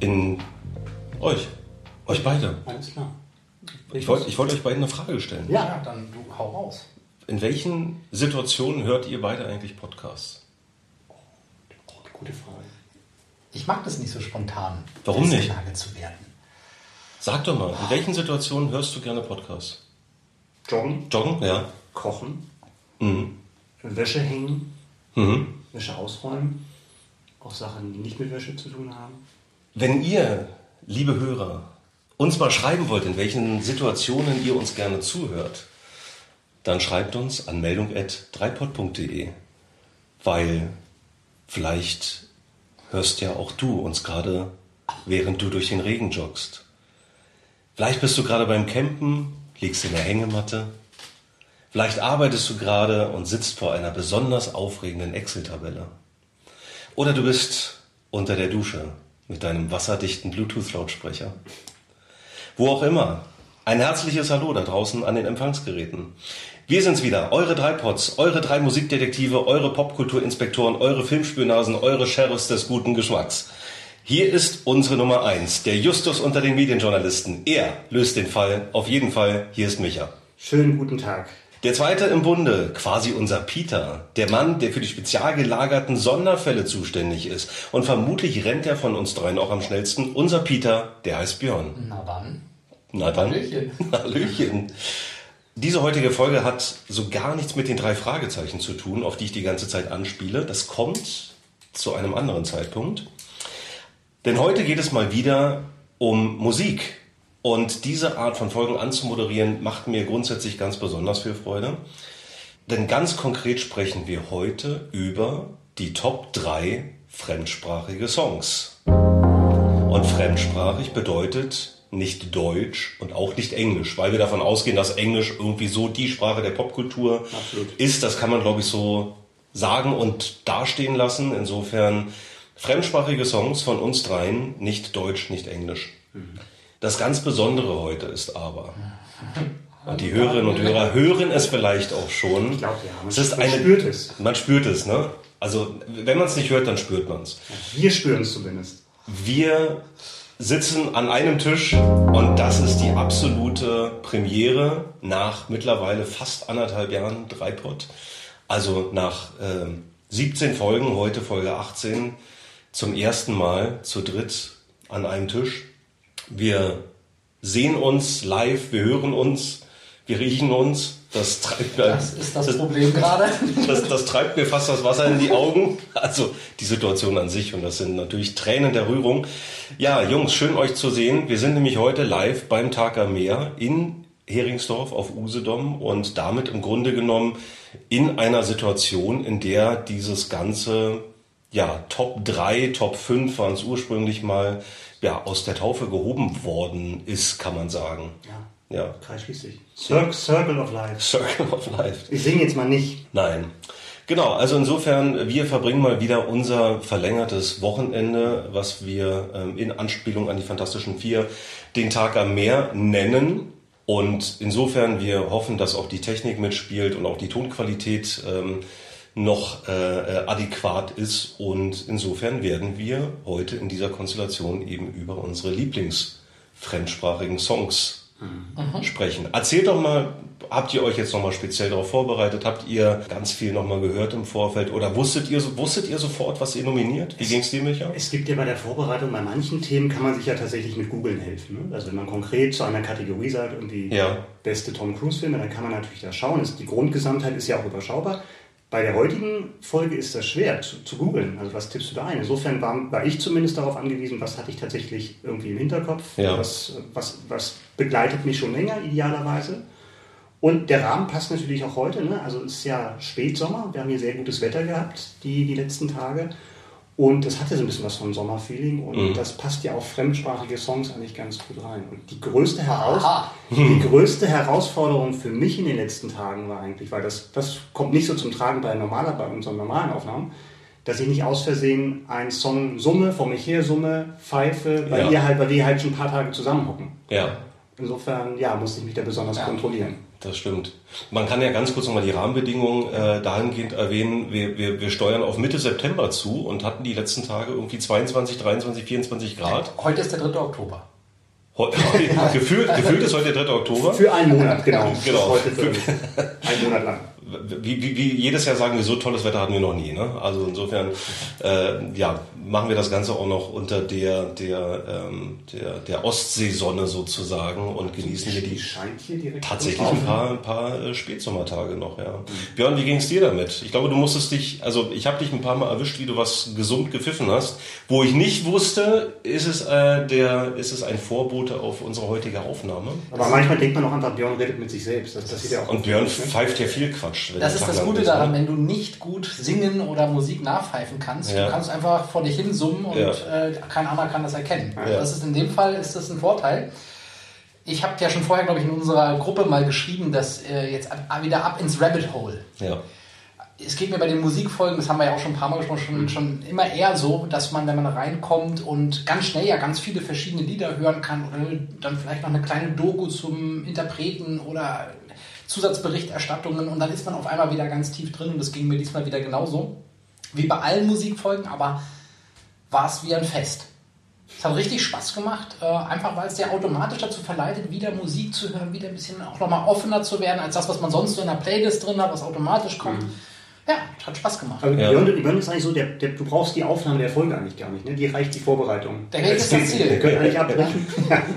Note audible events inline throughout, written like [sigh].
In euch. Euch beide. Alles klar. Ich wollte ich wollte euch beiden eine Frage stellen. Ja, dann du hau raus. In welchen Situationen hört ihr beide eigentlich Podcasts? Oh, gute Frage. Ich mag das nicht so spontan. Warum nicht? Zu werden. Sag doch mal, in welchen Situationen hörst du gerne Podcasts? Joggen, Joggen? Ja. kochen, Mhm. Wäsche hängen, Mhm. Wäsche ausräumen, auch Sachen, die nicht mit Wäsche zu tun haben. Wenn ihr, liebe Hörer, uns mal schreiben wollt, in welchen Situationen ihr uns gerne zuhört, dann schreibt uns an meldung.dreipod.de, weil vielleicht hörst ja auch du uns gerade, während du durch den Regen joggst. Vielleicht bist du gerade beim Campen, liegst in der Hängematte. Vielleicht arbeitest du gerade und sitzt vor einer besonders aufregenden Excel-Tabelle. Oder du bist unter der Dusche mit deinem wasserdichten Bluetooth-Lautsprecher. Wo auch immer. Ein herzliches Hallo da draußen an den Empfangsgeräten. Wir sind's wieder, eure drei Pots, eure drei Musikdetektive, eure Popkulturinspektoren, eure Filmspürnasen, eure Sheriffs des guten Geschmacks. Hier ist unsere Nummer eins, der Justus unter den Medienjournalisten. Er löst den Fall, auf jeden Fall. Hier ist Micha. Schönen guten Tag. Der zweite im Bunde, quasi unser Peter, der Mann, der für die spezial gelagerten Sonderfälle zuständig ist. Und vermutlich rennt er von uns dreien auch am schnellsten. Unser Peter, der heißt Björn. Na dann. Na dann. Hallöchen. [laughs] Hallöchen. Diese heutige Folge hat so gar nichts mit den drei Fragezeichen zu tun, auf die ich die ganze Zeit anspiele. Das kommt zu einem anderen Zeitpunkt. Denn heute geht es mal wieder um Musik. Und diese Art von Folgen anzumoderieren macht mir grundsätzlich ganz besonders viel Freude. Denn ganz konkret sprechen wir heute über die Top 3 fremdsprachige Songs. Und fremdsprachig bedeutet nicht Deutsch und auch nicht Englisch, weil wir davon ausgehen, dass Englisch irgendwie so die Sprache der Popkultur Absolut. ist. Das kann man, glaube ich, so sagen und dastehen lassen. Insofern fremdsprachige Songs von uns dreien, nicht Deutsch, nicht Englisch. Das ganz Besondere heute ist aber, und die Hörerinnen und Hörer hören es vielleicht auch schon. Ich glaube, ja, man es ist man eine, spürt es. Man spürt es, ne? Also, wenn man es nicht hört, dann spürt man es. Wir spüren es zumindest. Wir sitzen an einem Tisch und das ist die absolute Premiere nach mittlerweile fast anderthalb Jahren Dreipod. Also nach ähm, 17 Folgen, heute Folge 18, zum ersten Mal zu dritt an einem Tisch. Wir sehen uns live, wir hören uns, wir riechen uns. Das treibt mir, Das ist das Problem gerade. das, das treibt mir fast das Wasser in die Augen. Also die Situation an sich und das sind natürlich Tränen der Rührung. Ja, Jungs, schön euch zu sehen. Wir sind nämlich heute live beim Tag am Meer in Heringsdorf auf Usedom und damit im Grunde genommen in einer Situation, in der dieses ganze ja, Top 3, Top 5 waren es ursprünglich mal ja, aus der Taufe gehoben worden ist, kann man sagen. Ja, Ja, Kreis schließt sich. Cir Circle of Life. Circle of Life. Ich singe jetzt mal nicht. Nein. Genau, also insofern, wir verbringen mal wieder unser verlängertes Wochenende, was wir ähm, in Anspielung an die Fantastischen Vier den Tag am Meer nennen. Und insofern, wir hoffen, dass auch die Technik mitspielt und auch die Tonqualität ähm, noch äh, äh, adäquat ist. Und insofern werden wir heute in dieser Konstellation eben über unsere Lieblingsfremdsprachigen Songs sprechen. Erzählt doch mal, habt ihr euch jetzt nochmal speziell darauf vorbereitet? Habt ihr ganz viel nochmal gehört im Vorfeld? Oder wusstet ihr, so- wusstet ihr sofort, was ihr nominiert? Wie ging's dir, Micha? Es gibt ja bei der Vorbereitung, bei manchen Themen kann man sich ja tatsächlich mit Googeln helfen. Ne? Also wenn man konkret zu einer Kategorie sagt, irgendwie Ja. beste Tom Cruise-Filme, dann kann man natürlich da schauen. Es- Die Grundgesamtheit ist ja auch überschaubar. Bei der heutigen Folge ist das schwer zu, zu googeln. Also was tippst du da ein? Insofern war, war ich zumindest darauf angewiesen, was hatte ich tatsächlich irgendwie im Hinterkopf, Ja. was, was, was begleitet mich schon länger idealerweise. Und der Rahmen passt natürlich auch heute. Ne? Also es ist ja Spätsommer. Wir haben hier sehr gutes Wetter gehabt, die, die letzten Tage. Und es hatte so ein bisschen was vom Sommerfeeling und mhm. das passt ja auf fremdsprachige Songs eigentlich ganz gut rein. Und die größte, Heraus die größte Herausforderung für mich in den letzten Tagen war eigentlich, weil das, das kommt nicht so zum Tragen bei, normaler, bei unseren normalen Aufnahmen, dass ich nicht aus Versehen einen Song summe, vor mich her summe, pfeife, weil, ja. ihr halt, weil wir halt schon ein paar Tage zusammenhocken. Ja. Insofern, ja, musste ich mich da besonders ja. kontrollieren. Das stimmt. Man kann ja ganz kurz nochmal die Rahmenbedingungen äh, dahingehend erwähnen. Wir, wir, wir steuern auf Mitte September zu und hatten die letzten Tage irgendwie 22, 23, 24 Grad. Heute ist der 3. Oktober. [laughs] Gefühlt, gefühlt ist heute der 3. Oktober. Für einen Monat, genau. genau. Heute für, einen Monat lang wie, wie, wie jedes Jahr sagen wir, so tolles Wetter hatten wir noch nie. Ne? Also insofern, äh, ja, machen wir das Ganze auch noch unter der, der, ähm, der, der Ostseesonne sozusagen und genießen hier die scheint hier direkt tatsächlich ein paar, ein paar äh, Spätsommertage noch. Ja. Mhm. Björn, wie ging es dir damit? Ich glaube, du musstest dich, also ich habe dich ein paar Mal erwischt, wie du was gesund gepfiffen hast. Wo ich nicht wusste, ist es, äh, der, ist es ein Vorbote auf unsere heutige Aufnahme. Aber manchmal denkt man auch einfach, Björn redet mit sich selbst. Das, das ja auch und Björn pfeift ja viel Quatsch. Quatsch. Das ist das Gute bist, daran, ne? wenn du nicht gut singen oder Musik nachpfeifen kannst. Ja. Du kannst einfach vor dich hin summen und ja. äh, kein anderer kann das erkennen. Ja. Also das ist in dem Fall ist das ein Vorteil. Ich habe ja schon vorher, glaube ich, in unserer Gruppe mal geschrieben, dass äh, jetzt wieder ab ins Rabbit Hole. Ja. Es geht mir bei den Musikfolgen, das haben wir ja auch schon ein paar Mal gesprochen, schon, mhm. schon immer eher so, dass man, wenn man reinkommt und ganz schnell ja ganz viele verschiedene Lieder hören kann oder dann vielleicht noch eine kleine Doku zum Interpreten oder Zusatzberichterstattungen und dann ist man auf einmal wieder ganz tief drin und das ging mir diesmal wieder genauso. Wie bei allen Musikfolgen, aber war es wie ein Fest. Es hat richtig Spaß gemacht, äh, einfach weil es dir automatisch dazu verleitet, wieder Musik zu hören, wieder ein bisschen auch nochmal offener zu werden als das, was man sonst so in der Playlist drin hat, was automatisch kommt. Mhm. Ja, hat Spaß gemacht. Also ja. Björn, Björn ist eigentlich so, der, der, du brauchst die Aufnahme der Folge eigentlich gar nicht. Ne? Die reicht die Vorbereitung. Der Weg ist das Ziel. Der könnte eigentlich abbrechen.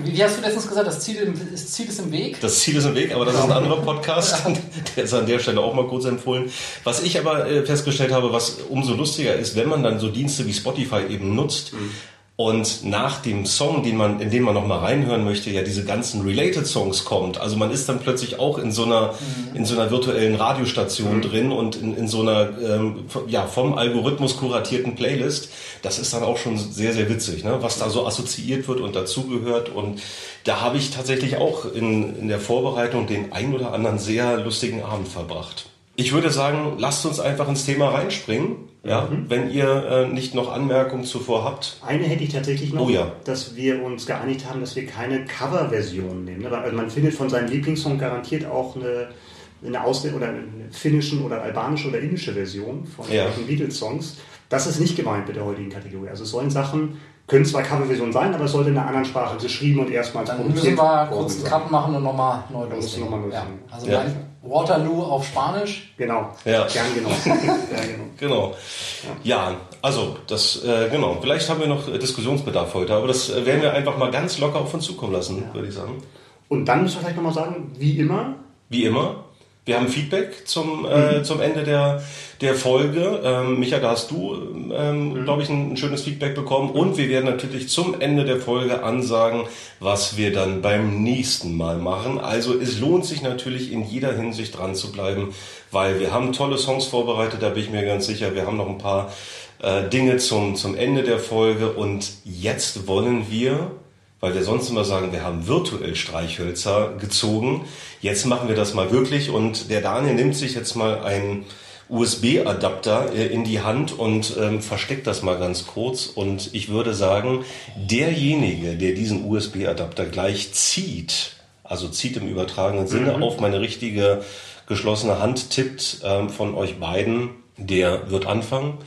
Wie, wie, hast du letztens gesagt, das Ziel, das Ziel ist im Weg? Das Ziel ist im Weg, aber das ist ein anderer Podcast. [laughs] der ist an der Stelle auch mal kurz empfohlen. Was ich aber äh, festgestellt habe, was umso lustiger ist, wenn man dann so Dienste wie Spotify eben nutzt, mhm und nach dem Song, den man, in den man noch mal reinhören möchte, ja diese ganzen Related Songs kommt. Also man ist dann plötzlich auch in so einer mhm. in so einer virtuellen Radiostation mhm. drin und in, in so einer ähm, ja vom Algorithmus kuratierten Playlist. Das ist dann auch schon sehr sehr witzig, ne? was da so assoziiert wird und dazugehört. Und da habe ich tatsächlich auch in, in der Vorbereitung den ein oder anderen sehr lustigen Abend verbracht. Ich würde sagen, lasst uns einfach ins Thema reinspringen. Ja, mhm. wenn ihr äh, nicht noch Anmerkungen zuvor habt. Eine hätte ich tatsächlich noch, oh, ja. dass wir uns geeinigt haben, dass wir keine Coverversion nehmen. Also man findet von seinem Lieblingssong garantiert auch eine, eine Ausländer oder eine finnischen oder albanische oder indische Version von ja. Beatles-Songs. Das ist nicht gemeint mit der heutigen Kategorie. Also es sollen Sachen können zwar Coverversion sein, aber es sollte in einer anderen Sprache geschrieben und erstmals Dann müssen wir kurz einen Cut machen und nochmal neu loslegen. Noch mal ja. Also ja. Waterloo auf Spanisch. Genau. Ja. Gern genau. [laughs] ja, genau. genau. Ja. also das äh, genau. Vielleicht haben wir noch Diskussionsbedarf heute, aber das werden wir einfach mal ganz locker auf uns zukommen lassen, würde ich sagen. Und dann müssen wir vielleicht nochmal sagen, wie immer. Wie immer. Wir haben Feedback zum, äh, mhm. zum Ende der, der Folge. Ähm, Micha, da hast du, ähm, mhm. glaube ich, ein, ein, schönes Feedback bekommen. Und wir werden natürlich zum Ende der Folge ansagen, was wir dann beim nächsten Mal machen. Also es lohnt sich natürlich in jeder Hinsicht dran zu bleiben, weil wir haben tolle Songs vorbereitet, da bin ich mir ganz sicher. Wir haben noch ein paar äh, Dinge zum, zum Ende der Folge. Und jetzt wollen wir weil wir sonst immer sagen, wir haben virtuell Streichhölzer gezogen. Jetzt machen wir das mal wirklich und der Daniel nimmt sich jetzt mal einen USB-Adapter äh, in die Hand und ähm, versteckt das mal ganz kurz. Und ich würde sagen, derjenige, der diesen USB-Adapter gleich zieht, also zieht im übertragenen Sinne mhm. auf meine richtige geschlossene Hand tippt ähm, von euch beiden, der wird anfangen.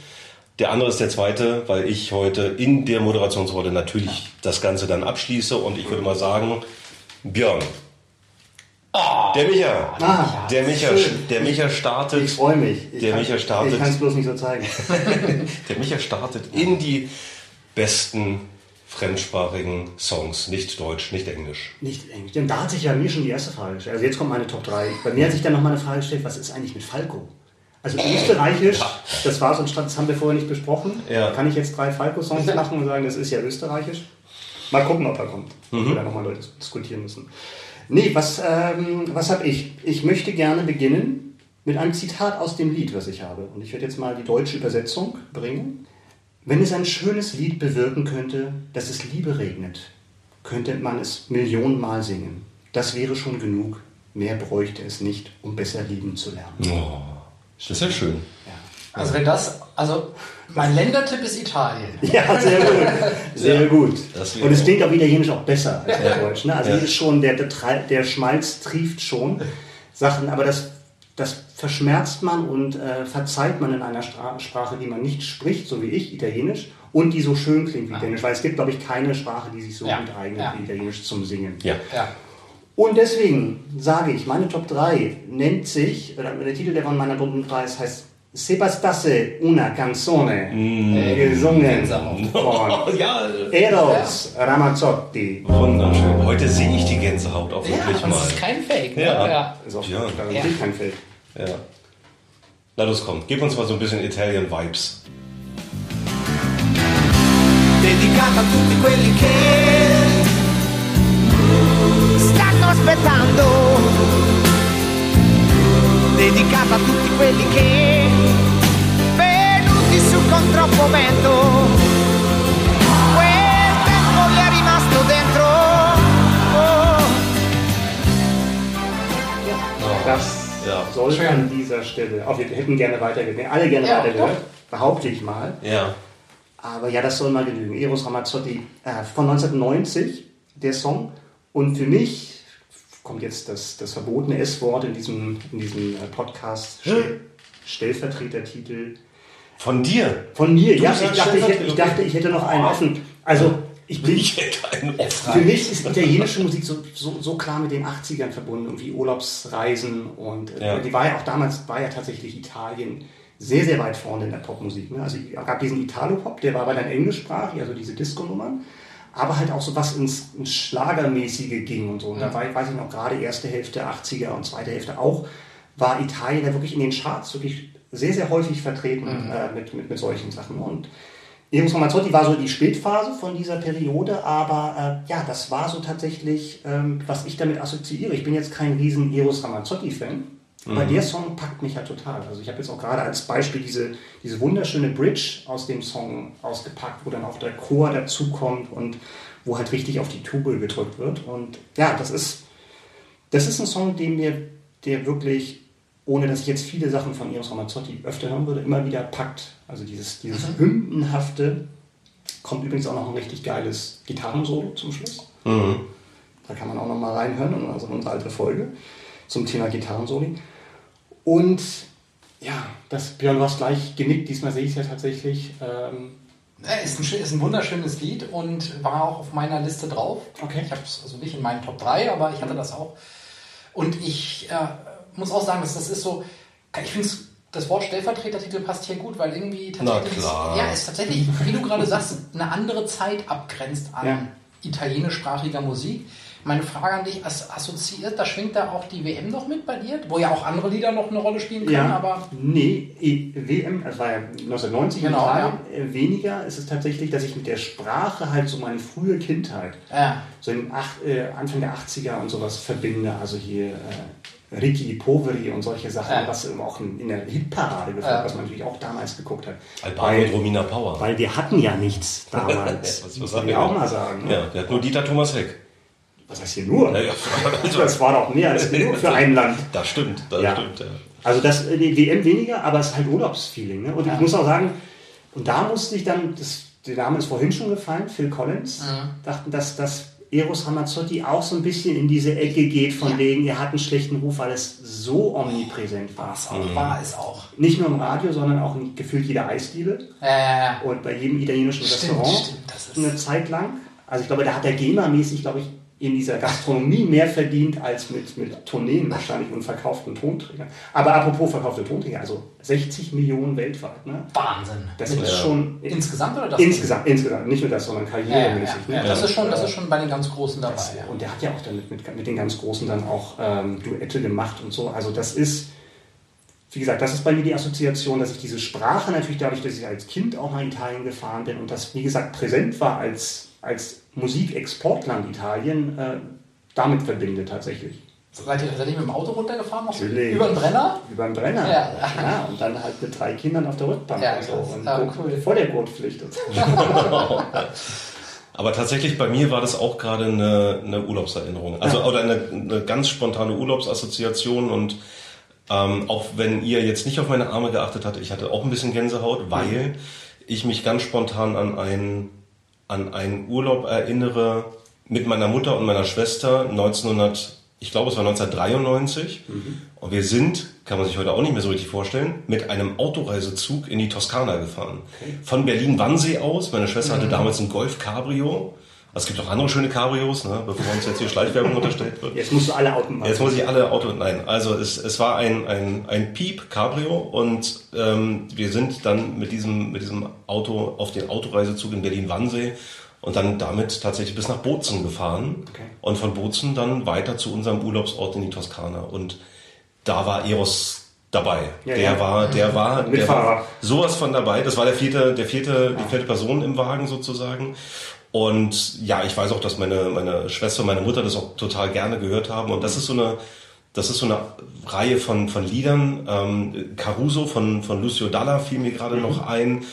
Der andere ist der zweite, weil ich heute in der Moderationsrolle natürlich das Ganze dann abschließe und ich würde mal sagen, Björn. Oh, der Micha, ah, der, Micha der Micha startet. Ich freue mich. Ich der kann, Micha startet. Ich kann es bloß nicht so zeigen. [laughs] der Micha startet in die besten fremdsprachigen Songs, nicht Deutsch, nicht Englisch. Nicht Englisch. Denn da hat sich ja mir schon die erste Frage gestellt. Also jetzt kommt meine Top 3. Bei mir hat sich dann noch mal eine Frage gestellt, was ist eigentlich mit Falco? Also österreichisch, das war so ein Stand, das haben wir vorher nicht besprochen. Ja. Kann ich jetzt drei Falco-Songs [laughs] machen und sagen, das ist ja österreichisch? Mal gucken, ob er kommt. Mhm. Wir da nochmal Leute diskutieren müssen. Nee, was, ähm, was habe ich? Ich möchte gerne beginnen mit einem Zitat aus dem Lied, was ich habe. Und ich werde jetzt mal die deutsche Übersetzung bringen. Wenn es ein schönes Lied bewirken könnte, dass es Liebe regnet, könnte man es Millionenmal singen. Das wäre schon genug. Mehr bräuchte es nicht, um besser lieben zu lernen. Oh, das ist ja schön. Also wenn das, also mein Ländertipp ist Italien. Ja, sehr gut. Sehr Ja, gut. Und es auch- klingt auf Italienisch auch besser als Ja. auf Deutsch. Ne? Also Ja. hier ist schon, der, der, der Schmalz trieft schon Sachen, aber das, das verschmerzt man und äh, verzeiht man in einer Stra Sprache, die man nicht spricht, so wie ich, Italienisch, und die so schön klingt wie Italienisch, weil es gibt, glaube ich, keine Sprache, die sich so Ja. gut eignet Ja. wie Italienisch zum Singen. Ja. Ja. Und deswegen sage ich, meine Top 3 nennt sich, oder der Titel der von meiner Top 3 ist, heißt Se bastasse una canzone, äh, gesungen von [laughs] ja, Eros Ramazzotti. wunderschön. Heute sehe ich die Gänsehaut auch Ja, wirklich das mal. ist kein Fake. Ne? Ja. Ja. Ist auch Ja. garantiert Ja. kein Feld. Ja. Na los, komm, gib uns mal so ein bisschen Italian Vibes. dedicata a tutti quelli che stanno aspettando, dedicata a tutti quelli che venuti su con troppo vento, quel tempo gli è rimasto dentro. Oh. Das Ja. soll Schön. an dieser Stelle, auch wir hätten gerne weitergehört, alle gerne Ja, weitergehört, behaupte ich mal. Ja. Aber ja, das soll mal genügen. Eros Ramazzotti äh, von 1990, der Song. Und für mich kommt jetzt das, das verbotene S-Wort in diesem, in diesem äh, Podcast, Stell, Stellvertretertitel. Von dir. Von mir, Du ja, ich dachte ich, hätte, ich dachte, ich hätte noch einen offen. Also, ich bin, Ich hätte einen offen. für mich ist italienische Musik so, so, so klar mit den 80ern verbunden, irgendwie Urlaubsreisen und äh, Ja. die war ja auch damals, war ja tatsächlich Italien sehr, sehr weit vorne in der Popmusik. Ne? Also es gab diesen Italo-Pop, der war aber dann englischsprachig, also diese Disco-Nummern, aber halt auch so was ins, ins Schlagermäßige ging und so. Und da war, weiß ich noch, gerade erste Hälfte 80er und zweite Hälfte auch, war Italien da wirklich in den Charts wirklich sehr, sehr häufig vertreten äh, mit, mit, mit solchen Sachen. Und Eros Ramazzotti war so die Spätphase von dieser Periode, aber äh, ja, das war so tatsächlich, ähm, was ich damit assoziiere. Ich bin jetzt kein riesen Eros Ramazzotti-Fan, aber der Song packt mich ja total. Also ich habe jetzt auch gerade als Beispiel diese, diese wunderschöne Bridge aus dem Song ausgepackt, wo dann auch der Chor dazukommt und wo halt richtig auf die Tube gedrückt wird. Und ja, das ist, das ist ein Song, den mir, der wirklich, ohne dass ich jetzt viele Sachen von Eros Ramazzotti öfter hören würde, immer wieder packt. Also dieses, dieses Hymnenhafte. Kommt übrigens auch noch ein richtig geiles Gitarrensolo zum Schluss. Da kann man auch noch mal reinhören in unsere, unsere alte Folge zum Thema Gitarrensoli. Und ja, das Björn, du hast gleich genickt, diesmal sehe ich es ja tatsächlich. Ähm, Ja, Ist ein, ist ein wunderschönes Lied und war auch auf meiner Liste drauf. Okay. Ich habe es also nicht in meinen Top 3, aber ich hatte das auch. Und ich äh, muss auch sagen, dass das ist so, ich finde das Wort Stellvertretertitel passt hier gut, weil irgendwie tatsächlich, klar. Ist, ja, ist tatsächlich, wie du gerade sagst, eine andere Zeit abgrenzt an Ja. italienischsprachiger Musik. Meine Frage an dich, as- assoziiert, da schwingt da auch die WM noch mit bei dir, wo ja auch andere Lieder noch eine Rolle spielen können, ja, aber nee, WM, das war ja 1990 Genau, Italien, äh, weniger ist es tatsächlich, dass ich mit der Sprache halt so meine frühe Kindheit, ja. so in acht, äh, Anfang der 80er und sowas verbinde. Also hier äh, Ricky, Poveri und solche Sachen, Ja. was auch in, der Hitparade geführt, Ja. was man natürlich auch damals geguckt hat. Albano und Romina Power. Weil wir hatten ja nichts [laughs] damals. Was- was muss man wir ja auch mal sagen. Ne? Ja, der hat nur Dieter Thomas Heck. Was heißt hier nur? Ja, ja, also, [laughs] Das war doch mehr als genug für ein Land. Das stimmt, das Ja. stimmt. Ja. Also das äh, die WM weniger, aber es ist halt Urlaubsfeeling. Ne? Und Ja. ich muss auch sagen, und da musste ich dann, das, der Name ist vorhin schon gefallen, Phil Collins, dachten, dass das Eros Ramazzotti auch so ein bisschen in diese Ecke geht, von Ja. wegen, er hat einen schlechten Ruf, weil es so omnipräsent war. Was auch war, ist auch. Nicht nur im Radio, sondern auch in gefühlt jeder Eisdiele ja. und bei jedem italienischen Stimmt, Restaurant stimmt, das ist- eine Zeit lang. Also ich glaube, da hat der GEMA-mäßig, glaube ich, in dieser Gastronomie mehr verdient als mit, mit Tourneen wahrscheinlich und verkauften Tonträgern. Aber apropos verkaufte Tonträger, also 60 Millionen weltweit. Ne? Wahnsinn. Das Mit- ist schon Insgesamt oder das? insgesamt, insgesamt, nicht nur das, sondern Ja, ja, ja. karrieremäßig. ja, ne? das, ist schon, das ist schon bei den ganz Großen dabei. Das, und der hat ja auch dann mit, mit, mit den ganz Großen dann auch ähm, Duette gemacht und so. Also das ist, wie gesagt, das ist bei mir die Assoziation, dass ich diese Sprache natürlich dadurch, dass ich als Kind auch nach Italien gefahren bin und das, wie gesagt, präsent war als, als Musikexportland Italien, äh, damit verbinde tatsächlich. Seid ihr tatsächlich mit dem Auto runtergefahren? Noch Natürlich. Über den Brenner? Über den Brenner. Ja. Ja, und dann halt mit drei Kindern auf der Rückbank. Ja, und so. Und Ja, cool. vor der Gurtpflicht. Und so. [laughs] Aber tatsächlich bei mir war das auch gerade eine, eine Urlaubserinnerung. Also oder eine, eine ganz spontane Urlaubsassoziation und ähm, auch wenn ihr jetzt nicht auf meine Arme geachtet habt, ich hatte auch ein bisschen Gänsehaut, weil ich mich ganz spontan an einen, an einen Urlaub erinnere mit meiner Mutter und meiner Schwester 1900, ich glaube es war 1993 und wir sind, kann man sich heute auch nicht mehr so richtig vorstellen, mit einem Autoreisezug in die Toskana gefahren. Von Berlin-Wannsee aus, meine Schwester hatte damals ein Golf Cabrio. Also Es gibt auch andere schöne Cabrios, ne, bevor uns jetzt hier Schleichwerbung unterstellt wird. Jetzt musst du alle Autos machen. Jetzt muss ich alle Auto, nein, also es, es war ein, ein, ein Piep Cabrio und ähm, wir sind dann mit diesem, mit diesem Auto auf den Autoreisezug in Berlin-Wannsee und dann damit tatsächlich bis nach Bozen gefahren Okay. und von Bozen dann weiter zu unserem Urlaubsort in die Toskana und da war Eros dabei. Ja, der ja. war, der war, der Mitfahrer. war sowas von dabei. Das war der vierte, der vierte, die vierte Person im Wagen sozusagen. Und ja, ich weiß auch, dass meine, meine Schwester und meine Mutter das auch total gerne gehört haben. Und das ist so eine, das ist so eine Reihe von, von Liedern. Ähm, Caruso von, von Lucio Dalla fiel mir gerade noch ein.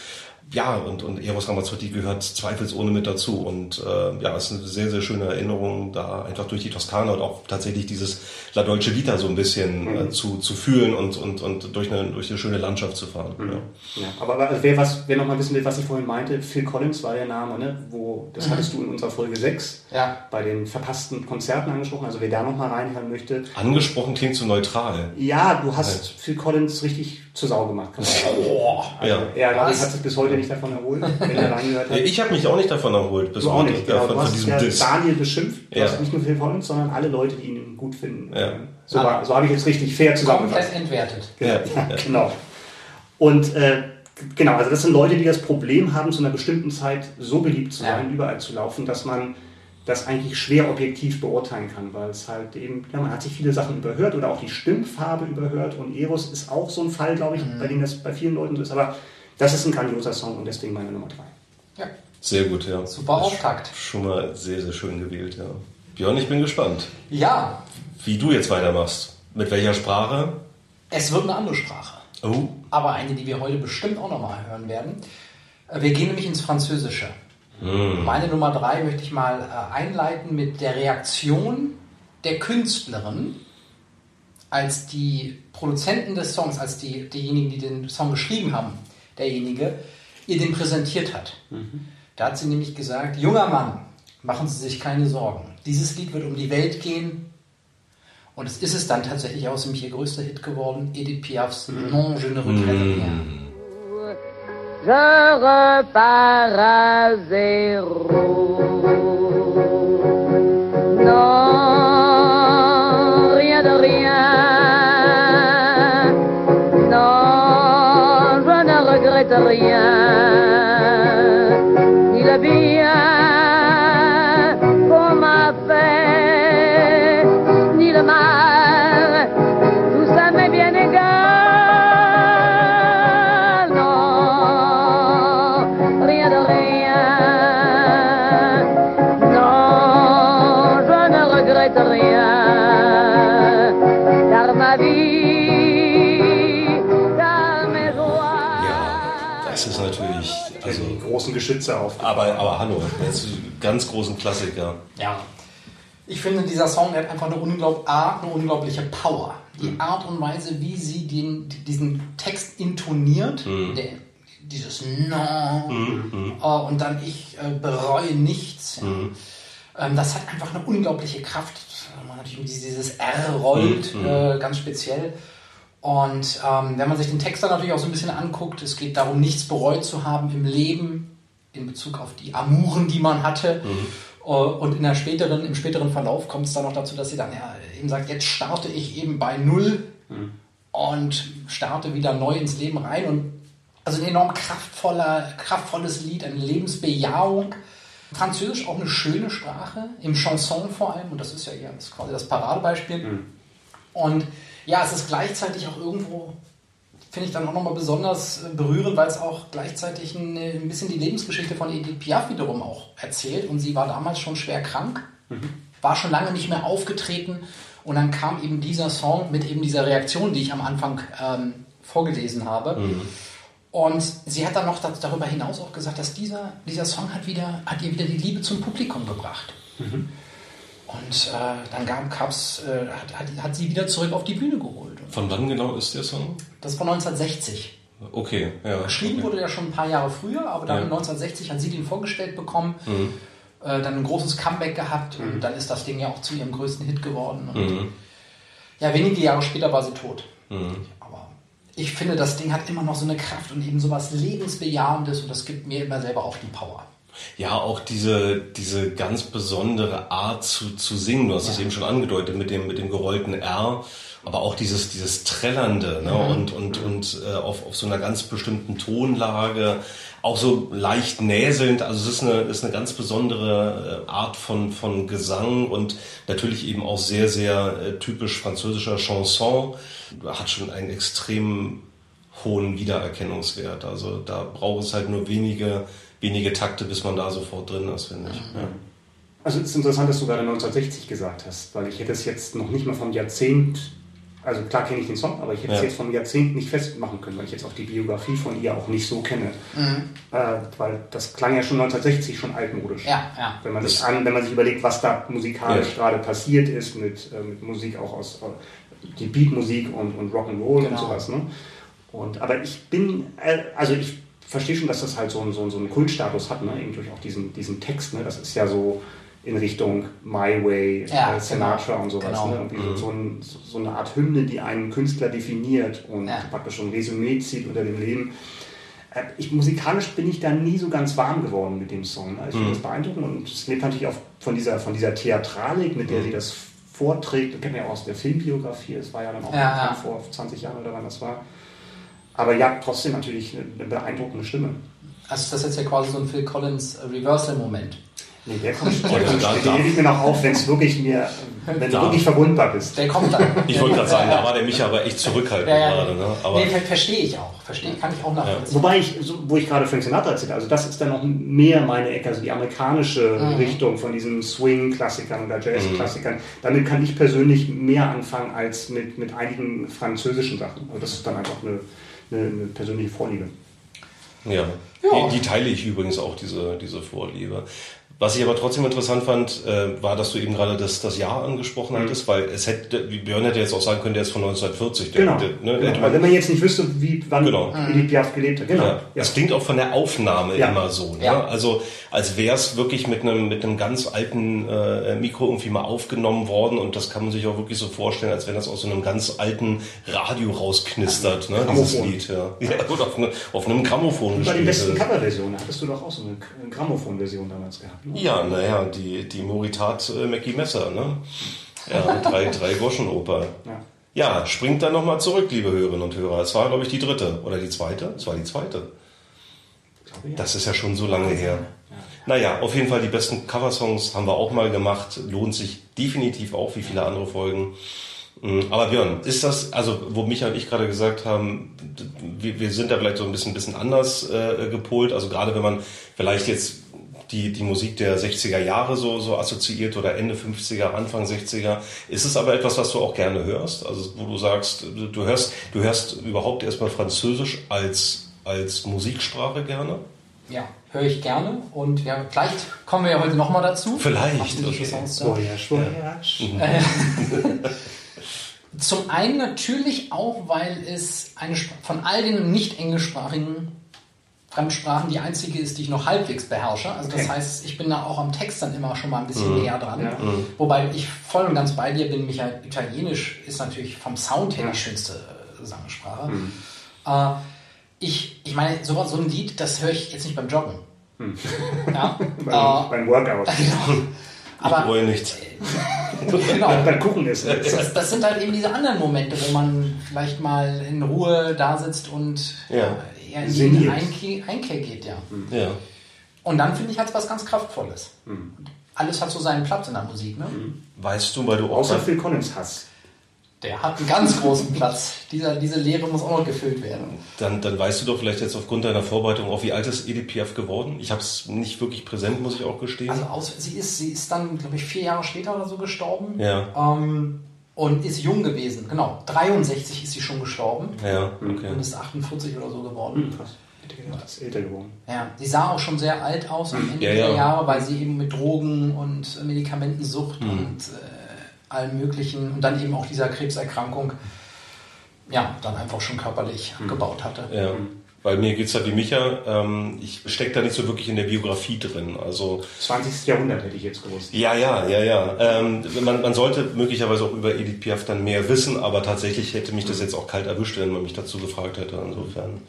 Ja, und, und Eros Ramazzotti gehört zweifelsohne mit dazu. Und äh, ja, es ist eine sehr, sehr schöne Erinnerung, da einfach durch die Toskana und auch tatsächlich dieses La Dolce Vita so ein bisschen äh, zu, zu fühlen und, und, und durch, eine, durch eine schöne Landschaft zu fahren. Ja. Ja, aber aber wer, was, wer noch mal wissen will, was ich vorhin meinte, Phil Collins war der Name, ne? Wo, das hattest du in unserer Folge 6 Ja. bei den verpassten Konzerten angesprochen. Also wer da noch mal reinhören möchte. Angesprochen klingt so neutral. Ja, du hast Phil Collins richtig zur Sau gemacht. Kann man sagen. Boah. Ja. Er glaub ich, Was? hat sich bis heute nicht davon erholt, wenn er reingehört hat. Ich habe mich auch nicht davon erholt, bis Du auch heute, nicht, ja, genau. Du von hast diesem ja Diss. Daniel beschimpft. Du Ja. hast nicht nur Phil Collins, sondern alle Leute, die ihn gut finden. Ja. So, war- so habe ich jetzt richtig fair zusammengefasst. Komplett entwertet. Ja, Ja, [laughs] ja. genau. Und äh, genau, also das sind Leute, die das Problem haben, zu einer bestimmten Zeit so beliebt zu sein, Ja. überall zu laufen, dass man das eigentlich schwer objektiv beurteilen kann, weil es halt eben, ja, man hat sich viele Sachen überhört oder auch die Stimmfarbe überhört und Eros ist auch so ein Fall, glaube ich, bei dem das bei vielen Leuten so ist, aber das ist ein grandioser Song und deswegen meine Nummer drei. Ja. Sehr gut, ja. Super Auftakt. Schon mal sehr, sehr schön gewählt, ja. Björn, ich bin gespannt, ja, wie du jetzt weitermachst. Mit welcher Sprache? es wird eine andere Sprache. Oh, aber eine, die wir heute bestimmt auch nochmal hören werden. Äh, Wir gehen nämlich ins Französische. Meine Nummer drei möchte ich mal äh, einleiten mit der Reaktion der Künstlerin, als die Produzenten des Songs, als die, diejenigen, die den Song geschrieben haben, derjenige, ihr den präsentiert hat. Da hat sie nämlich gesagt, junger Mann, machen Sie sich keine Sorgen. Dieses Lied wird um die Welt gehen. Und es ist es dann tatsächlich auch nämlich ihr größter Hit geworden, Edith Piafs Non, je ne regrette rien. Je repars à zéro. Non, rien de rien. Non, je ne regrette rien. Geschütze auf. aber, aber hallo, das ist ein ganz großen Klassiker. Ja. Ich finde, dieser Song hat einfach eine, unglaub, A, eine unglaubliche Power. Die Art und Weise, wie sie den, diesen Text intoniert, der, dieses No äh, und dann ich äh, bereue nichts. Ja. Ähm, das hat einfach eine unglaubliche Kraft. Wenn man natürlich dieses R rollt, äh, ganz speziell. Und ähm, wenn man sich den Text dann natürlich auch so ein bisschen anguckt, es geht darum, nichts bereut zu haben im Leben in Bezug auf die Amuren, die man hatte. Äh, Und in der späteren, im späteren Verlauf kommt es dann noch dazu, dass sie dann ja, eben sagt, jetzt starte ich eben bei Null und starte wieder neu ins Leben rein. Und also ein enorm kraftvoller, kraftvolles Lied, eine Lebensbejahung. Französisch auch eine schöne Sprache, im Chanson vor allem, und das ist ja eher das, quasi das Paradebeispiel. Und ja, es ist gleichzeitig auch irgendwo, finde ich dann auch nochmal besonders äh, berührend, weil es auch gleichzeitig ein, ein bisschen die Lebensgeschichte von Edith Piaf wiederum auch erzählt. Und sie war damals schon schwer krank. war schon lange nicht mehr aufgetreten und dann kam eben dieser Song mit eben dieser Reaktion, die ich am Anfang ähm, vorgelesen habe. Und sie hat dann noch da- darüber hinaus auch gesagt, dass dieser, dieser Song hat, wieder, hat ihr wieder die Liebe zum Publikum gebracht. Und äh, dann gab, gab's, äh, hat, hat, hat sie wieder zurück auf die Bühne geholt. Von wann genau ist der Song? Das war 1960. Okay, ja. Geschrieben okay. wurde der schon ein paar Jahre früher, aber dann Ja. 1960 hat sie den vorgestellt bekommen, äh, dann ein großes Comeback gehabt und dann ist das Ding ja auch zu ihrem größten Hit geworden. Und Ja, wenige Jahre später war sie tot. Aber ich finde, das Ding hat immer noch so eine Kraft und eben sowas Lebensbejahendes und das gibt mir immer selber auch die Power. Ja, auch diese, diese ganz besondere Art zu, zu singen. Du hast es eben schon angedeutet mit dem, mit dem gerollten R, aber auch dieses, dieses Trällernde ne? und, und, und äh, auf, auf so einer ganz bestimmten Tonlage, auch so leicht näselnd. Also es ist eine, ist eine ganz besondere äh, Art von, von Gesang und natürlich eben auch sehr, sehr äh, typisch französischer Chanson. Hat schon einen extrem hohen Wiedererkennungswert. Also da braucht es halt nur wenige, wenige Takte, bis man da sofort drin ist, finde ich. Ja. Also es ist interessant, dass du gerade 1960 gesagt hast, weil ich hätte es jetzt noch nicht mal vom Jahrzehnt, also klar kenne ich den Song, aber ich hätte es Ja. jetzt vom Jahrzehnt nicht festmachen können, weil ich jetzt auch die Biografie von ihr auch nicht so kenne. Äh, weil das klang ja schon 1960 schon altmodisch. Ja, ja. Wenn man, sich an, wenn man sich überlegt, was da musikalisch Ja. gerade passiert ist, mit, äh, mit Musik auch aus äh, die Beatmusik und, und Rock'n'Roll und Genau. sowas. Ne? Und, aber ich bin, äh, also ich verstehe schon, dass das halt so, einen- so, einen- so einen Kultstatus hat, ne? eben durch auch diesen, diesen Text. Ne? Das ist ja so in Richtung My Way, Ja, äh, Sinatra genau. und sowas. Genau. Ne? Irgendwie so, ein, so, eine Art Hymne, die einen Künstler definiert und Ja. praktisch so ein Resümee zieht unter dem Leben. Äh, Ich, musikalisch bin ich da nie so ganz warm geworden mit dem Song. ne? Ich finde das beeindruckend und es lebt natürlich auch von dieser, von dieser Theatralik, mit der sie das vorträgt. Das kennt man ja auch aus der Filmbiografie. Es war ja dann auch ja. vor 20 Jahren oder wann das war. Aber ja, trotzdem natürlich eine, eine beeindruckende Stimme. Also ist das jetzt ja quasi so ein Phil Collins Reversal-Moment. Nee, der kommt, [laughs] der da- kommt da-. Den leg ich mir noch auf, wenn es wirklich mir, wenn du Da- wirklich verwundbar bist. Der kommt dann. Ich wollte gerade sagen, da war der Micha aber echt zurückhaltend Ja, ja. gerade. Ne? Aber nee, ver verstehe ich auch. Verstehe, kann ich auch nachvollziehen. Wobei ich, so, wo ich gerade Frank Sinatra erzählte, also das ist dann noch mehr meine Ecke, also die amerikanische Richtung von diesen Swing-Klassikern oder Jazz-Klassikern. Damit kann ich persönlich mehr anfangen als mit, mit einigen französischen Sachen. Also das ist dann einfach eine, eine, eine persönliche Vorliebe. ja. Ja. Die, die teile ich übrigens auch, diese, diese Vorliebe. Was ich aber trotzdem interessant fand, äh, war, dass du eben gerade das, das Jahr angesprochen Mhm. hattest, weil es hätte, wie Björn hätte jetzt auch sagen können, der ist von 1940. Der, Genau. Der, ne, genau. hätte Also man- wenn man jetzt nicht wüsste, wie, wann Genau. Edith Piaf gelebt hat. Genau. Ja, Ja. das klingt auch von der Aufnahme Ja. immer so. Ne? Ja. Also als wäre es wirklich mit einem mit einem ganz alten äh, Mikro irgendwie mal aufgenommen worden und das kann man sich auch wirklich so vorstellen, als wenn das aus so einem ganz alten Radio rausknistert, ne? dieses Grammophon. Lied. Ja. Ja, gut, auf, ne, auf einem Grammophon Und bei den besten. Coverversionen hattest du doch auch so eine Grammophon-Version damals gehabt. Ja, naja, die, die Moritat äh, Mackie Messer, ne? Ja, [laughs] drei, drei Groschenoper. Ja. Ja, springt dann nochmal zurück, liebe Hörerinnen und Hörer. Es war, glaube ich, die dritte. Oder die zweite? Es war die zweite. Ich glaube, ja. Das ist ja schon so lange her. Naja, auf jeden Fall die besten Coversongs haben wir auch mal gemacht. Lohnt sich definitiv auch, wie viele andere Folgen. Mm, Aber Björn, ist das, also wo Micha und ich gerade gesagt haben, wir, wir sind da vielleicht so ein bisschen, bisschen anders äh, gepolt. Also gerade wenn man vielleicht jetzt die, die Musik der 60er Jahre so, so assoziiert oder Ende 50er, Anfang 60er. Ist es aber etwas, was du auch gerne hörst? Also wo du sagst, du hörst, du hörst überhaupt erstmal Französisch als, als Musiksprache gerne? Ja, höre ich gerne. Und ja, vielleicht kommen wir ja heute nochmal dazu. Vielleicht, okay. Songs da. Voyage, Voyage. Zum einen natürlich auch, weil es eine, von all den nicht englischsprachigen Fremdsprachen die einzige ist, die ich noch halbwegs beherrsche. Also das Okay. heißt, ich bin da auch am Text dann immer schon mal ein bisschen Mhm. näher dran. Ja. Wobei ich voll und ganz bei dir bin, Michael. Italienisch ist natürlich vom Sound her Ja. die schönste äh, Sangsprache. Äh, ich, ich meine, so, so ein Lied, das höre ich jetzt nicht beim Joggen. [laughs] Ja, [laughs] [laughs] beim, beim Workout. genau. Ich Aber bereue nichts. genau. beim Kuchen ist es. Das, das sind halt eben diese anderen Momente, wo man vielleicht mal in Ruhe da sitzt und Ja. Eher in die. Einkehr, Einkehr geht, ja. Ja. Und dann finde ich, hat es was ganz Kraftvolles. Alles hat so seinen Platz in der Musik, ne? Weißt du, weil du auch Außer Phil Collins Hass. Der hat einen ganz großen Platz. Dieser, diese Leere muss auch noch gefüllt werden. Dann, dann weißt du doch vielleicht jetzt aufgrund deiner Vorbereitung auch, wie alt ist Edith Piaf geworden? Ich habe es nicht wirklich präsent, muss ich auch gestehen. Also aus, sie, ist, sie ist dann, glaube ich, vier Jahre später oder so gestorben. Ja. Ähm, und ist jung gewesen. Genau, 63 ist sie schon gestorben. ja, okay. Und ist 48 oder so geworden. Hm, krass. Ist älter geworden. Ja, sie sah auch schon sehr alt aus am Ende Ja, der ja. Jahre, weil sie eben mit Drogen und Medikamentensucht Mhm. und äh, allem möglichen und dann eben auch dieser Krebserkrankung ja, dann einfach schon körperlich Mhm. abgebaut hatte. Ja. Bei mir geht's halt wie Micha. Ähm, ich stecke da nicht so wirklich in der Biografie drin. Also 20. Jahrhundert hätte ich jetzt gewusst. Ja, ja, ja, ja. Ähm, man, man sollte möglicherweise auch über Edith Piaf dann mehr wissen, aber tatsächlich hätte mich das jetzt auch kalt erwischt, wenn man mich dazu gefragt hätte. Insofern.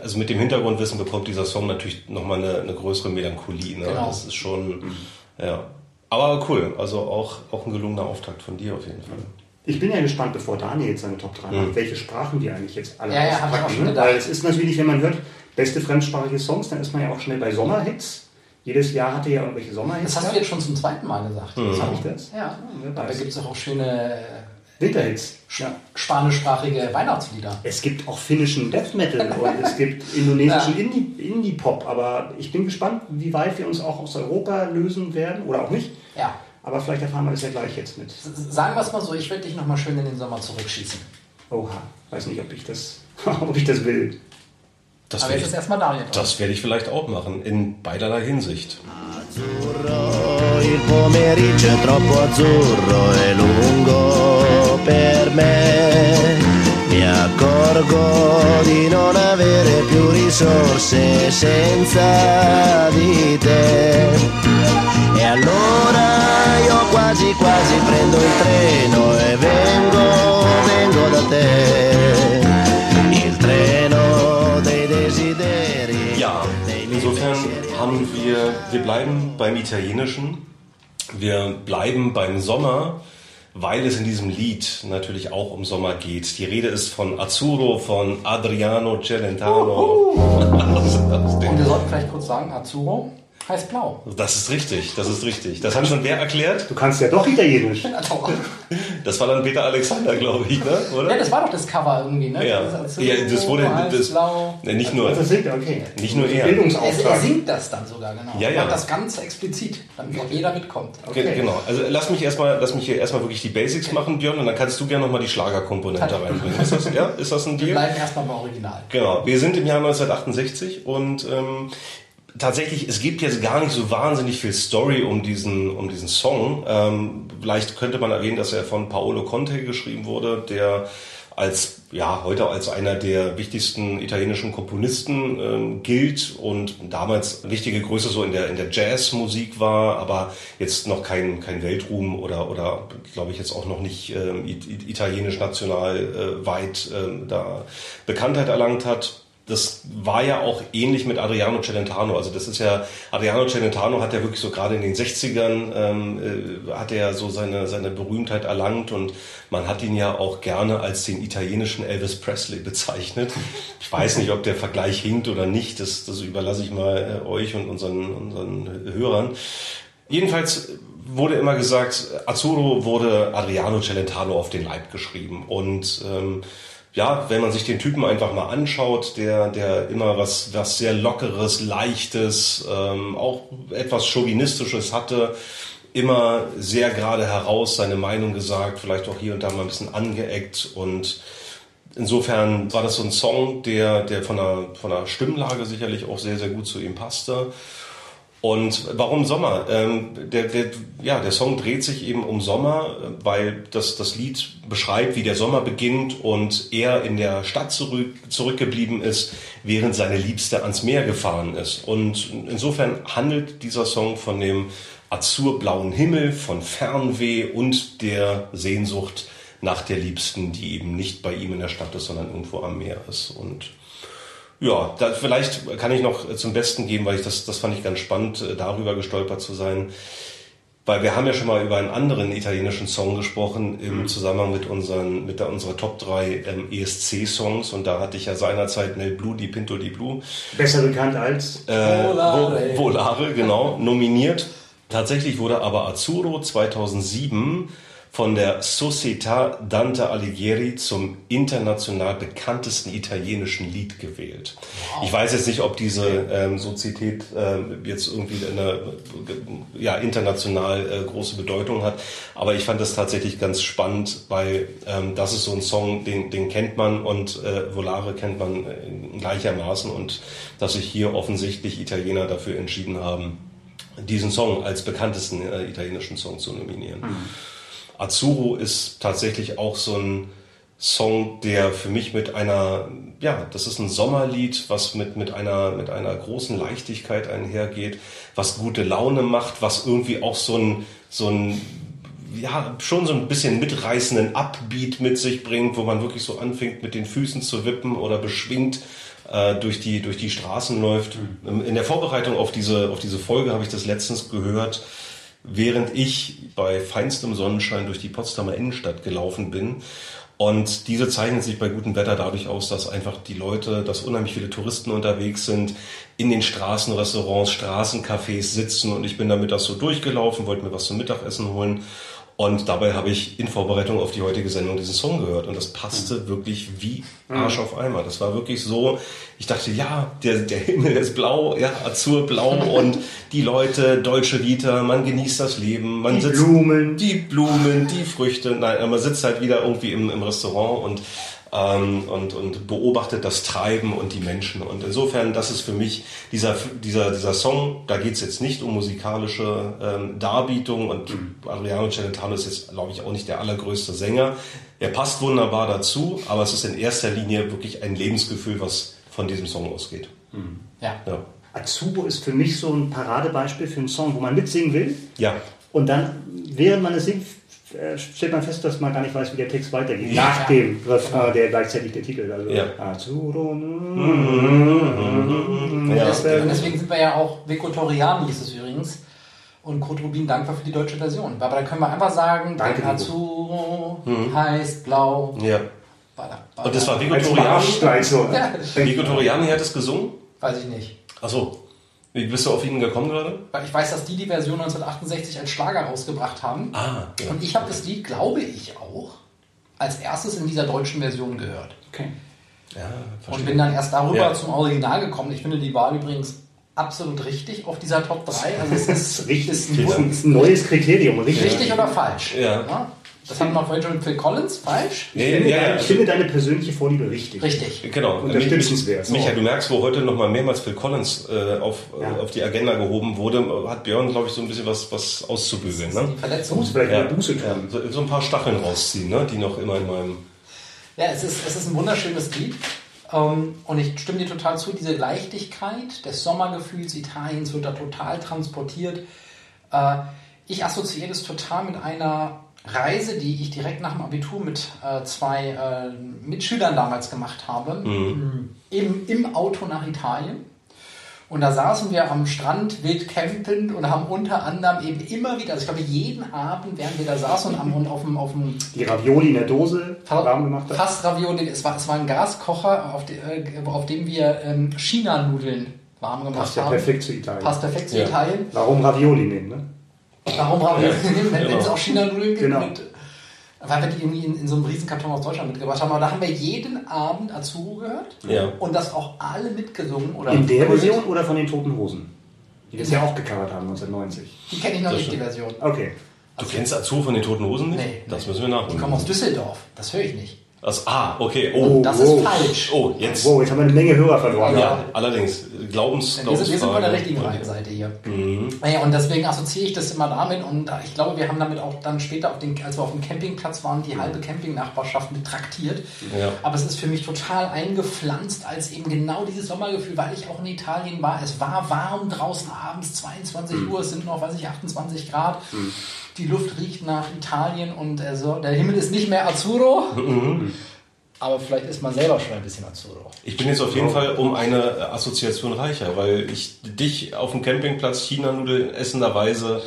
Also mit dem Hintergrundwissen bekommt dieser Song natürlich nochmal eine, eine größere Melancholie. Ne? Genau. Das ist schon, ja. Aber cool. Also auch, auch ein gelungener Auftakt von dir auf jeden Fall. Ich bin ja gespannt, bevor Daniel jetzt seine Top 3 Mhm. macht, welche Sprachen die eigentlich jetzt alle Ja, ja, hab ich auch auspacken. schon ne? gedacht. Weil es ist natürlich, wenn man hört, beste fremdsprachige Songs, dann ist man ja auch schnell bei Sommerhits. Jedes Jahr hatte ja irgendwelche Sommerhits. Das hast du jetzt schon zum zweiten Mal gesagt. Mhm. Sag ich das? Ja, dabei weiß. gibt es auch schöne Winterhits. äh, spanischsprachige Weihnachtslieder. Es gibt auch finnischen Death Metal und es gibt indonesischen Indie- Indie-Pop, aber ich bin gespannt, wie weit wir uns auch aus Europa lösen werden oder auch nicht. Ja, Aber vielleicht erfahren wir das ja gleich jetzt mit. Sagen wir es mal so, ich werde dich nochmal schön in den Sommer zurückschießen. Oha, weiß nicht, ob ich das, [laughs] ob ich das will. Das Aber werde jetzt ist ich, erstmal Daniel das werde ich vielleicht auch machen, in beiderlei Hinsicht. Il pomeriggio è troppo azzurro e lungo per me. Mi accorgo di non avere più risorse senza di te. E allora io quasi quasi prendo il treno e vengo, vengo da te. Il treno dei desideri. Ja, insofern haben wir, wir bleiben beim Italienischen, wir bleiben beim Sommer, weil es in diesem Lied natürlich auch um Sommer geht. Die Rede ist von Azzurro, von Adriano Celentano. [laughs] Und wir sollten vielleicht kurz sagen, Azzurro heißt blau. Das ist richtig, das ist richtig. Das hat schon wer erklärt? Du kannst ja doch Italienisch. Das war dann Peter Alexander, glaube ich, ne? oder? Ja, das war doch das Cover irgendwie, ne? Ja. Das Ja, das wurde- heißt das- blau. Ne, nicht nur. Das singt er, okay. Nicht nur er. Er, er singt das dann sogar, genau. Ja, Er ja. Macht das ganz explizit, damit auch jeder mitkommt. Ge- Genau. Also lass mich erstmal, lass mich hier erstmal wirklich die Basics machen, Björn, und dann kannst du gerne nochmal die Schlagerkomponente reinbringen. Ist das, ja? Ist das ein Wir Deal? bleiben erstmal beim Original. Genau, wir sind im Jahr 1968 und ähm, tatsächlich, es gibt jetzt gar nicht so wahnsinnig viel Story um diesen, um diesen Song. Ähm, vielleicht könnte man erwähnen, dass er von Paolo Conte geschrieben wurde, der als ja heute als einer der wichtigsten italienischen Komponisten ähm, gilt und damals wichtige Größe so in der in der Jazzmusik war, aber jetzt noch kein kein Weltruhm oder oder glaube ich jetzt auch noch nicht ähm, it- it- italienisch national äh, weit ähm, da Bekanntheit erlangt hat. Das war ja auch ähnlich mit Adriano Celentano. Also das ist ja, Adriano Celentano hat ja wirklich so gerade in den 60ern, ähm, äh, hat er ja so seine, seine Berühmtheit erlangt und man hat ihn ja auch gerne als den italienischen Elvis Presley bezeichnet. Ich weiß nicht, ob der Vergleich hinkt oder nicht, das, das überlasse ich mal äh, euch und unseren, unseren Hörern. Jedenfalls wurde immer gesagt, Azzurro wurde Adriano Celentano auf den Leib geschrieben und ähm, ja, wenn man sich den Typen einfach mal anschaut, der, der immer was, was sehr Lockeres, Leichtes, ähm, auch etwas Chauvinistisches hatte, immer sehr gerade heraus seine Meinung gesagt, vielleicht auch hier und da mal ein bisschen angeeckt und insofern war das so ein Song, der, der von der, von der Stimmlage sicherlich auch sehr, sehr gut zu ihm passte. Und warum Sommer? Ähm, der, der, ja, der Song dreht sich eben um Sommer, weil das, das Lied beschreibt, wie der Sommer beginnt und er in der Stadt zurück, zurückgeblieben ist, während seine Liebste ans Meer gefahren ist. Und insofern handelt dieser Song von dem azurblauen Himmel, von Fernweh und der Sehnsucht nach der Liebsten, die eben nicht bei ihm in der Stadt ist, sondern irgendwo am Meer ist. Und ja, da, vielleicht kann ich noch zum Besten geben, weil ich das, das fand ich ganz spannend, äh, darüber gestolpert zu sein. Weil wir haben ja schon mal über einen anderen italienischen Song gesprochen im Zusammenhang mit unseren, mit der, unserer Top 3 ähm, ESC-Songs und da hatte ich ja seinerzeit Nel Blue, die Pinto di Blue, Besser bekannt als. äh, Volare. Vo- Volare, genau, nominiert. Tatsächlich wurde aber Azzurro 2007 von der Società Dante Alighieri zum international bekanntesten italienischen Lied gewählt. Ich weiß jetzt nicht, ob diese ähm, Sozietät ähm, jetzt irgendwie eine ja, international äh, große Bedeutung hat, aber ich fand das tatsächlich ganz spannend, weil ähm, das ist so ein Song, den, den kennt man und äh, Volare kennt man äh, gleichermaßen und dass sich hier offensichtlich Italiener dafür entschieden haben, diesen Song als bekanntesten äh, italienischen Song zu nominieren. Azzurro ist tatsächlich auch so ein Song, der für mich mit einer, ja, das ist ein Sommerlied, was mit, mit einer, mit einer großen Leichtigkeit einhergeht, was gute Laune macht, was irgendwie auch so ein, so ein, ja, schon so ein bisschen mitreißenden Upbeat mit sich bringt, wo man wirklich so anfängt, mit den Füßen zu wippen oder beschwingt äh, durch, die, durch die Straßen läuft. In der Vorbereitung auf diese, auf diese Folge habe ich das letztens gehört, während ich bei feinstem Sonnenschein durch die Potsdamer Innenstadt gelaufen bin. Und diese zeichnet sich bei gutem Wetter dadurch aus, dass einfach die Leute, dass unheimlich viele Touristen unterwegs sind, in den Straßenrestaurants, Straßencafés sitzen und ich bin damit das so durchgelaufen, wollte mir was zum Mittagessen holen und dabei habe ich in Vorbereitung auf die heutige Sendung diesen Song gehört und das passte wirklich wie Arsch auf Eimer. Das war wirklich so, ich dachte, ja, der, der Himmel ist blau, ja, azurblau [laughs] und die Leute, deutsche Vita, man genießt das Leben, man Die sitzt, Blumen. die Blumen, die Früchte, nein, man sitzt halt wieder irgendwie im, im Restaurant und ähm, und, und beobachtet das Treiben und die Menschen. Und insofern, das ist für mich dieser, dieser, dieser Song, da geht es jetzt nicht um musikalische ähm, Darbietung und Adriano Celentano ist jetzt, glaube ich, auch nicht der allergrößte Sänger. Er passt wunderbar dazu, aber es ist in erster Linie wirklich ein Lebensgefühl, was von diesem Song ausgeht. Ja. Ja. Azubo ist für mich so ein Paradebeispiel für einen Song, wo man mitsingen will. ja. Und dann, während man es singt, stellt man fest, dass man gar nicht weiß, wie der Text weitergeht. Ja. Nach dem Refrain, der gleichzeitig der Titel. Also Ja. Azzurro. Und Ja. deswegen, und deswegen sind wir ja auch Vico Toriani hieß es übrigens. Und Kurt Rubin dankbar für die deutsche Version. Aber da können wir einfach sagen, Danke, der Vico. Azzurro heißt blau. ja. Bada, bada. Und das war Als Toriani. Marsch gleich so. [laughs] Ja. Vico Toriani hat es gesungen? Weiß ich nicht. Ach so. Wie bist du auf ihn gekommen gerade? Weil ich weiß, dass die die Version 1968 als Schlager rausgebracht haben. Ah, ja. Und ich habe das Lied, glaube ich auch, als erstes in dieser deutschen Version gehört. Okay. Ja, Und verstehe. bin dann erst darüber Ja. zum Original gekommen. Ich finde die Wahl übrigens absolut richtig auf dieser Top 3. Also es [laughs] ist, Richtig. ist ein, Dank. Das ist ein neues Kriterium. Richtig. richtig oder falsch. Ja. Das haben wir vorhin schon mit Phil Collins. Falsch? Ja, Ich finde, ja, deine- ja. ich finde deine persönliche Vorliebe richtig. Richtig. Genau. Unterstützenswert. Micha, du merkst, wo heute noch mal mehrmals Phil Collins äh, auf, Ja. auf die Agenda gehoben wurde, hat Björn, glaube ich, so ein bisschen was, was auszubügeln. Die Ne? Verletzung. musst vielleicht Ja. eine Buße Ja, tun. so, so ein paar Stacheln rausziehen, ne? die noch immer in meinem... Ja, es ist, es ist ein wunderschönes Lied. Ähm, und ich stimme dir total zu, diese Leichtigkeit des Sommergefühls Italiens wird da total transportiert. Äh, ich assoziiere das total mit einer Reise, die ich direkt nach dem Abitur mit äh, zwei äh, Mitschülern damals gemacht habe. Eben im Auto nach Italien. Und da saßen wir am Strand wild campend und haben unter anderem eben immer wieder, also ich glaube jeden Abend, während wir da saßen und, am, und auf dem, auf dem Die Ravioli in der Dose warm gemacht hast. Fast Ravioli. Es war, es war ein Gaskocher, auf, de, äh, auf dem wir ähm, China-Nudeln warm gemacht Passt ja haben. perfekt zu Italien. Passt perfekt zu Ja. Italien. Warum Ravioli nehmen, ne? Warum Ravioli nehmen, wenn genau. es auch China-Nudeln gibt? Genau. Mit, weil wir die irgendwie in, in so einem Riesenkarton aus Deutschland mitgebracht haben. Aber da haben wir jeden Abend Azuro gehört. Ja. Und das auch alle mitgesungen. Oder In der. Version oder von den Toten Hosen? Die das ja auch gecovert haben 1990. Die kenne ich noch Das nicht, die stimmt. Version. Okay. Du kennst Azur von den Toten Hosen nicht? Nee. Das müssen wir Die nachholen. kommen aus Düsseldorf. Das höre ich nicht. Das, ah, okay. Oh, Das wow. ist falsch. oh jetzt. Wow, jetzt haben wir eine Menge Hörer verloren. Ja, allerdings. Glaubens, Wir sind, wir sind von der richtigen Seite hier. Mhm. Naja, und deswegen assoziiere ich das immer damit und ich glaube, wir haben damit auch dann später, auf den, als wir auf dem Campingplatz waren, die halbe Campingnachbarschaft mit traktiert. Ja. Aber es ist für mich total eingepflanzt als eben genau dieses Sommergefühl, weil ich auch in Italien war. Es war warm draußen abends, 22 Uhr, es sind noch, weiß ich, 28 Grad. Die Luft riecht nach Italien und also, der Himmel ist nicht mehr Azzurro. [laughs] Aber vielleicht ist man selber schon ein bisschen Azzurro. Ich bin jetzt auf jeden Fall um eine Assoziation reicher, weil ich dich auf dem Campingplatz China-Nudeln essenderweise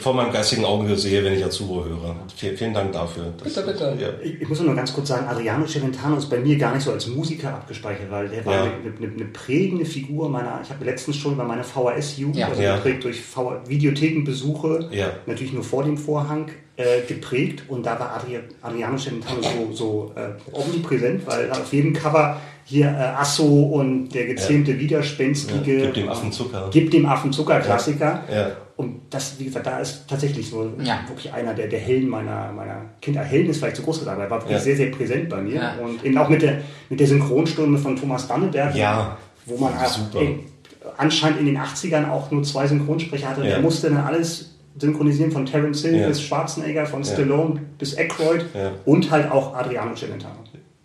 vor meinem geistigen Auge sehe, wenn ich Azuro höre. Vielen, vielen Dank dafür. Das, Bitte, bitte. Ja. Ich, ich muss nur ganz kurz sagen, Adriano Celentano ist bei mir gar nicht so als Musiker abgespeichert, weil der war Ja. eine, eine, eine prägende Figur meiner, ich habe letztens schon über meine VHS-Jugend, Ja. also Ja. geprägt durch v Videothekenbesuche, Ja. natürlich nur vor dem Vorhang, äh, geprägt und da war Adri Adriano Celentano so, so äh, omnipräsent, weil auf jedem Cover hier äh, Asso und der gezähmte, widerspenstige Ja, gib dem Affen Zucker. Gib dem Affen Zucker Klassiker. Ja. Und das, wie gesagt, da ist tatsächlich so Ja. wirklich einer der, der Helden meiner, meiner Kinder. Helden ist vielleicht zu groß gesagt, aber er war wirklich Ja. sehr, sehr präsent bei mir. Ja. Und eben auch mit der, mit der Synchronstimme von Thomas Danneberg, Ja. wo man Super. ey, anscheinend in den 80ern auch nur zwei Synchronsprecher hatte. Ja. Der musste dann alles synchronisieren von Terence Hill Ja. bis Schwarzenegger, von Ja. Stallone bis Aykroyd Ja. und halt auch Adriano Celentano.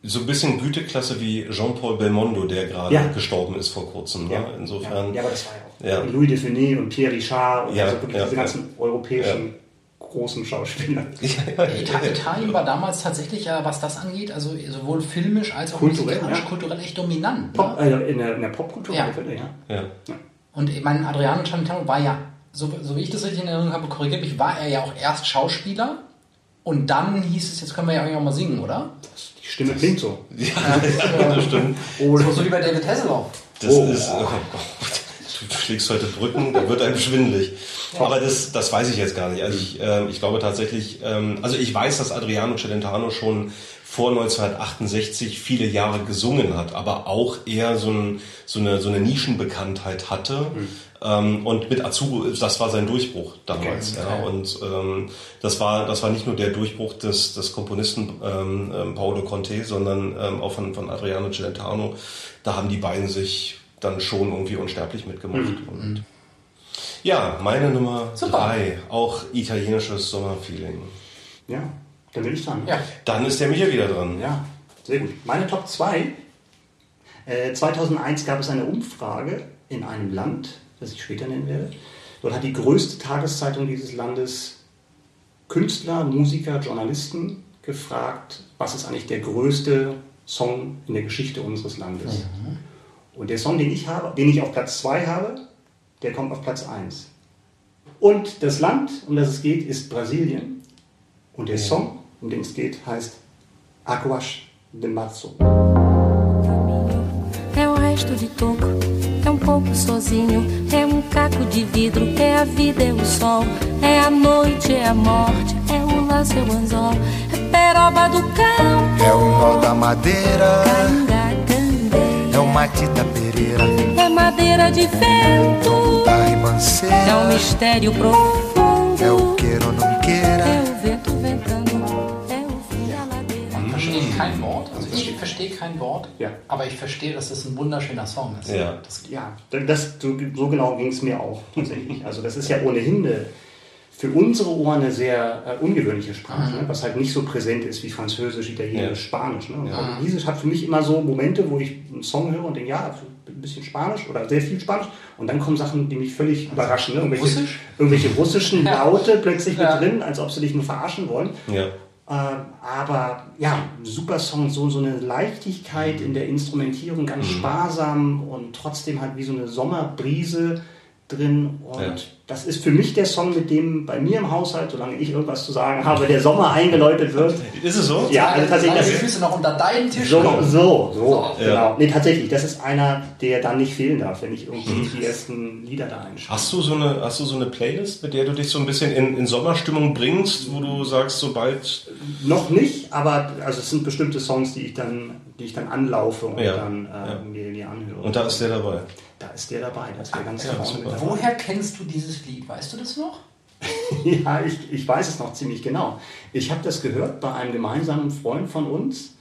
So ein bisschen Güteklasse wie Jean-Paul Belmondo, der gerade Ja. gestorben ist vor kurzem. Ne? Insofern. Ja, aber das war ja Ja. Louis Define und Pierre Richard und Ja, also wirklich ja, diese ja. ganzen europäischen großen Schauspieler. [laughs] Ita Italien war damals tatsächlich, ja, was das angeht, also sowohl filmisch als auch Kulturell, kulturell echt dominant. Pop, Ne? äh, in, der, in der Popkultur, Ja. ja. Ja. Und ich meine, Adriano Celentano war ja, so, so wie ich das richtig in Erinnerung habe, korrigiert mich, war er ja auch erst Schauspieler und dann hieß es, jetzt können wir ja eigentlich auch mal singen, oder? Die Stimme klingt so. [laughs] Ja, [laughs] das stimmt. So, so wie bei David Hasselhoff. Das Oh. ist. Oh, du schlägst heute Brücken, da wird einem schwindelig. Aber das, das weiß ich jetzt gar nicht. Also ich, ähm, ich glaube tatsächlich, ähm, also ich weiß, dass Adriano Celentano schon vor 1968 viele Jahre gesungen hat, aber auch eher so, ein, so, eine, so eine Nischenbekanntheit hatte. Ähm, und mit Azuro, das war sein Durchbruch damals. Okay. Ja, und ähm, das, war, das war nicht nur der Durchbruch des, des Komponisten ähm, ähm, Paolo Conte, sondern ähm, auch von, von Adriano Celentano. Da haben die beiden sich dann schon irgendwie unsterblich mitgemacht. Und ja, meine Nummer Super. drei, auch italienisches Sommerfeeling. Ja, dann bin ich dran. Ja. Dann ist der Michael wieder dran. Ja, sehr gut. Meine Top 2. Äh, 2001 gab es eine Umfrage in einem Land, das ich später nennen werde. Dort hat die größte Tageszeitung dieses Landes Künstler, Musiker, Journalisten gefragt, was ist eigentlich der größte Song in der Geschichte unseres Landes. Und der Song, den ich habe, den ich auf Platz 2 habe, der kommt auf Platz 1. Und das Land, um das es geht, ist Brasilien. Und der Song, um den es geht, heißt Aguas de Março. É o resto de toco, é um pouco sozinho, é um caco de vidro, é a vida, é o sol, é a noite, é a morte, é o laço, é o anzol, é peroba do campo, É o nó da madeira, cangacandê, é o Matita Pereira, é madeira de vento, da é um ribanceira, mistério profundo, é o queira ou não é queira. o vento ventando, é o fim da ladeira. Ich verstehe kein Wort, also ich verstehe kein Wort, Ja. aber ich verstehe, dass das ein wunderschöner Song ist. Ja. Das, Ja, das, so, so genau ging es mir auch tatsächlich. Also das ist ja ohnehin eine, für unsere Ohren eine sehr äh, ungewöhnliche Sprache, ne? was halt nicht so präsent ist wie Französisch, Italienisch, Ja. Spanisch. Ne? Und Portugiesisch hat für mich immer so Momente, wo ich einen Song höre und denke, ja, ein bisschen Spanisch oder sehr viel Spanisch und dann kommen Sachen, die mich völlig überraschen. Ne? Irgendwelche, Russisch? irgendwelche russischen Ja. [laughs] Laute plötzlich Ja. mit drin, als ob sie dich nur verarschen wollen. Ja. Ähm, aber ja, super Song, so, so eine Leichtigkeit in der Instrumentierung, ganz sparsam und trotzdem halt wie so eine Sommerbrise drin. Und Ja. Das ist für mich der Song, mit dem bei mir im Haushalt, solange ich irgendwas zu sagen habe, der Sommer eingeläutet wird. Ist es so? Ja, also tatsächlich. Das Füße noch unter deinen Tisch. so, kommen. so, so, Ja. genau. Nee, tatsächlich, das ist einer, der dann nicht fehlen darf, wenn ich irgendwie die ersten Lieder da einschaue. Hast du so eine, hast du so eine Playlist, mit der du dich so ein bisschen in, in Sommerstimmung bringst, wo du sagst, sobald Noch nicht, aber also es sind bestimmte Songs, die ich dann, die ich dann anlaufe und Ja, dann äh, ja. mir, mir anhöre. und da ist der dabei. Da ist der dabei, das wäre ganz Ja. Woher kennst du dieses Lied? Weißt du das noch? [laughs] Ja, ich, ich weiß es noch ziemlich genau. Ich habe das gehört bei einem gemeinsamen Freund von uns,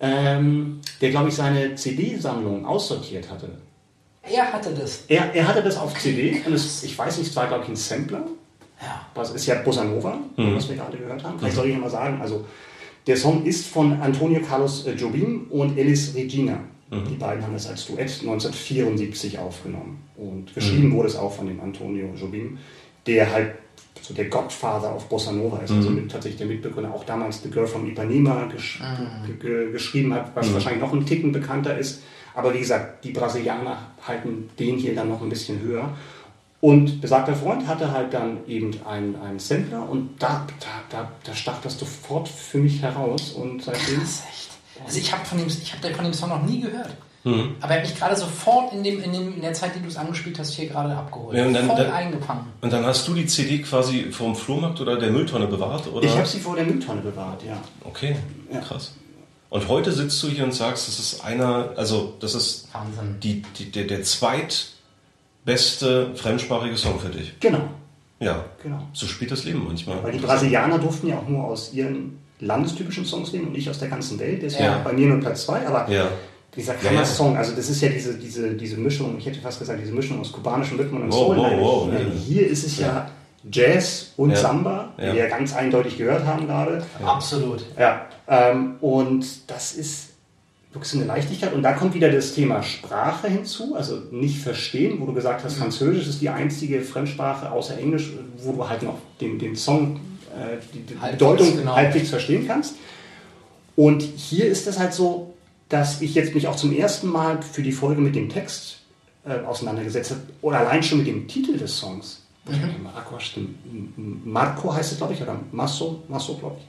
ähm, der, glaube ich, seine CD-Sammlung aussortiert hatte. Er hatte das. Er, er hatte das auf CD und es, ich weiß nicht, es war, glaube ich, ein Sampler. Ja. Das ist ja Bossa Nova, was wir gerade gehört haben. Vielleicht soll ich mal sagen, also der Song ist von Antonio Carlos äh, Jobim und Elis Regina. Die beiden haben das als Duett 1974 aufgenommen. Und geschrieben wurde es auch von dem Antonio Jobim, der halt so der Godfather auf Bossa Nova ist, also mit, tatsächlich der Mitbegründer, auch damals The Girl from Ipanema gesch ge ge geschrieben hat, was wahrscheinlich noch ein Ticken bekannter ist. Aber wie gesagt, die Brasilianer halten den hier dann noch ein bisschen höher. Und besagter Freund hatte halt dann eben einen, einen Sampler und da, da, da, da stach das sofort für mich heraus und seitdem... Krass, echt. Also ich habe von, dem- ich von dem Song noch nie gehört. Mhm. Aber er hat mich gerade sofort in, dem, in, dem, in der Zeit, die du es angespielt hast, hier gerade abgeholt. Ja, und dann- Voll dann- eingefangen. Und dann hast du die CD quasi vom Flohmarkt oder der Mülltonne bewahrt, oder? Ich habe sie vor der Mülltonne bewahrt, ja. Okay, Ja. krass. Und heute sitzt du hier und sagst, das ist einer, also das ist Wahnsinn. die, die, der, der zweitbeste fremdsprachige Song für dich. Genau, Ja, genau. so spielt das Leben manchmal. Weil die Brasilianer durften ja auch nur aus ihren landestypischen Songs wählen und nicht aus der ganzen Welt. Deswegen Ja. bei mir nur Platz zwei. Aber Ja. dieser. Kammersong, also das ist ja diese, diese, diese Mischung, ich hätte fast gesagt, diese Mischung aus kubanischem Rhythm und Wow, Soul. wow, Nein, wow, hier, ja. hier ist es ja, Jazz und Ja. Samba, Ja. die wir ja ganz eindeutig gehört haben gerade. Absolut. Ja, ähm, und das ist wirklich so eine Leichtigkeit. Und da kommt wieder das Thema Sprache hinzu, also nicht verstehen, wo du gesagt hast, Französisch ist die einzige Fremdsprache außer Englisch, wo du halt noch den, den Song, die, die Halbwegs, Bedeutung genau. halbwegs verstehen kannst. Und hier ist es halt so, dass ich jetzt mich auch zum ersten Mal für die Folge mit dem Text äh, auseinandergesetzt habe, oder allein schon mit dem Titel des Songs. Dachte, Marco, heißt es, glaube ich, oder Masso, Masso, glaube ich.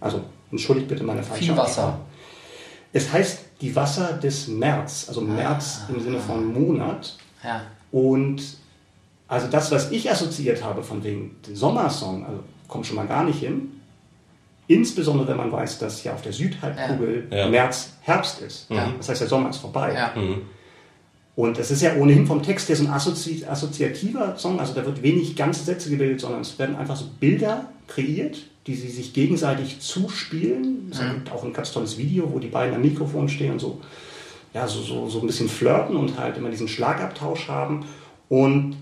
Also, entschuldigt bitte meine falsche Viel Wasser. Es heißt die Wasser des März, also März im Sinne von Monat. Ja. Und also das, was ich assoziiert habe von wegen dem Sommersong, also kommt schon mal gar nicht hin. Insbesondere wenn man weiß, dass ja auf der Südhalbkugel Ja. Ja. März Herbst ist. Ja. Das heißt, der Sommer ist vorbei. Ja. Und es ist ja ohnehin vom Text her so ein assozi assoziativer Song, also da wird wenig ganze Sätze gebildet, sondern es werden einfach so Bilder kreiert, die sie sich gegenseitig zuspielen. Es gibt auch ein ganz tolles Video, wo die beiden am Mikrofon stehen und so, ja, so, so, so ein bisschen flirten und halt immer diesen Schlagabtausch haben. Und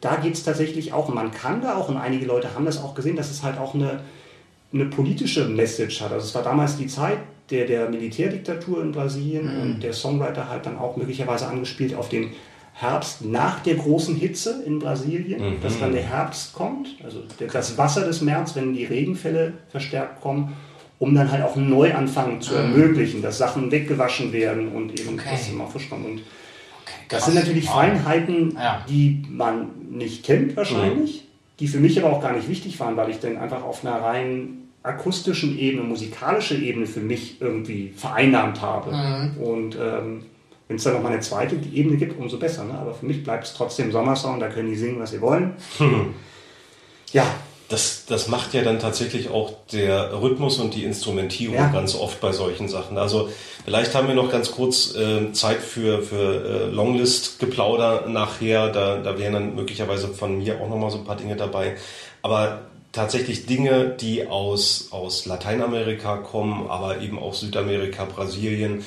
da geht es tatsächlich auch, und man kann da auch, und einige Leute haben das auch gesehen, dass es halt auch eine, eine politische Message hat. Also es war damals die Zeit der, der Militärdiktatur in Brasilien und der Songwriter hat dann auch möglicherweise angespielt auf den Herbst nach der großen Hitze in Brasilien, dass dann der Herbst kommt, also das Wasser des März, wenn die Regenfälle verstärkt kommen, um dann halt auch einen Neuanfang zu ermöglichen, dass Sachen weggewaschen werden und eben Okay. das immer frisch kommt. Und das sind natürlich. Feinheiten, Ja. die man nicht kennt wahrscheinlich, die für mich aber auch gar nicht wichtig waren, weil ich dann einfach auf einer rein akustischen Ebene, musikalische Ebene für mich irgendwie vereinnahmt habe. Und ähm, wenn es dann noch mal eine zweite Ebene gibt, umso besser. Ne? Aber für mich bleibt es trotzdem Sommersong, da können die singen, was sie wollen. Ja, Das, das macht ja dann tatsächlich auch der Rhythmus und die Instrumentierung Ja. ganz oft bei solchen Sachen. Also vielleicht haben wir noch ganz kurz äh, Zeit für, für äh, Longlist-Geplauder nachher. Da, da wären dann möglicherweise von mir auch nochmal so ein paar Dinge dabei. Aber tatsächlich Dinge, die aus, aus Lateinamerika kommen, aber eben auch Südamerika, Brasilien,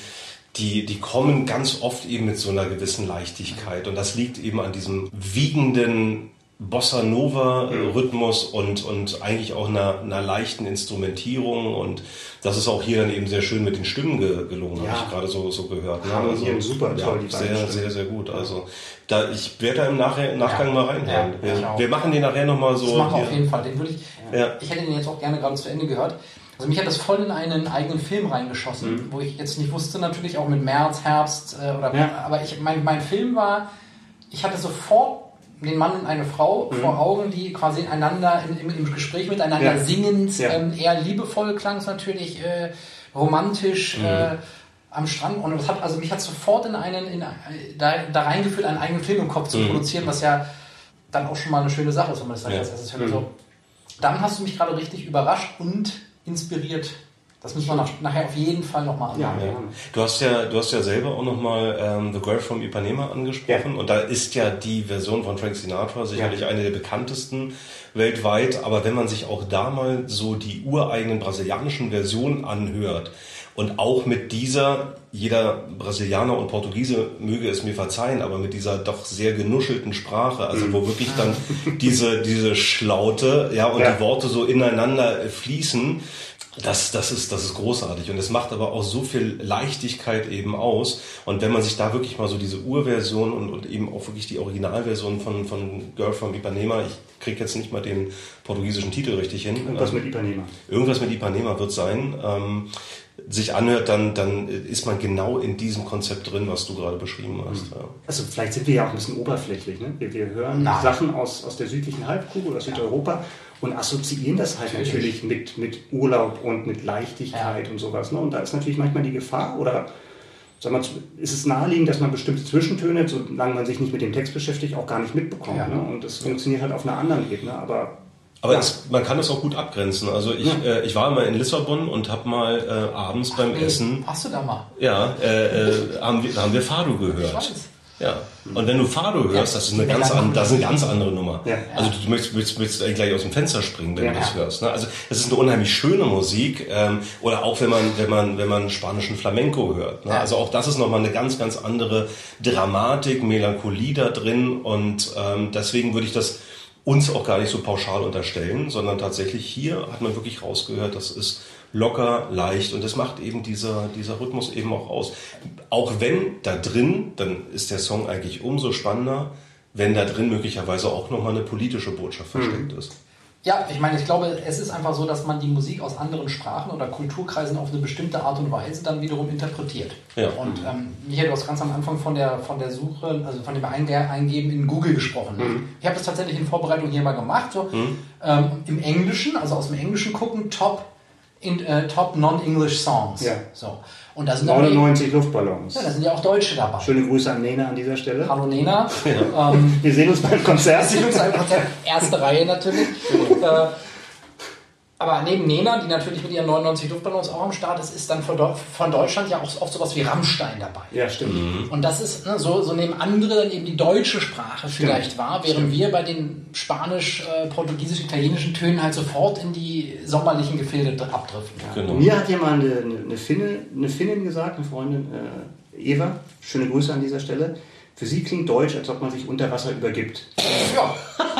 die, die kommen ganz oft eben mit so einer gewissen Leichtigkeit. Und das liegt eben an diesem wiegenden Bossa Nova äh, Rhythmus und, und eigentlich auch einer, einer leichten Instrumentierung. Und das ist auch hier dann eben sehr schön mit den Stimmen ge gelungen, Ja. habe ich gerade so, so gehört. Ne? Harmonieren super toll, beiden sehr, Stimmen. sehr, sehr gut. Also da, ich werde da im Nachher, Nachgang Ja. mal reinhören. Ja, wir, machen den nachher nochmal so. Das machen wir auf jeden Fall. Den würde ich, Ja. ich hätte den jetzt auch gerne gerade zu Ende gehört. Also mich hat das voll in einen eigenen Film reingeschossen, Mhm. wo ich jetzt nicht wusste, natürlich auch mit März, Herbst, äh, oder, Ja. aber ich, mein, mein Film war, ich hatte sofort den Mann und eine Frau vor Augen, die quasi einander im, im, im Gespräch miteinander Mhm. Ja. singend, Ja. ähm, eher liebevoll klang es natürlich, äh, romantisch Mhm. äh, am Strand. Und das hat, also mich hat sofort in einen, in, da, da reingeführt, einen eigenen Film im Kopf zu produzieren, was ja dann auch schon mal eine schöne Sache ist, wenn man das dann Ja. als erstes hört. Also, dann hast du mich gerade richtig überrascht und inspiriert. Das müssen wir nach, nachher auf jeden Fall nochmal anhören. ja, Ja. Du hast ja, du hast ja selber auch nochmal ähm, The Girl from Ipanema angesprochen Ja. und da ist ja die Version von Frank Sinatra sicherlich eine der bekanntesten weltweit, aber wenn man sich auch da mal so die ureigenen brasilianischen Versionen anhört und auch mit dieser, jeder Brasilianer und Portugiese möge es mir verzeihen, aber mit dieser doch sehr genuschelten Sprache, also wo wirklich dann diese, diese Schlaute, ja, und die Worte so ineinander fließen, das, das, ist, das ist großartig und es macht aber auch so viel Leichtigkeit eben aus. Und wenn man sich da wirklich mal so diese Urversion und, und eben auch wirklich die Originalversion von, von Girl from Ipanema, ich krieg jetzt nicht mal den portugiesischen Titel richtig hin. irgendwas Ähm, mit Ipanema. Irgendwas mit Ipanema wird sein. Ähm, sich anhört, dann, dann ist man genau in diesem Konzept drin, was du gerade beschrieben hast. Ja. Also vielleicht sind wir ja auch ein bisschen oberflächlich. Ne? Wir, wir hören Nein. Sachen aus, aus der südlichen Halbkugel, aus Südeuropa und assoziieren das halt natürlich, mit, mit Urlaub und mit Leichtigkeit Ja. und sowas. Ne? Und da ist natürlich manchmal die Gefahr oder sag mal, ist es naheliegend, dass man bestimmte Zwischentöne, solange man sich nicht mit dem Text beschäftigt, auch gar nicht mitbekommt. Ja. Ne? Und das funktioniert halt auf einer anderen Ebene. Aber Aber es, man kann das auch gut abgrenzen. Also ich, äh, ich war mal in Lissabon und habe mal äh, abends beim Nee, Essen, Hast du da mal? ja, äh, äh, haben, wir, haben wir Fado gehört. Ich weiß. Ja. Und wenn du Fado hörst, das ist eine ganz, an, das ist eine ganz andere Nummer. Ja. Also du möchtest, möchtest, möchtest gleich aus dem Fenster springen, wenn Ja. du das hörst. Ne? Also es ist eine unheimlich schöne Musik. Ähm, oder auch wenn man, wenn man, wenn man spanischen Flamenco hört. Ne? Ja. Also auch das ist nochmal eine ganz, ganz andere Dramatik, Melancholie da drin. Und ähm, deswegen würde ich das uns auch gar nicht so pauschal unterstellen, sondern tatsächlich hier hat man wirklich rausgehört, das ist locker, leicht und das macht eben dieser, dieser Rhythmus eben auch aus. Auch wenn da drin, dann ist der Song eigentlich umso spannender, wenn da drin möglicherweise auch nochmal eine politische Botschaft versteckt ist. Ja, ich meine, ich glaube, es ist einfach so, dass man die Musik aus anderen Sprachen oder Kulturkreisen auf eine bestimmte Art und Weise dann wiederum interpretiert. Ja. Und ähm, Michael, du hast ganz am Anfang von der, von der Suche, also von dem Einge Eingeben in Google gesprochen. Mhm. Ich habe das tatsächlich in Vorbereitung hier mal gemacht. So, ähm, Im Englischen, also aus dem Englischen gucken, Top, in, äh, Top Non-English Songs. Ja. So. Und da sind, dann, 99 Luftballons. ja, da sind ja auch Deutsche dabei. Schöne Grüße an Nena an dieser Stelle. Hallo Nena. [laughs] Ähm, Wir sehen uns beim Konzert. Sie uns einfach der erste Reihe natürlich. äh, aber neben Nena, die natürlich mit ihren 99 Luftballons auch am Start ist, ist dann von, Deu- von Deutschland ja auch oft sowas wie Rammstein dabei. Ja, stimmt. Und das ist, ne, so, so nehmen andere dann eben die deutsche Sprache vielleicht wahr, während wir bei den spanisch, äh, portugiesisch, italienischen Tönen halt sofort in die sommerlichen Gefilde dr- abdriften. Genau. Mir hat ja mal eine, eine, eine, Finne, eine Finnin gesagt, eine Freundin, äh, Eva, schöne Grüße an dieser Stelle. Für sie klingt Deutsch, als ob man sich unter Wasser übergibt. Ja. [laughs]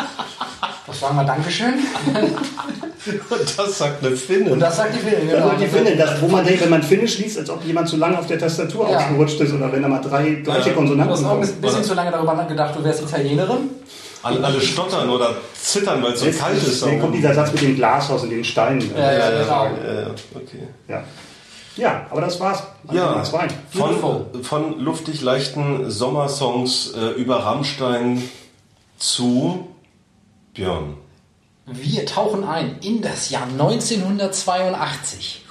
Das sagen wir Dankeschön. [laughs] Und das sagt eine Finne. Und das sagt die Also genau. die Finnin, das, wo man denkt, wenn man Finnisch liest, als ob jemand zu lange auf der Tastatur Ja. ausgerutscht ist oder wenn da mal drei gleiche Ja. Du Konsonanten hast auch ein bisschen zu lange darüber nachgedacht, du wärst Italienerin. alle, alle stottern oder zittern, weil es so kalt ist. dann kommt dieser Satz mit dem Glashaus und den Steinen. Ja, ja, genau. Äh, okay. Ja. ja, aber das war's. Ja, Das war's. von, von luftig leichten Sommersongs äh, über Rammstein zu Björn. Wir tauchen ein in das Jahr 1982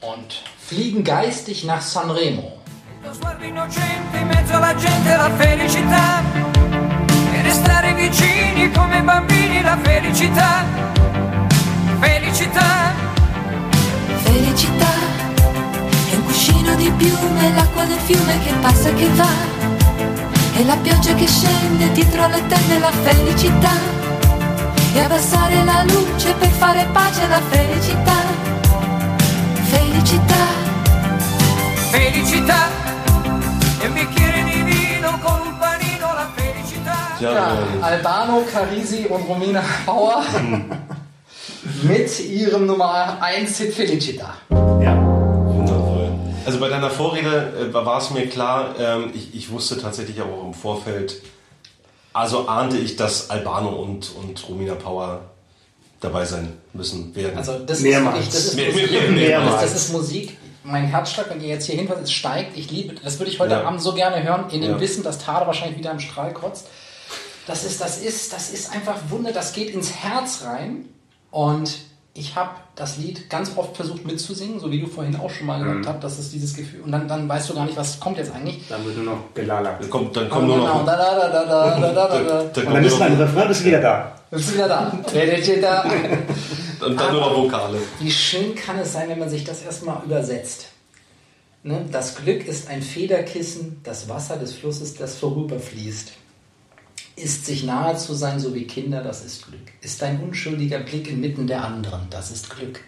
und fliegen geistig nach Sanremo. Lo sguardo innocente in mezzo alla gente la felicità. E restare vicini come bambini la felicità. Felicità. Felicità. È un cuscino di piume, l'acqua del fiume che passa e che va, e la pioggia che scende dietro le tende la felicità, e abbassare la luce per fare pace alla felicità. Felicità, felicità e un bicchiere di vino con un panino la felicità Ja, Albano, Carisi und Romina Bauer mit ihrem Nummer 1 Hit Felicita. Ja. Wundervoll. Also bei deiner Vorrede äh, war es mir klar, ähm, ich, ich wusste tatsächlich auch im Vorfeld, also ahnte ich, dass Albano und, und Romina Power dabei sein müssen werden. Also das Mehrmals. ist das ist Mehr- Musik. mehr- mehrmals. Das, das ist Musik. Mein Herzschlag, wenn ihr jetzt hier hinfahrt, es steigt. Ich liebe, das würde ich heute Ja. Abend so gerne hören, in dem Ja. Wissen, dass Tade wahrscheinlich wieder im Strahl kotzt. Das ist, das ist, das ist einfach Wunder. Das geht ins Herz rein. Und ich habe das Lied ganz oft versucht mitzusingen, so wie du vorhin auch schon mal gesagt hast. Das ist dieses Gefühl. Und dann, dann weißt du gar nicht, was kommt jetzt eigentlich. Dann wird nur noch gelalert. Dann kommt, dann kommt nur Genau, noch. da, da, da, da, da, da, da, da. [laughs] Dann Und dann ist nur ein Refrain, bist du wieder da. [laughs] Bist du wieder da? [laughs] Und dann nur noch Vokale. Wie schön kann es sein, wenn man sich das erstmal übersetzt? Ne? Das Glück ist ein Federkissen, das Wasser des Flusses, das vorüberfließt. Ist sich nahe zu sein, so wie Kinder, das ist Glück. Ist ein unschuldiger Blick inmitten der anderen, das ist Glück.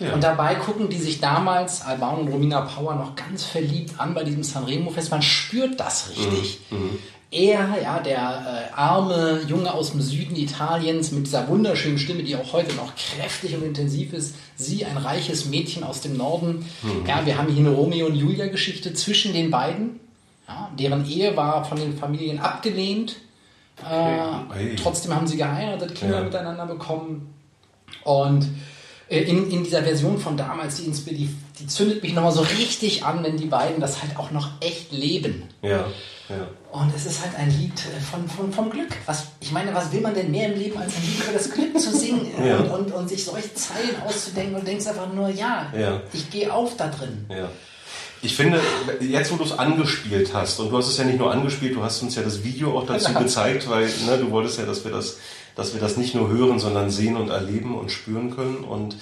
Und dabei gucken die sich damals, Alban und Romina Power, noch ganz verliebt an bei diesem Sanremo-Fest. Man spürt das richtig. Er, ja, der äh, arme Junge aus dem Süden Italiens mit dieser wunderschönen Stimme, die auch heute noch kräftig und intensiv ist. Sie, ein reiches Mädchen aus dem Norden. Ja, wir haben hier eine Romeo und Julia-Geschichte zwischen den beiden. Ja, deren Ehe war von den Familien abgelehnt. Äh, Hey. trotzdem haben sie geheiratet, Kinder Ja. miteinander bekommen. Und Äh, In, in dieser Version von damals, die, die, die zündet mich nochmal so richtig an, wenn die beiden das halt auch noch echt leben. Ja, ja. Und es ist halt ein Lied äh, von, von, vom Glück. Was, ich meine, was will man denn mehr im Leben, als ein Lied über das Glück zu singen Ja. und, und, und sich solche Zeilen auszudenken und denkst einfach nur, ja, Ja. ich gehe auf da drin. Ja. Ich finde, jetzt wo du es angespielt hast, und du hast es ja nicht nur angespielt, du hast uns ja das Video auch dazu Ja. gezeigt, weil ne, du wolltest ja, dass wir das, dass wir das nicht nur hören, sondern sehen und erleben und spüren können. Und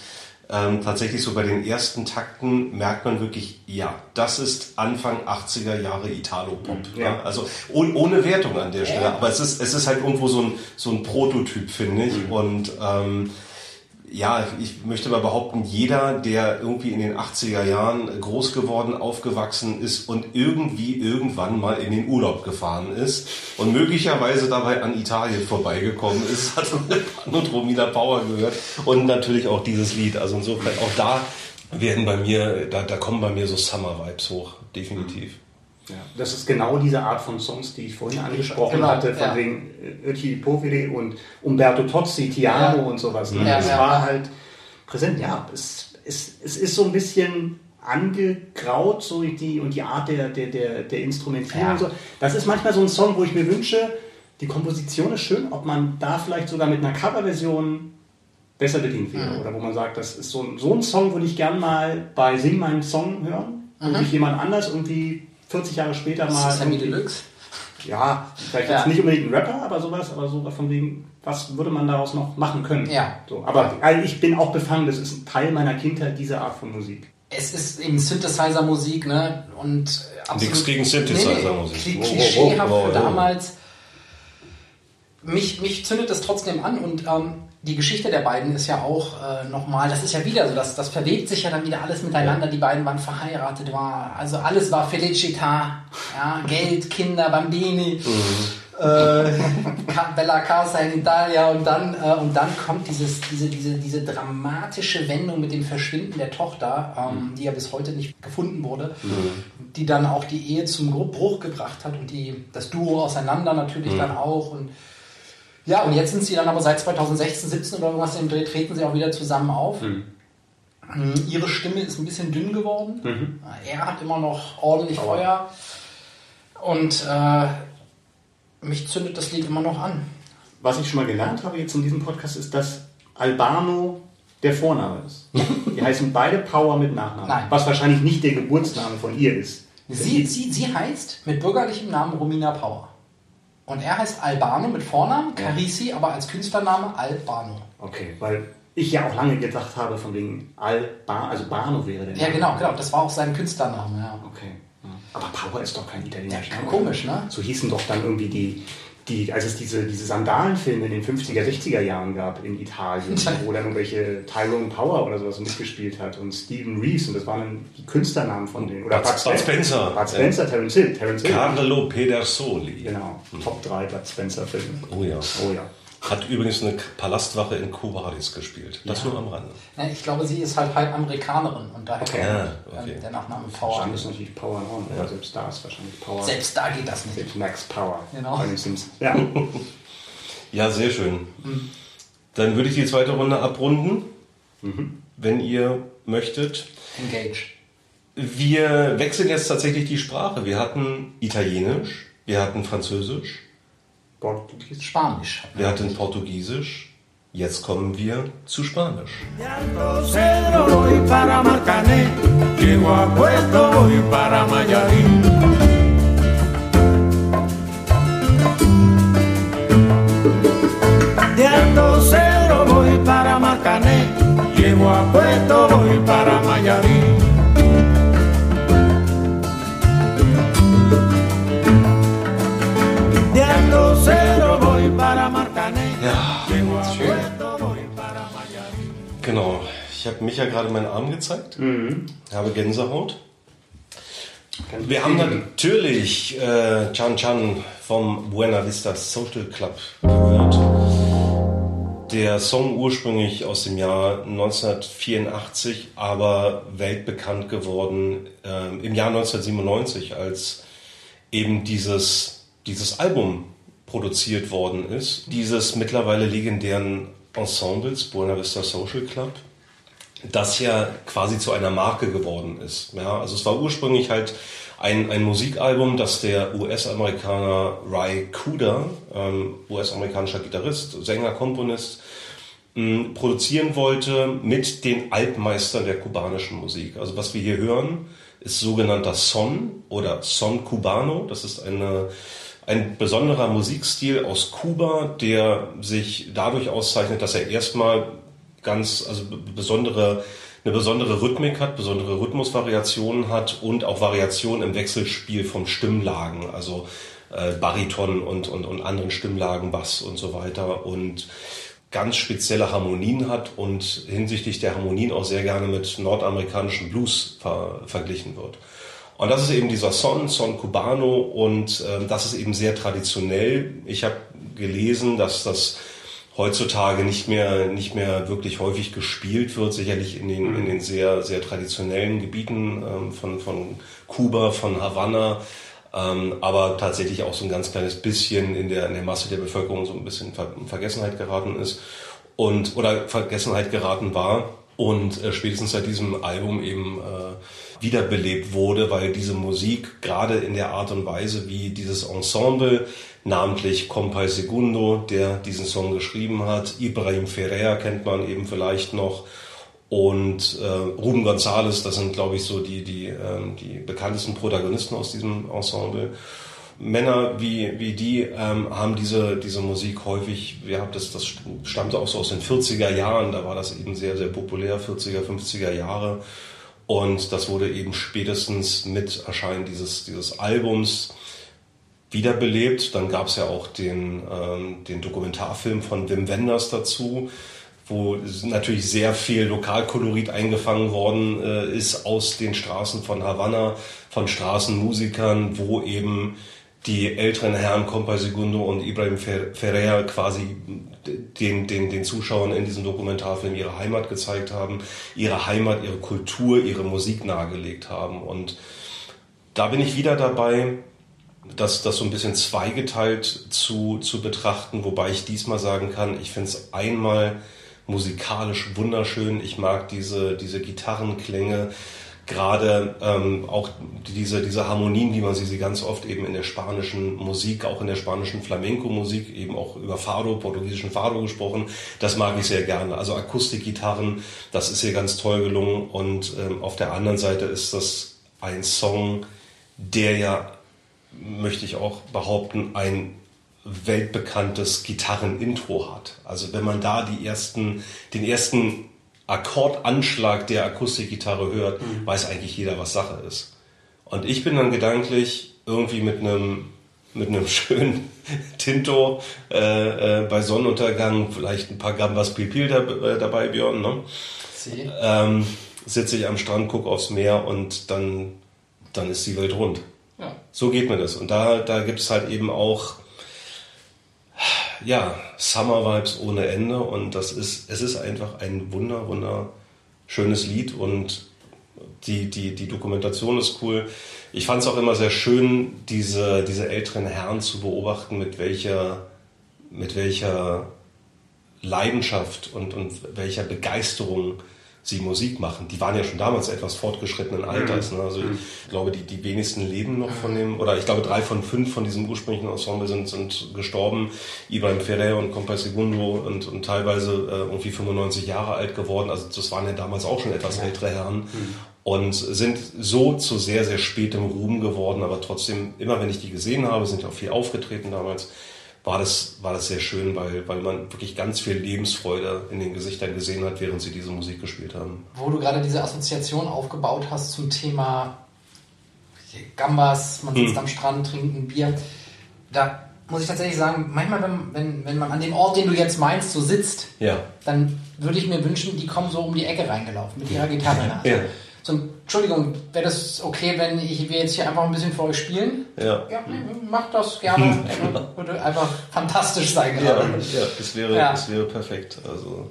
ähm, tatsächlich so bei den ersten Takten merkt man wirklich, ja, das ist Anfang 80er Jahre Italo-Pop. Ja. Ne? Also oh, ohne Wertung an der Stelle, Ja. aber es ist, es ist halt irgendwo so ein, so ein Prototyp, finde ich. Und ähm, ja, ich möchte mal behaupten, jeder, der irgendwie in den 80er Jahren groß geworden, aufgewachsen ist und irgendwie irgendwann mal in den Urlaub gefahren ist und möglicherweise dabei an Italien vorbeigekommen ist, hat und Romina Power gehört und natürlich auch dieses Lied. Also insofern auch da werden bei mir, da, da kommen bei mir so Summer-Vibes hoch, definitiv. Ja, das ist genau diese Art von Songs, die ich vorhin angesprochen Genau, hatte, von ja. wegen äh, Ötchi Poveri und Umberto Tozzi, Ti Amo Ja. und sowas. Ne? Ja, das war halt präsent. Ja, es, es, es ist so ein bisschen angegraut, so die, und die Art der, der, der, der Instrumentierung so. Das ist manchmal so ein Song, wo ich mir wünsche, die Komposition ist schön, ob man da vielleicht sogar mit einer Coverversion besser bedient wäre. Mhm. Oder wo man sagt, das ist so ein, so ein Song, würde ich gern mal bei Sing meinen Song hören, wo Mhm. sich jemand anders irgendwie 40 Jahre später mal. Das ist Sammy Deluxe. Ja, vielleicht Ja. jetzt nicht unbedingt ein Rapper, aber sowas, aber so von wegen, was würde man daraus noch machen können? Ja. So, aber also ich bin auch befangen, das ist ein Teil meiner Kindheit, diese Art von Musik. Es ist eben Synthesizer-Musik, ne? Und äh, absolut- Nichts gegen Synthesizer-Musik. Nee, Wow, wow, klischeehaft wow, wow, für wow. damals. Mich, mich zündet das trotzdem an und ähm, die Geschichte der beiden ist ja auch äh, nochmal, das ist ja wieder so, das, das verwebt sich ja dann wieder alles miteinander. Die beiden waren verheiratet, war, also alles war Felicita, ja, Geld, Kinder, Bambini. Äh, Ca- Bella Casa in Italia und dann, äh, und dann kommt dieses, diese, diese, diese dramatische Wendung mit dem Verschwinden der Tochter, ähm, die ja bis heute nicht gefunden wurde, die dann auch die Ehe zum Bruch gebracht hat und die, das Duo auseinander natürlich dann auch. Und ja, und jetzt sind sie dann aber seit 2016, 17 oder irgendwas im Dreh, treten sie auch wieder zusammen auf. Mhm. Mm, Ihre Stimme ist ein bisschen dünn geworden. Er hat immer noch ordentlich Feuer. Und äh, mich zündet das Lied immer noch an. Was ich schon mal gelernt habe jetzt in diesem Podcast ist, dass Albano der Vorname ist. [laughs] Die heißen beide Power mit Nachnamen. Nein. Was wahrscheinlich nicht der Geburtsname von ihr ist. Sie, sie, sie heißt mit bürgerlichem Namen Romina Power. Und er heißt Albano mit Vornamen, Carisi, aber als Künstlername Albano. Okay, weil ich ja auch lange gedacht habe, von wegen Alba, also Bano wäre der Ja, Name. genau, genau. Das war auch sein Künstlername, ja. Okay. Ja. Aber Power ist doch kein italienischer Name. Komisch, ne? So hießen doch dann irgendwie die, die als es diese, diese Sandalenfilme in den 50er, 60er Jahren gab in Italien, [laughs] wo dann irgendwelche Tyrone Power oder sowas mitgespielt hat und Stephen Reeves und das waren dann die Künstlernamen von denen. Oder Bud- Bud Spencer. Bud Spencer, Terence Hill. Terence Hill. Carlo Pedersoli. Genau, Top 3 Bud Spencer Filme. Oh ja. Oh ja. Hat übrigens eine Palastwache in Covadis gespielt. Das nur am Rande. Ja, ich glaube, sie ist halt halb Amerikanerin und daher Okay. kommt, Ja, ähm, okay. der Nachname Power. Dann ist natürlich Power on, aber selbst da ist wahrscheinlich Power. Selbst da geht das nicht. Selbst Max Power. Genau. Bei den Simpsons. Ja. Ja, sehr schön. Dann würde ich die zweite Runde abrunden, wenn ihr möchtet. Engage. Wir wechseln jetzt tatsächlich die Sprache. Wir hatten Italienisch, wir hatten Französisch, Portugiesisch. Spanisch. wir hatten Portugiesisch. Jetzt kommen wir zu Spanisch. De Genau. Ich habe Micha gerade meinen Arm gezeigt, habe Gänsehaut. Ich Wir haben natürlich äh, Chan Chan vom Buena Vista Social Club gehört. Der Song ursprünglich aus dem Jahr 1984, aber weltbekannt geworden ähm, im Jahr 1997, als eben dieses, dieses Album produziert worden ist. Dieses mittlerweile legendären Ensembles, Buena Vista Social Club. das ja quasi zu einer Marke geworden ist. Ja, also es war ursprünglich halt ein, ein Musikalbum, das der US-Amerikaner Ry Cooder, ähm, US-amerikanischer Gitarrist, Sänger, Komponist, mh, produzieren wollte mit den Altmeistern der kubanischen Musik. Also was wir hier hören, ist sogenannter Son oder Son Cubano. Das ist eine, ein besonderer Musikstil aus Kuba, der sich dadurch auszeichnet, dass er erstmal ganz, also besondere, eine besondere Rhythmik hat, besondere Rhythmusvariationen hat und auch Variationen im Wechselspiel von Stimmlagen, also äh, Bariton und, und, und anderen Stimmlagen, Bass und so weiter und ganz spezielle Harmonien hat und hinsichtlich der Harmonien auch sehr gerne mit nordamerikanischen Blues ver verglichen wird. Und das ist eben dieser Son, Son Cubano und äh, das ist eben sehr traditionell. Ich habe gelesen, dass das heutzutage nicht mehr, nicht mehr wirklich häufig gespielt wird, sicherlich in den, in den sehr, sehr traditionellen Gebieten ähm, von, von Kuba, von Havanna, ähm, aber tatsächlich auch so ein ganz kleines bisschen in der, in der Masse der Bevölkerung so ein bisschen in Vergessenheit geraten ist und oder Vergessenheit geraten war und äh, spätestens seit diesem Album eben äh, wiederbelebt wurde, weil diese Musik gerade in der Art und Weise, wie dieses Ensemble namentlich Compay Segundo, der diesen Song geschrieben hat. Ibrahim Ferrer kennt man eben vielleicht noch. Und äh, Ruben González, das sind, glaube ich, so die, die, ähm, die bekanntesten Protagonisten aus diesem Ensemble. Männer wie, wie die ähm, haben diese, diese Musik häufig, ja, das, das stammte auch so aus den 40er Jahren, da war das eben sehr, sehr populär, 40er, 50er Jahre. Und das wurde eben spätestens mit Erscheinen dieses, dieses Albums wiederbelebt. Dann gab es ja auch den, ähm, den Dokumentarfilm von Wim Wenders dazu, wo natürlich sehr viel Lokalkolorit eingefangen worden äh, ist aus den Straßen von Havanna, von Straßenmusikern, wo eben die älteren Herren Compa Segundo und Ibrahim Ferrer quasi den, den, den Zuschauern in diesem Dokumentarfilm ihre Heimat gezeigt haben, ihre Heimat, ihre Kultur, ihre Musik nahegelegt haben. Und da bin ich wieder dabei, das, das so ein bisschen zweigeteilt zu, zu betrachten, wobei ich diesmal sagen kann, ich finde es einmal musikalisch wunderschön. Ich mag diese, diese Gitarrenklänge, gerade ähm, auch diese, diese Harmonien, wie man sie, sie ganz oft eben in der spanischen Musik, auch in der spanischen Flamenco-Musik, eben auch über Fado, portugiesischen Fado gesprochen, das mag ich sehr gerne. Also Akustikgitarren, das ist hier ganz toll gelungen. Und ähm, auf der anderen Seite ist das ein Song, der ja möchte ich auch behaupten, ein weltbekanntes Gitarrenintro hat. Also wenn man da die ersten, den ersten Akkordanschlag der Akustikgitarre hört, mhm. weiß eigentlich jeder, was Sache ist. Und ich bin dann gedanklich irgendwie mit einem mit einem [laughs] schönen Tinto äh, äh, bei Sonnenuntergang, vielleicht ein paar Gambas Pipil da, äh, dabei, Björn, ne? Ähm, sitze ich am Strand, gucke aufs Meer und dann, dann ist die Welt rund. Ja. So geht mir das. Und da, da gibt es halt eben auch ja, Summer Vibes ohne Ende. Und das ist, es ist einfach ein wunder, wunderschönes Lied und die, die, die Dokumentation ist cool. Ich fand es auch immer sehr schön, diese, diese älteren Herren zu beobachten, mit welcher, mit welcher Leidenschaft und, und welcher Begeisterung sie Musik machen. Die waren ja schon damals etwas fortgeschrittenen Alters. Mhm. Ne? Also ich mhm. glaube, die, die wenigsten leben noch von dem, oder ich glaube, drei von fünf von diesem ursprünglichen Ensemble sind, sind gestorben. Ibrahim Ferrer und Compa Segundo und, und teilweise äh, irgendwie 95 Jahre alt geworden. Also das waren ja damals auch schon etwas ältere Herren. Mhm. Und sind so zu sehr, sehr spätem Ruhm geworden, aber trotzdem, immer wenn ich die gesehen habe, sind ja auch viel aufgetreten damals, war das, war das sehr schön, weil, weil man wirklich ganz viel Lebensfreude in den Gesichtern gesehen hat, während sie diese Musik gespielt haben. Wo du gerade diese Assoziation aufgebaut hast zum Thema Gambas, man sitzt hm. am Strand, trinkt ein Bier. Da muss ich tatsächlich sagen, manchmal, wenn, wenn, wenn man an dem Ort, den du jetzt meinst, so sitzt, ja. dann würde ich mir wünschen, die kommen so um die Ecke reingelaufen mit ihrer Gitarre. Ja [laughs] so, Entschuldigung, wäre das okay, wenn ich wir jetzt hier einfach ein bisschen für euch spielen? Ja. Ja, mach das gerne. [laughs] Würde einfach fantastisch sein gerade. Ja, ja, das wäre, ja. das wäre perfekt. Also,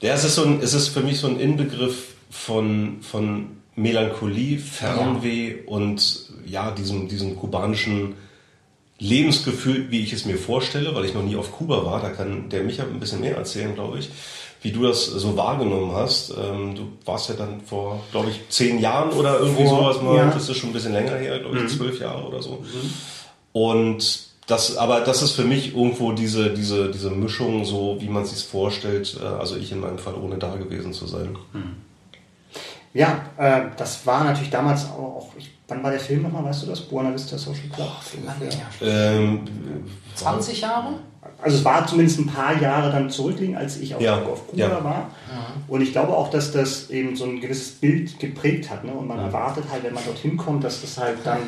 ja, es ist so ein, es ist für mich so ein Inbegriff von, von Melancholie, Fernweh ja. und ja, diesem, diesem kubanischen Lebensgefühl, wie ich es mir vorstelle, weil ich noch nie auf Kuba war. Da kann der Micha ein bisschen mehr erzählen, glaube ich wie du das so wahrgenommen hast. Ähm, du warst ja dann vor, glaube ich, zehn Jahren oder irgendwie Vor- sowas mal. ja. Das ist schon ein bisschen länger her, glaube ich, zwölf Jahre oder so. Und das, aber das ist für mich irgendwo diese, diese, diese Mischung, so wie man es sich vorstellt. Äh, also ich in meinem Fall, ohne da gewesen zu sein. Ja, äh, das war natürlich damals auch, ich, wann war der Film nochmal, weißt du das? Buena Vista Social Club? Lange her. Ähm, 20 Jahre? Also es war zumindest ein paar Jahre dann zurückliegend, als ich auf, Ja, auf Kuba ja. war. Und ich glaube auch, dass das eben so ein gewisses Bild geprägt hat. Ne? Und man erwartet halt, wenn man dorthin kommt, dass das halt dann,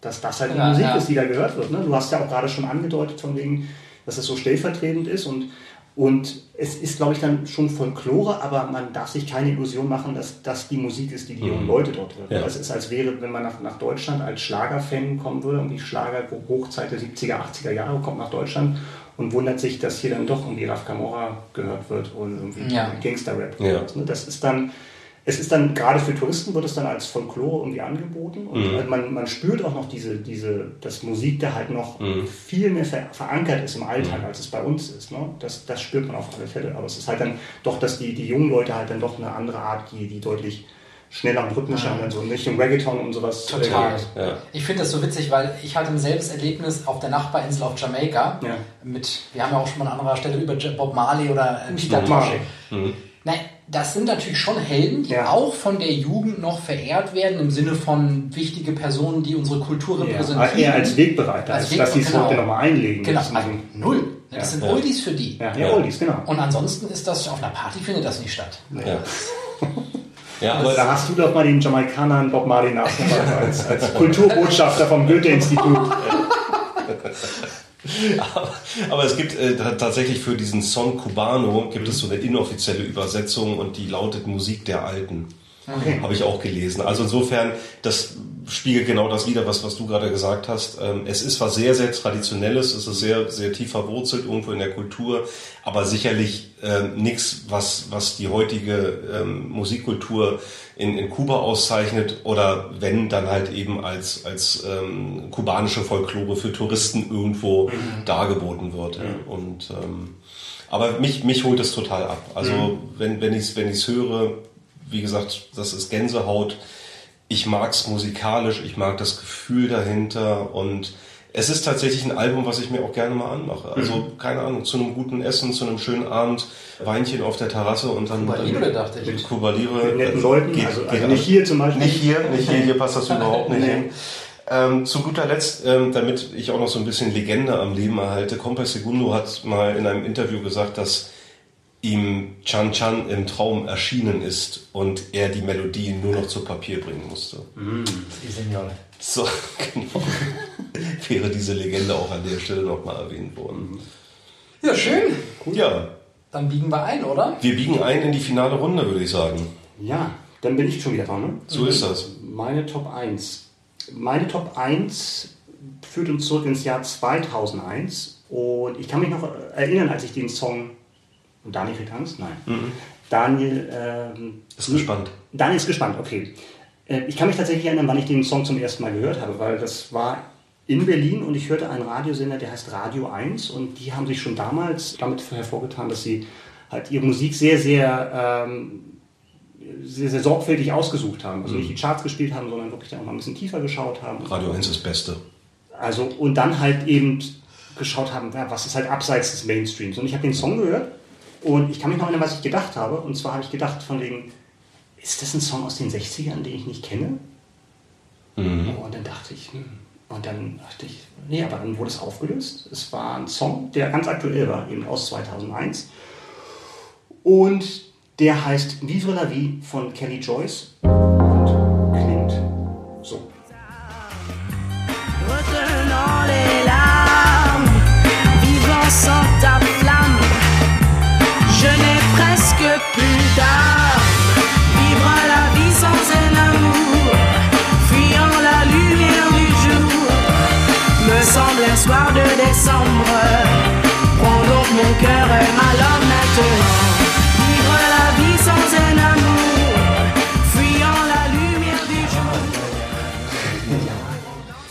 dass das halt die Ja, Musik ja. ist, die da gehört wird. Ne? Du hast ja auch gerade schon angedeutet von wegen, dass es so stellvertretend ist und und es ist, glaube ich, dann schon Folklore, aber man darf sich keine Illusion machen, dass das die Musik ist, die die jungen Leute dort hören. Mhm. Ja. Es ist, als wäre, wenn man nach, nach Deutschland als Schlagerfan kommen würde und die Schlager-Hochzeit der 70er, 80er Jahre kommt nach Deutschland und wundert sich, dass hier dann doch irgendwie Raf Camora gehört wird und irgendwie Ja. Gangster-Rap. Ja. Ne? Das ist dann, es ist dann, gerade für Touristen wird es dann als Folklore irgendwie angeboten und Mhm. man, man spürt auch noch diese, diese, dass Musik da halt noch Mhm. viel mehr ver verankert ist im Alltag, als es bei uns ist. Ne? Das, das spürt man auf alle Fälle. Aber es ist halt dann doch, dass die, die jungen Leute halt dann doch eine andere Art, die, die deutlich schneller und rhythmischer und dann so in Richtung Reggaeton und sowas. Total. Ja. Ich finde das so witzig, weil ich hatte ein selbes Erlebnis auf der Nachbarinsel auf Jamaika. Ja. Mit, wir haben ja auch schon mal an anderer Stelle über Bob Marley oder äh, Peter Bob Tosh. Marley. Nein, das sind natürlich schon Helden, die Ja. auch von der Jugend noch verehrt werden, im Sinne von wichtige Personen, die unsere Kultur Ja, repräsentieren. eher als Wegbereiter, Als als dass sie es heute nochmal einlegen. Genau, Das ist also so- null. Das Ja. sind Ja. Oldies für die. Ja, ja, Oldies, genau. Und ansonsten ist das auf einer Party findet das nicht statt. Ja. [laughs] Ja, aber Da hast du doch mal den Jamaikanern Bob Marley nachgemacht [laughs] als, als Kulturbotschafter vom Goethe-Institut. [laughs] Aber es gibt äh, ta- tatsächlich für diesen Son Cubano gibt es so eine inoffizielle Übersetzung und die lautet Musik der Alten. Okay. Habe ich auch gelesen. Also insofern, das spiegelt genau das wider, was, was du gerade gesagt hast. Ähm, es ist was sehr, sehr Traditionelles, es ist sehr, sehr tief verwurzelt irgendwo in der Kultur, aber sicherlich ähm, nichts, was, was die heutige ähm, Musikkultur in, in Kuba auszeichnet oder wenn, dann halt eben als, als ähm, kubanische Folklore für Touristen irgendwo dargeboten wird. Und ähm, aber mich, mich holt es total ab. Also wenn, wenn ich es wenn ich's höre, wie gesagt, das ist Gänsehaut. Ich mag's musikalisch, ich mag das Gefühl dahinter und es ist tatsächlich ein Album, was ich mir auch gerne mal anmache. Also, keine Ahnung, zu einem guten Essen, zu einem schönen Abend, Weinchen auf der Terrasse und dann. Kuba Libre, dachte ich. Kuba Libre. Mit netten Leuten, Geht- also, geht also nicht hier zum Beispiel. Nicht hier, nicht hier, hier passt das [laughs] überhaupt nicht Nee. hin. Ähm, zu guter Letzt, ähm, damit ich auch noch so ein bisschen Legende am Leben erhalte, Compay Segundo hat mal in einem Interview gesagt, dass ihm Chan Chan im Traum erschienen ist und er die Melodie nur noch zu Papier bringen musste. Seniore. So, [laughs] genau. Wäre diese Legende auch an der Stelle nochmal erwähnt worden. Ja, schön. Ja, Dann biegen wir ein, oder? wir biegen ein in die finale Runde, würde ich sagen. Ja, dann bin ich schon wieder dran. Ne? So ist das. Meine Top 1. Meine Top 1 führt uns zurück ins Jahr 2001 und ich kann mich noch erinnern, als ich den Song und Daniel kriegt Angst? Nein. Daniel ähm, Ist gespannt. Daniel ist gespannt, okay. Äh, Ich kann mich tatsächlich erinnern, wann ich den Song zum ersten Mal gehört habe, weil das war in Berlin und ich hörte einen Radiosender, der heißt Radio 1 und die haben sich schon damals damit hervorgetan, dass sie halt ihre Musik sehr, sehr, ähm, sehr, sehr sorgfältig ausgesucht haben. Also nicht die Charts gespielt haben, sondern wirklich dann auch mal ein bisschen tiefer geschaut haben. Radio 1 ist das Beste. Also, und dann halt eben geschaut haben, was ist halt abseits des Mainstreams. Und ich habe den Song gehört und ich kann mich noch erinnern, was ich gedacht habe. Und zwar habe ich gedacht von wegen, ist das ein Song aus den 60ern, den ich nicht kenne? Und dann dachte ich, hm. Und dann dachte ich, nee, aber dann wurde es aufgelöst. Es war ein Song, der ganz aktuell war, eben aus 2001. Und der heißt Vivre la Vie von Kelly Joyce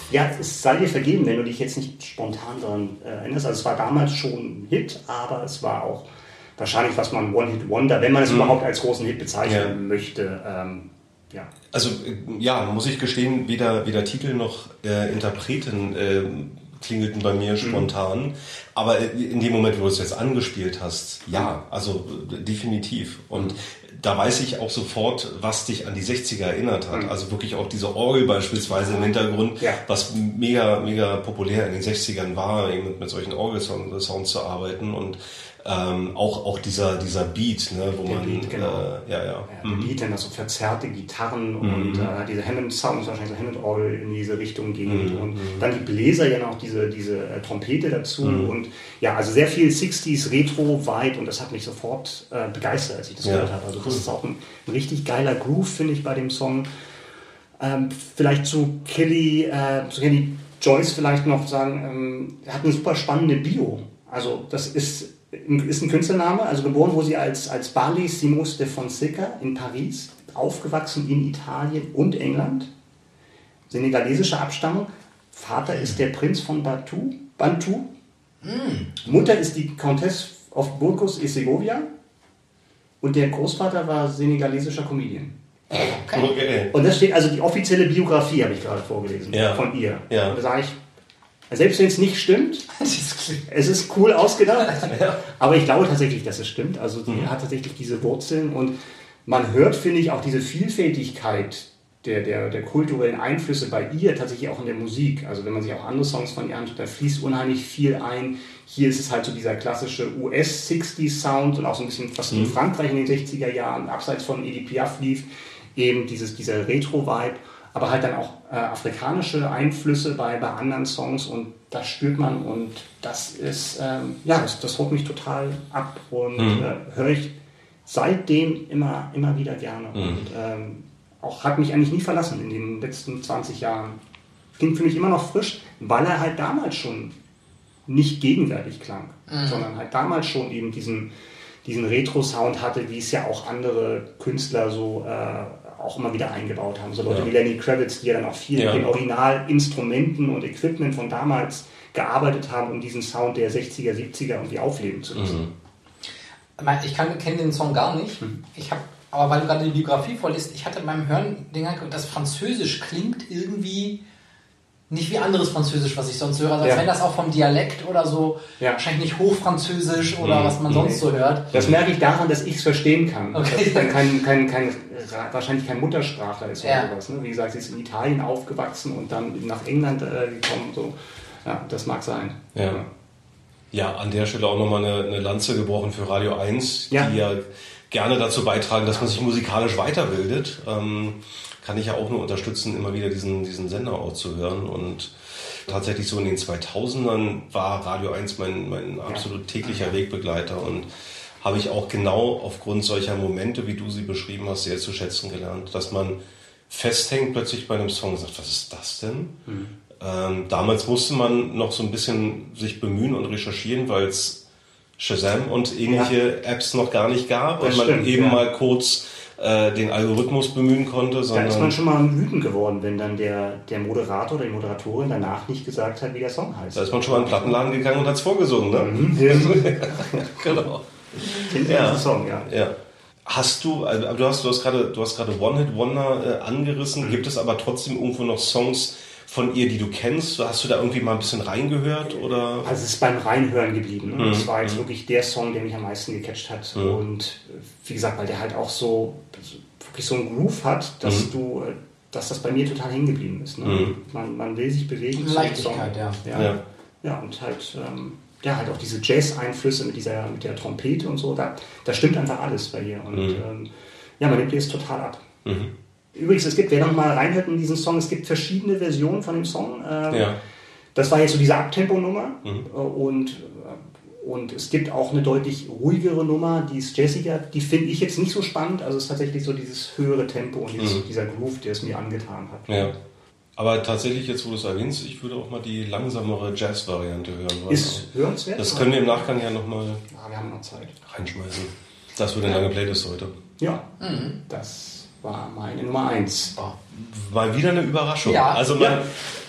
Ja, es sei dir vergeben, wenn du dich jetzt nicht spontan daran äh, erinnerst. Also es war damals schon ein Hit, aber es war auch wahrscheinlich, was man One-Hit-Wonder, wenn man es Mhm. überhaupt als großen Hit bezeichnen Ja. möchte, ähm, ja. Also äh, ja, muss ich gestehen, weder, weder Titel noch äh, Interpreten äh, klingelten bei mir spontan. Aber äh, in dem Moment, wo du es jetzt angespielt hast, ja, also äh, definitiv. Und da weiß ich auch sofort, was dich an die 60er erinnert hat. Also wirklich auch diese Orgel beispielsweise im Hintergrund, Ja. was mega, mega populär in den 60ern war, eben mit, mit solchen Orgelsounds zu arbeiten und ähm, auch, auch dieser, dieser Beat, ne, wo Der man, Beat, genau. äh, ja, ja. Ja, der Beat, dann so verzerrte Gitarren und Mhm. äh, diese Hammond-Sounds, wahrscheinlich so Hammond-Orgel in diese Richtung ging Mhm. und dann die Bläser ja noch diese, diese äh, Trompete dazu Mhm. und ja, also sehr viel 60s, Retro-Vibe und das hat mich sofort äh, begeistert, als ich das Ja, gehört habe. Also das ist auch ein, ein richtig geiler Groove, finde ich, bei dem Song. Ähm, vielleicht zu Kelly, äh, zu Kelly Joyce vielleicht noch sagen, ähm, er hat eine super spannende Bio. Also das ist, ist ein Künstlername, also geboren wurde sie als, als Barley Simos de Fonseca in Paris, aufgewachsen in Italien und England, senegalesische Abstammung. Vater ist der Prinz von Batu, Bantu. Mutter ist die Countess of Burgos y Segovia und der Großvater war senegalesischer Comedian. Okay. Und das steht also die offizielle Biografie, habe ich gerade vorgelesen, Ja. von ihr. Ja. Und da sage ich, selbst wenn es nicht stimmt, [laughs] es ist cool ausgedacht, [laughs] aber ich glaube tatsächlich, dass es stimmt. Also die Mhm. hat tatsächlich diese Wurzeln und man hört, finde ich, auch diese Vielfältigkeit der, der, der kulturellen Einflüsse bei ihr tatsächlich auch in der Musik. Also wenn man sich auch andere Songs von ihr anschaut, da fließt unheimlich viel ein. Hier ist es halt so dieser klassische US-60s-Sound und auch so ein bisschen, was in Mhm. Frankreich in den 60er Jahren abseits von Edith Piaf lief, eben dieses, dieser Retro-Vibe, aber halt dann auch äh, afrikanische Einflüsse bei, bei anderen Songs und das spürt man und das ist, ähm, ja, das, das holt mich total ab und Mhm. äh, höre ich seitdem immer, immer wieder gerne Mhm. und ähm, auch hat mich eigentlich nie verlassen in den letzten 20 Jahren. Klingt für mich immer noch frisch, weil er halt damals schon nicht gegenwärtig klang, Mhm. sondern halt damals schon eben diesen, diesen Retro-Sound hatte, wie es ja auch andere Künstler so äh, auch immer wieder eingebaut haben. So Leute Ja. wie Lenny Kravitz, die ja dann auch viel Ja. mit den Originalinstrumenten und Equipment von damals gearbeitet haben, um diesen Sound der 60er, 70er irgendwie aufleben zu lassen. Mhm. Ich kenne den Song gar nicht. Mhm. Ich habe, aber weil du gerade die Biografie vorliest, ich hatte beim Hören den Gedanken, das Französisch klingt irgendwie nicht wie anderes Französisch, was ich sonst höre. Also als Ja. wenn das auch vom Dialekt oder so, Ja. wahrscheinlich nicht Hochfranzösisch oder Mhm. was man sonst so hört. Das merke ich daran, dass ich es verstehen kann. Okay. Dann kein, kein, kein, wahrscheinlich kein Muttersprachler ist oder Ja. sowas. Ne? Wie gesagt, sie ist in Italien aufgewachsen und dann nach England äh, gekommen. So. Ja, das mag sein. Ja. Ja, an der Stelle auch nochmal eine, eine Lanze gebrochen für Radio 1, Ja. die ja gerne dazu beitragen, dass man sich musikalisch weiterbildet. Ähm, kann ich ja auch nur unterstützen, immer wieder diesen, diesen Sender auch zu hören. Und tatsächlich so in den 2000ern war Radio 1 mein, mein absolut täglicher Wegbegleiter und habe ich auch genau aufgrund solcher Momente, wie du sie beschrieben hast, sehr zu schätzen gelernt, dass man festhängt plötzlich bei einem Song und sagt, was ist das denn? Ähm, damals musste man noch so ein bisschen sich bemühen und recherchieren, weil es Shazam und ähnliche Apps noch gar nicht gab Das und man stimmt, eben ja. mal kurz äh, den Algorithmus bemühen konnte, Da ist sondern man schon mal wütend geworden, wenn dann der, der Moderator oder die Moderatorin danach nicht gesagt hat, wie der Song heißt. da ist man schon mal in den Plattenladen gegangen und hat es vorgesungen. Ne? Mhm. [laughs] genau. Den Ja. ja. Song, ja. Ja. Hast du, also du hast, du hast gerade, du hast gerade One Hit Wonder äh, angerissen. Mhm. Gibt es aber trotzdem irgendwo noch Songs von ihr, die du kennst? Hast du da irgendwie mal ein bisschen reingehört oder? Also es ist beim Reinhören geblieben. Ne? Mhm. Das war jetzt Mhm. wirklich der Song, der mich am meisten gecatcht hat. Mhm. Und wie gesagt, weil der halt auch so wirklich so einen Groove hat, dass Mhm. du, äh, dass das bei mir total hängen geblieben ist. Ne? Mhm. Man, man will sich bewegen. Leichtigkeit, Song. ja. ja. Ja. Ja, und halt, ähm, ja, halt auch diese Jazz-Einflüsse mit dieser, mit der Trompete und so, da, da stimmt einfach alles bei ihr. Und Mhm. ähm, ja, man nimmt es total ab. Mhm. Übrigens, es gibt, wer noch mal reinhört in diesen Song, es gibt verschiedene Versionen von dem Song. Ähm, Ja. Das war jetzt so diese Abtempo-Nummer Mhm. äh, und, äh, und es gibt auch eine deutlich ruhigere Nummer, die ist jazziger. Die finde ich jetzt nicht so spannend. Also es ist tatsächlich so dieses höhere Tempo und dieses, Mhm. dieser Groove, der es mir angetan hat. Ja. Aber tatsächlich, jetzt wo du es erwähnst, ich würde auch mal die langsamere Jazz-Variante hören wollen. Ist hörenswert? Das können wir im Nachgang ja nochmal Ja, wir haben noch Zeit. reinschmeißen. Das wird eine lange Playlist heute. Ja, Mhm. das war meine Nummer eins. Oh, mal wieder eine Überraschung. Ja. also man, Ja.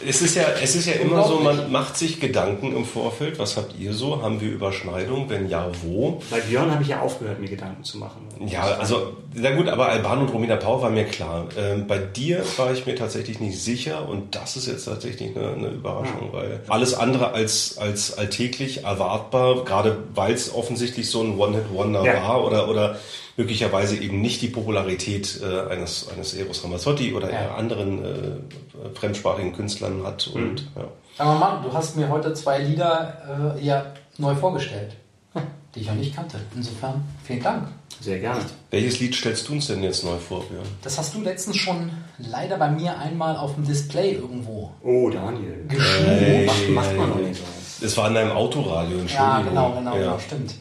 es ist ja, es ist ja immer so, man macht sich Gedanken im Vorfeld. Was habt ihr so? Haben wir Überschneidung? Wenn ja, wo? Bei Björn habe ich ja aufgehört, mir Gedanken zu machen. Ja, also, na gut, aber Alban und Romina Pau war mir klar. Ähm, bei dir war ich mir tatsächlich nicht sicher und das ist jetzt tatsächlich eine, eine Überraschung, weil alles andere als, als alltäglich erwartbar, gerade weil es offensichtlich so ein One-Hit-Wonder Ja. war oder, oder möglicherweise eben nicht die Popularität äh, eines, eines Eros Ramazzotti oder Ja. anderen äh, fremdsprachigen Künstlern hat und ja. Sagen wir mal, du hast mir heute zwei Lieder äh, ja neu vorgestellt, [laughs] die ich noch nicht kannte. Insofern vielen Dank. Sehr gerne. Welches Lied stellst du uns denn jetzt neu vor, Björn? Das hast du letztens schon leider bei mir einmal auf dem Display irgendwo. Oh, Daniel. Geschrieben. Macht, macht man noch nicht so. Es war in deinem Autoradio, Entschuldigung. Ja, genau, genau, ja. genau, stimmt.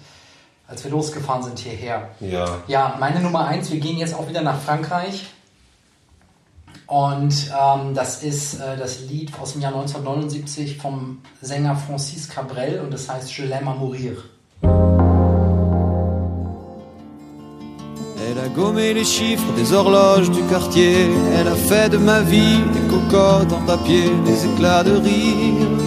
Als wir losgefahren sind hierher. Ja. Ja, meine Nummer eins, wir gehen jetzt auch wieder nach Frankreich. Und ähm, das ist äh, das Lied aus dem Jahr 1979 vom Sänger Francis Cabrel und das heißt Je l'aime à mourir. Elle a gommé les chiffres des horloges du quartier. Elle a fait de ma vie des cocottes en papier, des éclats de rire.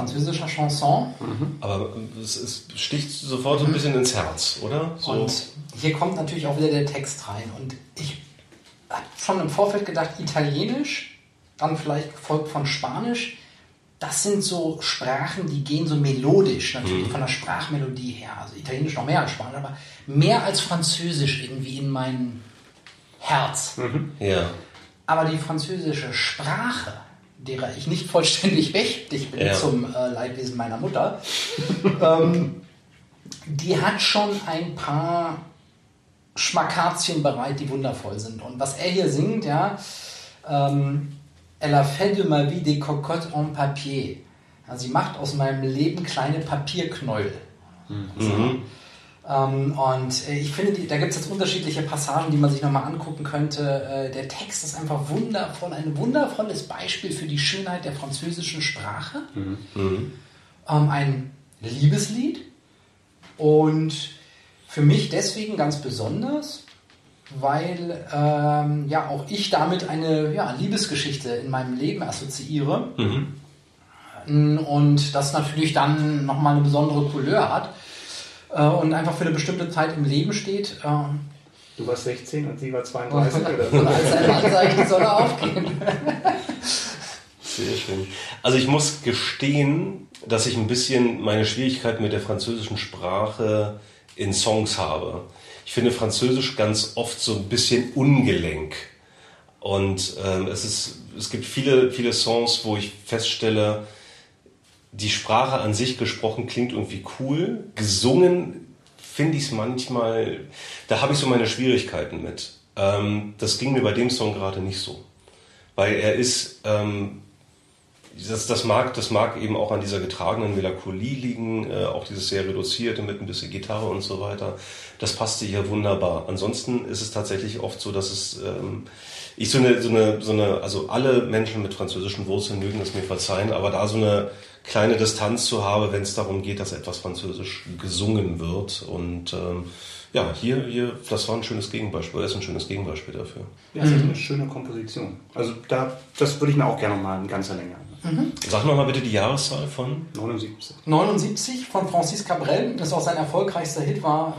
Französischer Chanson. Aber es, es sticht sofort so ein bisschen ins Herz, oder? So. Und hier kommt natürlich auch wieder der Text rein. Und ich habe schon im Vorfeld gedacht, Italienisch, dann vielleicht gefolgt von Spanisch. Das sind so Sprachen, die gehen so melodisch, natürlich Mhm. von der Sprachmelodie her. Also Italienisch noch mehr als Spanisch, aber mehr als Französisch irgendwie in mein Herz. ja. Aber die französische Sprache, derer ich nicht vollständig [laughs] mächtig bin Ja. zum äh, Leidwesen meiner Mutter, [laughs] ähm, die hat schon ein paar Schmackazien bereit, die wundervoll sind. Und was er hier singt, ja, ähm, Elle a fait de ma vie des cocottes en papier. Ja, sie macht aus meinem Leben kleine Papierknäuel. Mhm. Ähm, und äh, ich finde, da gibt es jetzt unterschiedliche Passagen, die man sich nochmal angucken könnte. Äh, der Text ist einfach wundervoll, ein wundervolles Beispiel für die Schönheit der französischen Sprache. Mhm. Ähm, ein Liebeslied und für mich deswegen ganz besonders, weil ähm, ja auch ich damit eine ja, Liebesgeschichte in meinem Leben assoziiere Mhm. und das natürlich dann nochmal eine besondere Couleur hat äh, und einfach für eine bestimmte Zeit im Leben steht. Äh, Du warst 16 und sie war 32 oder so. als ein Anzeichen soll er aufgehen. Sehr schön. Also ich muss gestehen, dass ich ein bisschen meine Schwierigkeiten mit der französischen Sprache in Songs habe. Ich finde Französisch ganz oft so ein bisschen ungelenk. Und ähm, es, ist, es gibt viele, viele Songs, wo ich feststelle, die Sprache an sich gesprochen klingt irgendwie cool. Gesungen finde ich es manchmal, da habe ich so meine Schwierigkeiten mit. Ähm, das ging mir bei dem Song gerade nicht so. Weil er ist, ähm, das, das, mag, das mag eben auch an dieser getragenen Melancholie liegen, äh, auch dieses sehr reduzierte mit ein bisschen Gitarre und so weiter. Das passte hier wunderbar. Ansonsten ist es tatsächlich oft so, dass es, ähm, ich so eine, so eine, so eine, also alle Menschen mit französischen Wurzeln mögen es mir verzeihen, aber da so eine kleine Distanz zu habe, wenn es darum geht, dass etwas Französisch gesungen wird und ähm, ja, hier, hier, das war ein schönes Gegenbeispiel, das ist ein schönes Gegenbeispiel dafür. Ja, das ist eine schöne Komposition. Also da, das würde ich mir auch gerne noch mal in ganzer Länge anhören. Sag noch mal bitte die Jahreszahl von 79. 79 von Francis Cabrel, das auch sein erfolgreichster Hit, war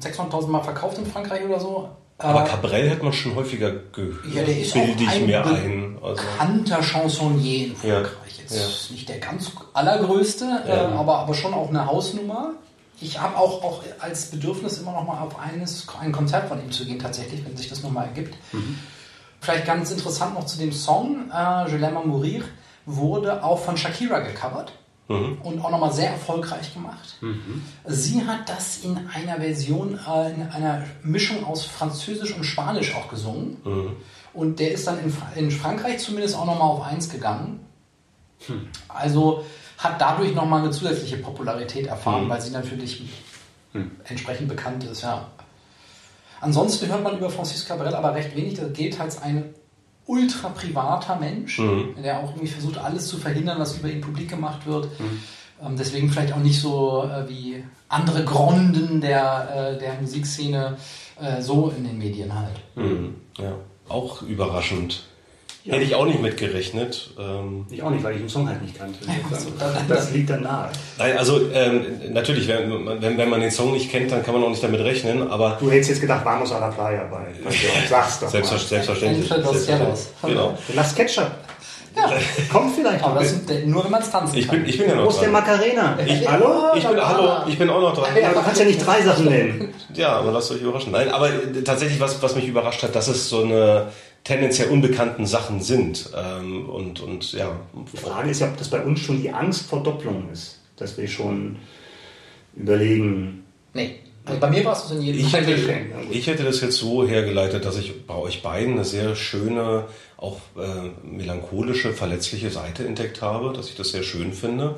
äh, 600.000 Mal verkauft in Frankreich oder so. Aber Äh, Cabrel hat man schon häufiger gehört. Ja, der ist Bilde auch ich ein mir ein. Also, bekannter Chansonnier in Ja, Frankreich. Jetzt ja. nicht der ganz allergrößte, äh, Ja. aber, aber schon auch eine Hausnummer. Ich habe auch, auch als Bedürfnis immer noch mal auf eines, ein Konzert von ihm zu gehen, tatsächlich, wenn sich das nochmal ergibt. Vielleicht ganz interessant noch zu dem Song, äh, Je l'aime mourir, wurde auch von Shakira gecovert Mhm. und auch nochmal sehr erfolgreich gemacht. Sie hat das in einer Version, äh, in einer Mischung aus Französisch und Spanisch auch gesungen. Mhm. Und der ist dann in, Fra- in Frankreich zumindest auch nochmal auf 1 gegangen. Also hat dadurch nochmal eine zusätzliche Popularität erfahren, weil sie natürlich entsprechend bekannt ist, ja. Ansonsten hört man über Francis Cabrel aber recht wenig. Der gilt als ein ultra privater Mensch, Mhm. der auch irgendwie versucht, alles zu verhindern, was über ihn publik gemacht wird. Ähm, deswegen vielleicht auch nicht so äh, wie andere Gronden der, äh, der Musikszene äh, so in den Medien halt. Mhm. Ja, auch überraschend. Hätte ich auch nicht mitgerechnet. Ähm, Ich auch nicht, weil ich den Song halt nicht kannte. das liegt dann nahe. Nein, also ähm, natürlich, wenn, man- wenn, wenn man den Song nicht kennt, dann kann man auch nicht damit rechnen, aber Du hättest jetzt gedacht, Vamos a la Playa bei. Also, sag's doch Selbstver mal. selbstverständlich. Selbstverständlich. Cielos. Genau. Lass Ketchup. Ja, Kommt vielleicht. aber das ist nur, wenn man es tanzen Ich kann. bin, ich bin ja noch Wo ist der. Macarena? Ich, Hallo? Ich bin, hallo, ich bin auch noch dran. Ja, du kannst ja nicht drei Sachen nennen. Ja, aber lasst euch überraschen. Nein, aber äh, tatsächlich, was, was mich überrascht hat, dass es so eine tendenziell unbekannten Sachen sind. Ähm, und, und ja. Die Frage ist ja, ob das bei uns schon die Angst vor Doppelung ist. Dass wir schon überlegen. Nee. Also bei mir war es das in jedem Ich Fall. hätte, ich hätte das jetzt so hergeleitet, dass ich bei euch beiden eine sehr schöne, auch äh, melancholische, verletzliche Seite entdeckt habe, dass ich das sehr schön finde.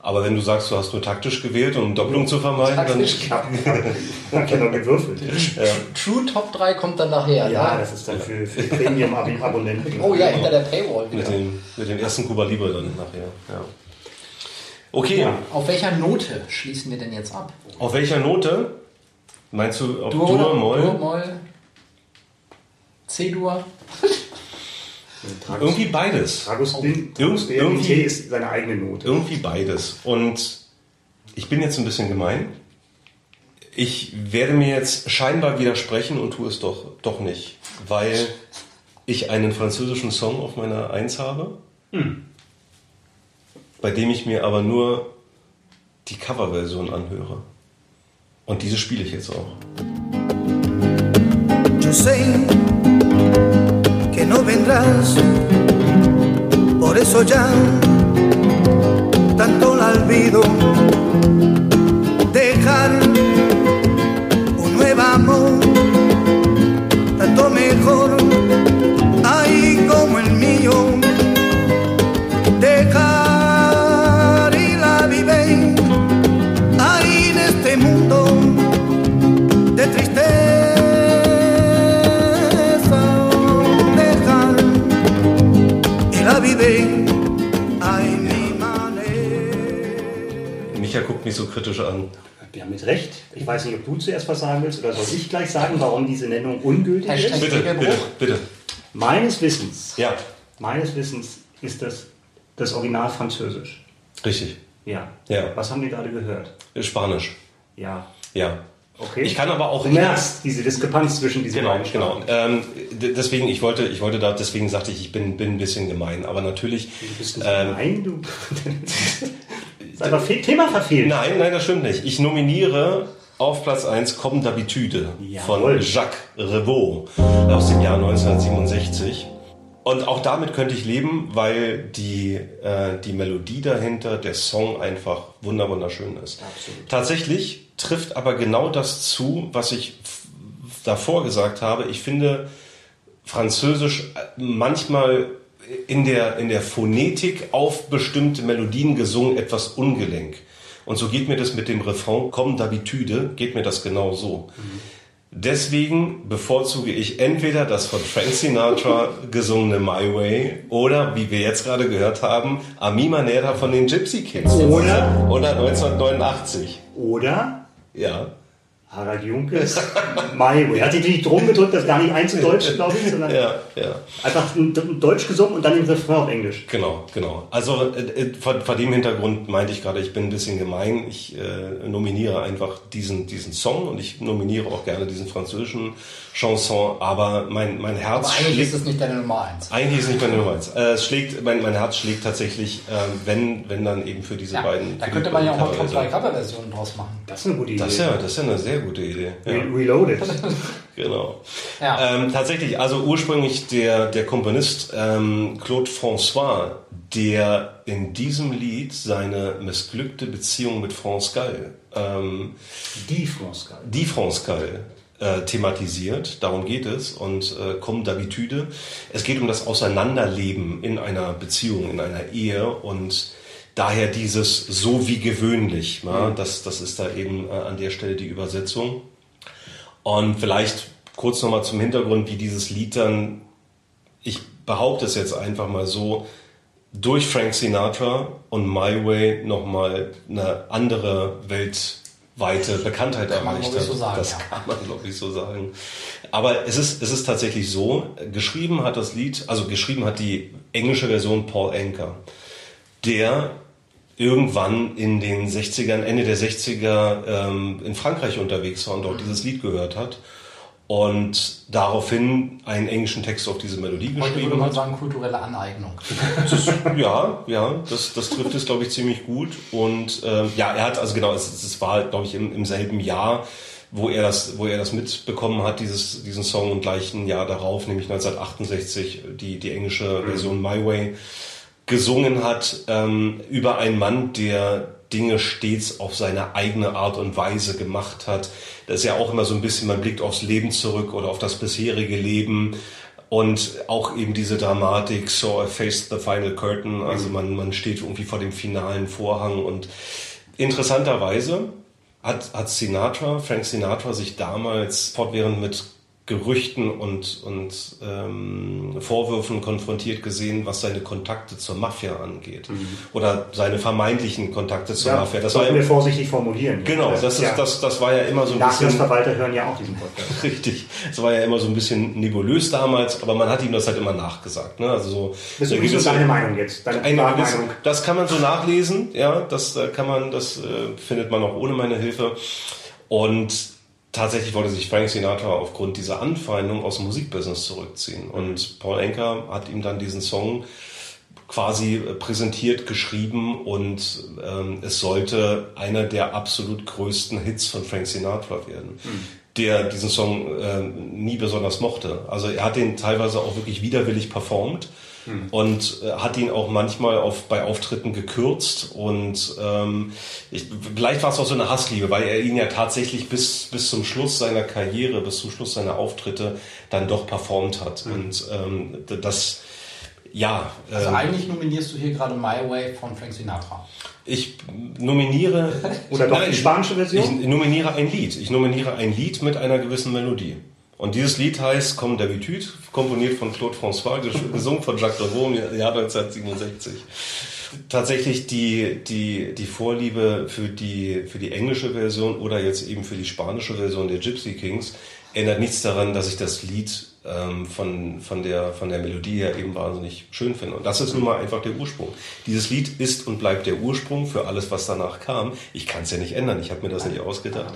Aber wenn du sagst, du hast nur taktisch gewählt, um Doppelung zu vermeiden, dann... Taktisch. Ich habe hab ja noch gewürfelt. True Top 3 kommt dann nachher. Ja, ne? das ist dann für, für Premium-Abonnenten. Oh ja, hinter der Paywall Mit dem, mit dem ersten Kuba Libre dann nachher. Ja. Okay, Auf welcher Note schließen wir denn jetzt ab? auf welcher Note? Meinst du auf Dur, Dur, Dur, Moll? Moll, C-Dur? Irgendwie beides. Tragus irgendwie- Unité ist seine eigene Note. Irgendwie beides. Und ich bin jetzt ein bisschen gemein. Ich werde mir jetzt scheinbar widersprechen und tue es doch, doch nicht, weil ich einen französischen Song auf meiner Eins habe, bei dem ich mir aber nur die Coverversion anhöre. Und diese spiele ich jetzt auch. Yo sé que no vendrás, por eso ya tanto la olvido. Mich so kritisch an. Ja, mit Recht. Ich weiß nicht, ob du zuerst was sagen willst oder soll ich gleich sagen, warum diese Nennung ungültig Hashtag ist. Bitte, bitte, bitte. Meines Wissens, Ja, meines Wissens ist das das Original Französisch. richtig. Ja. Ja. Was haben wir gerade gehört? Spanisch. Ja. Ja. Okay. Ich kann aber auch Du merkst diese Diskrepanz zwischen diesen Genau, beiden genau. Sprachen. Ähm, deswegen, ich wollte, ich wollte da, deswegen sagte ich, ich bin, bin ein bisschen gemein. Aber natürlich. Du bist nicht ähm, gemein, du. [laughs] einfach fe- Thema verfehlt. Nein, nein, das stimmt nicht. Ich nominiere auf Platz 1 Comme d'habitude von. Jacques Revaux aus dem Jahr 1967. Und auch damit könnte ich leben, weil die, äh, die Melodie dahinter, der Song einfach wunder wunderschön ist. Absolut. Tatsächlich trifft aber genau das zu, was ich davor gesagt habe. Ich finde Französisch äh, manchmal in der, in der Phonetik auf bestimmte Melodien gesungen etwas ungelenk. Und so geht mir das mit dem Refrain Comme d'habitude, geht mir das genau so. Deswegen bevorzuge ich entweder das von Frank Sinatra gesungene My Way oder, wie wir jetzt gerade gehört haben, Ami Manera von den Gypsy Kids. Oder? Oder 1989. Oder Ja. Harald Junkes [laughs] My Way. Hat sich nicht drum gedrückt, das gar nicht einzudeutschen, glaube ich, sondern Ja, ja. einfach ein ein Deutsch gesungen und dann den Refrain auf Englisch. Genau, genau. Also äh, äh, vor, vor dem Hintergrund meinte ich gerade, ich bin ein bisschen gemein. Ich äh, nominiere einfach diesen, diesen Song und ich nominiere auch gerne diesen französischen Chanson, aber mein, mein Herz Aber eigentlich schlägt... ist es nicht deine Nummer 1. Eigentlich ist es nicht meine Nummer eins. Äh, es schlägt, mein, mein Herz schlägt tatsächlich, ähm, wenn, wenn dann eben für diese Ja, beiden. da könnte man ja auch mal Top 3 Coverversionen. Draus machen. Das ist eine gute Idee. Das ist ja, das ist ja eine sehr gute Idee. Ja. Re- Reloaded. [laughs] Genau. Ja. Ähm, tatsächlich, also ursprünglich der, der Komponist ähm, Claude François, der in diesem Lied seine missglückte Beziehung mit France Gall, ähm, Die France Gall. die France Gall, äh, thematisiert. Darum geht es. Und äh, Comme d'habitude. Es geht um das Auseinanderleben in einer Beziehung, in einer Ehe und daher dieses so wie gewöhnlich. Ja? Das, das ist da eben äh, an der Stelle die Übersetzung. Und vielleicht kurz nochmal zum Hintergrund, wie dieses Lied dann, ich behaupte es jetzt einfach mal so, durch Frank Sinatra und My Way nochmal eine andere weltweite Bekanntheit Kann erreicht hat. so sagen, das ja. kann man, glaube ich, so sagen. Aber es ist, es ist tatsächlich so, geschrieben hat das Lied, also geschrieben hat die englische Version Paul Anker, der irgendwann in den 60ern, Ende der 60er ähm, in Frankreich unterwegs war und dort dieses Lied gehört hat und daraufhin einen englischen Text auf diese Melodie Heute würde geschrieben man hat. sagen, kulturelle Aneignung. Ja, ja, das, das trifft es, glaube ich, ziemlich gut. Und ähm, ja, er hat, also genau, es, es war, glaube ich, im, im selben Jahr, wo er das, wo er das mitbekommen hat, dieses, diesen Song und gleich ein Jahr darauf, nämlich 1968, die, die englische Version My Way gesungen hat, ähm, über einen Mann, der Dinge stets auf seine eigene Art und Weise gemacht hat. Das ist ja auch immer so ein bisschen, man blickt aufs Leben zurück oder auf das bisherige Leben und auch eben diese Dramatik, so I faced the final curtain, also man, man steht irgendwie vor dem finalen Vorhang und interessanterweise hat, hat Sinatra, Frank Sinatra sich damals fortwährend mit Gerüchten und, und ähm, Vorwürfen konfrontiert gesehen, was seine Kontakte zur Mafia angeht. Oder seine vermeintlichen Kontakte zur Ja, Mafia. Das sollten war wir vorsichtig formulieren. Genau, das, ist, Ja. das, das war ja immer so ein bisschen... Nachlassverwalter hören ja auch diesen Podcast. [laughs] Richtig. Es war ja immer so ein bisschen nebulös damals, aber man hat ihm das halt immer nachgesagt. Ne? Also so, Das ist es deine Meinung jetzt, deine eine gewisse, Meinung. das kann man so nachlesen, ja, das äh, kann man, das äh, findet man auch ohne meine Hilfe. Und tatsächlich wollte sich Frank Sinatra aufgrund dieser Anfeindung aus dem Musikbusiness zurückziehen. Und Paul Anker hat ihm dann diesen Song quasi äh, präsentiert, geschrieben und ähm, es sollte einer der absolut größten Hits von Frank Sinatra werden, der diesen Song ähm, nie besonders mochte. Also er hat den teilweise auch wirklich widerwillig performt und äh, hat ihn auch manchmal auf, bei Auftritten gekürzt und ähm, ich, vielleicht war es auch so eine Hassliebe, weil er ihn ja tatsächlich bis, bis zum Schluss seiner Karriere, bis zum Schluss seiner Auftritte dann doch performt hat und ähm, das ja, Also ähm, eigentlich nominierst du hier gerade My Way von Frank Sinatra. ich nominiere [laughs] Oder doch die spanische Version? Ich nominiere ein Lied. Ich nominiere ein Lied mit einer gewissen Melodie. Und dieses Lied heißt Comme d'habitude, komponiert von Claude François, ges- gesungen von Jacques Davout im Jahr 1967. Tatsächlich die, die, die Vorliebe für die, für die englische Version oder jetzt eben für die spanische Version der Gypsy Kings ändert nichts daran, dass ich das Lied ähm, von, von, der, von der Melodie her eben wahnsinnig schön finde. Und das ist nun mal einfach der Ursprung. Dieses Lied ist und bleibt der Ursprung für alles, was danach kam. Ich kann es ja nicht ändern. Ich habe mir das nicht ausgedacht.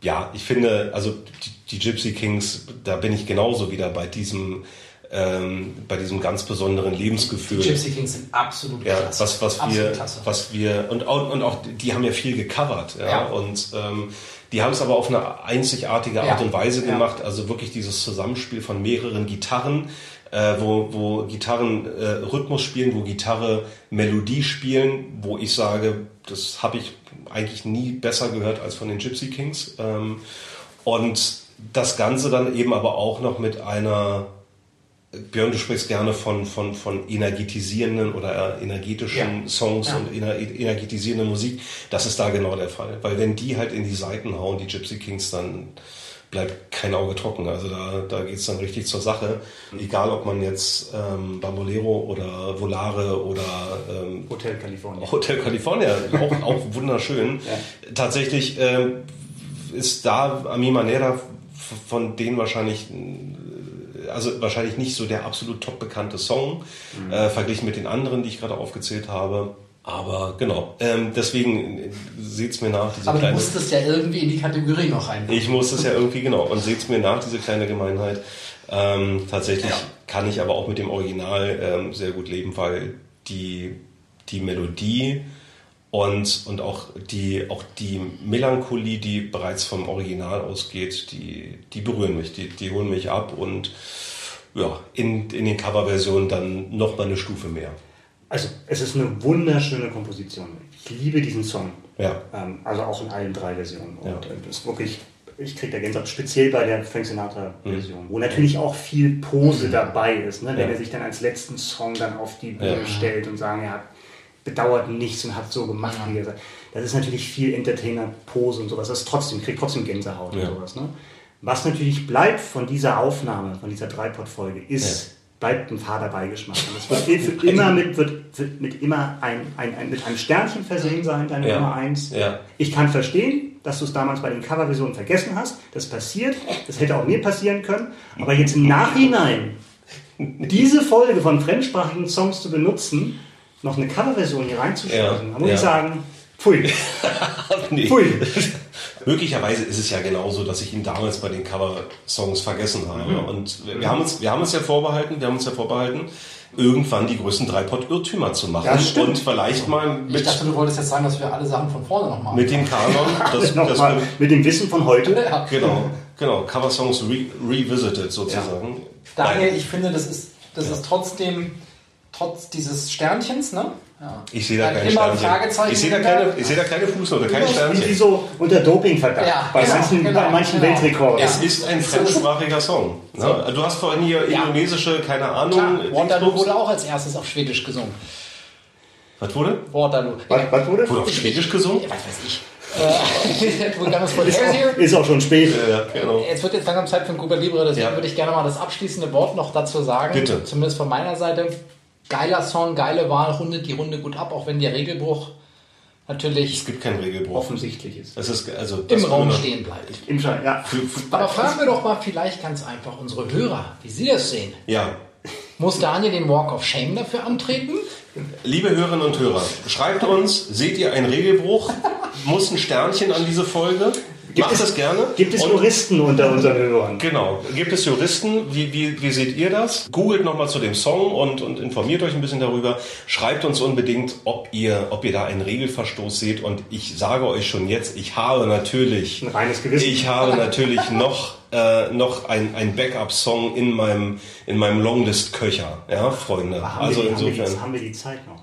Ja, ich finde, also die, die Gypsy Kings, da bin ich genauso wieder bei diesem, ähm, bei diesem ganz besonderen Lebensgefühl. Die Gypsy Kings sind absolut Ja, klasse. was, was absolut wir, klasse. was wir, und auch, und auch, die haben ja viel gecovert, ja, Ja. und, ähm, die haben es aber auf eine einzigartige Art Ja. und Weise Ja. gemacht, also wirklich dieses Zusammenspiel von mehreren Gitarren, äh, wo, wo Gitarren äh, Rhythmus spielen, wo Gitarre Melodie spielen, wo ich sage, das habe ich eigentlich nie besser gehört als von den Gypsy Kings. Ähm, und das Ganze dann eben aber auch noch mit einer Björn, du sprichst gerne von, von, von energetisierenden oder energetischen Ja. Songs Ja. und ener energetisierender Musik. Das ist da genau der Fall. Weil wenn die halt in die Seiten hauen, die Gypsy Kings, dann bleibt kein Auge trocken. Also da, da geht's dann richtig zur Sache. Egal, ob man jetzt ähm, Bambolero oder Volare oder ähm, Hotel California. Hotel California, auch, [laughs] auch wunderschön. Tatsächlich ähm, ist da Ami Manera von denen wahrscheinlich äh, also wahrscheinlich nicht so der absolut top bekannte Song, Mhm. äh, verglichen mit den anderen, die ich gerade aufgezählt habe. Aber genau, ähm, deswegen äh, seht's mir nach, diese Aber du kleine... musstest ja irgendwie in die Kategorie noch rein. Ich muss es ja irgendwie, genau, und seht's mir nach, diese kleine Gemeinheit. Ähm, tatsächlich kann ich aber auch mit dem Original ähm, sehr gut leben, weil die, die Melodie und, und auch, die, auch die Melancholie, die bereits vom Original ausgeht, die, die berühren mich, die, die holen mich ab und ja, in, in den Coverversionen dann noch mal eine Stufe mehr. Also, es ist eine wunderschöne Komposition. Ich liebe diesen Song. Ja. Ähm, also auch in allen drei Versionen. Und Ja. äh, das ist wirklich ich kriege da Gänsehaut, speziell bei der Frank Sinatra-Version, wo natürlich auch viel Pose dabei ist, ne? wenn Ja. er sich dann als letzten Song dann auf die Bühne Ja. stellt und sagen, er hat bedauert nichts und hat so gemacht, wie er sagt. Das ist natürlich viel Entertainer-Pose und sowas. Das ist trotzdem, kriegt trotzdem Gänsehaut Ja. und sowas. Ne? Was natürlich bleibt von dieser Aufnahme, von dieser Dreipot-Folge, ist, bleibt ein fader Beigeschmack. Und es wird für [laughs] immer mit, wird, wird mit immer ein, ein, ein, mit einem Sternchen versehen sein, deine Ja. Nummer 1. Ja. Ich kann verstehen, dass du es damals bei den Coverversionen vergessen hast. Das passiert. Das hätte auch mir passieren können. Aber jetzt im Nachhinein [laughs] diese Folge von fremdsprachigen Songs zu benutzen, noch eine Coverversion hier reinzuschreiben, Ja, muss ja. ich sagen, pfui. [laughs] Nee. Pfui. [laughs] Möglicherweise ist es ja genauso, dass ich ihn damals bei den Cover-Songs vergessen habe. Mhm. Und wir haben, uns, wir haben uns ja vorbehalten, wir haben uns ja vorbehalten, irgendwann die größten Dreipot-Irrtümer zu machen. Ja, stimmt. und vielleicht mal Ich mit, dachte, du wolltest jetzt sagen, dass wir alle Sachen von vorne nochmal mit dem Kanon, [laughs] das, Noch das mal mit dem Wissen von heute. Ja. genau, genau, Cover-Songs re revisited sozusagen. Daniel, Nein. ich finde, das ist, das ist trotzdem, trotz dieses Sternchens, ne? Ja. Ich sehe da keine Sternchen. Fragezeichen Ich sehe da keine, ich sehe da keine Fußnote, keine Wie Sternchen. die so unter Dopingverdacht Ja, bei, genau, manchen, genau, bei manchen genau. Weltrekorden. Es ist ein fremdsprachiger Song. Ne? Du hast vorhin hier Ja. indonesische, keine Ahnung. Klar, Waterloo wurde auch als erstes auf Schwedisch gesungen. Was wurde? Waterloo. Was, was wurde? Wurde auf Schwedisch gesungen? Was weiß ich. Äh, [laughs] Ist auch, ist auch schon spät. Ja, genau. Es wird jetzt langsam Zeit für ein Cuba Libre, deswegen Ja. würde ich gerne mal das abschließende Wort noch dazu sagen. Bitte. Zumindest von meiner Seite. Geiler Song, geile Wahl, rundet die Runde gut ab, auch wenn der Regelbruch natürlich Es gibt keinen Regelbruch. Offensichtlich ist. Es ist also das im Raum stehen bleibt. Im Schein, ja. Aber fragen wir doch mal vielleicht ganz einfach unsere Hörer, wie sie das sehen. ja, Muss Daniel den Walk of Shame dafür antreten? liebe Hörerinnen und Hörer, schreibt uns, seht ihr einen Regelbruch? Muss ein Sternchen an diese Folge? Macht es- das gerne. Gibt es Und- Juristen unter unseren Hörern? Genau. Gibt es Juristen? Wie, wie, wie seht ihr das? Googelt nochmal zu dem Song und, und informiert euch ein bisschen darüber. Schreibt uns unbedingt, ob ihr, ob ihr da einen Regelverstoß seht. Und ich sage euch schon jetzt, ich habe natürlich, Ein reines Gewissen. ich habe natürlich noch, äh, noch ein, ein Backup-Song in meinem, in meinem Longlist-Köcher. Ja, Freunde. Haben, Also wir die, haben, wir die, insofern. haben wir die Zeit noch?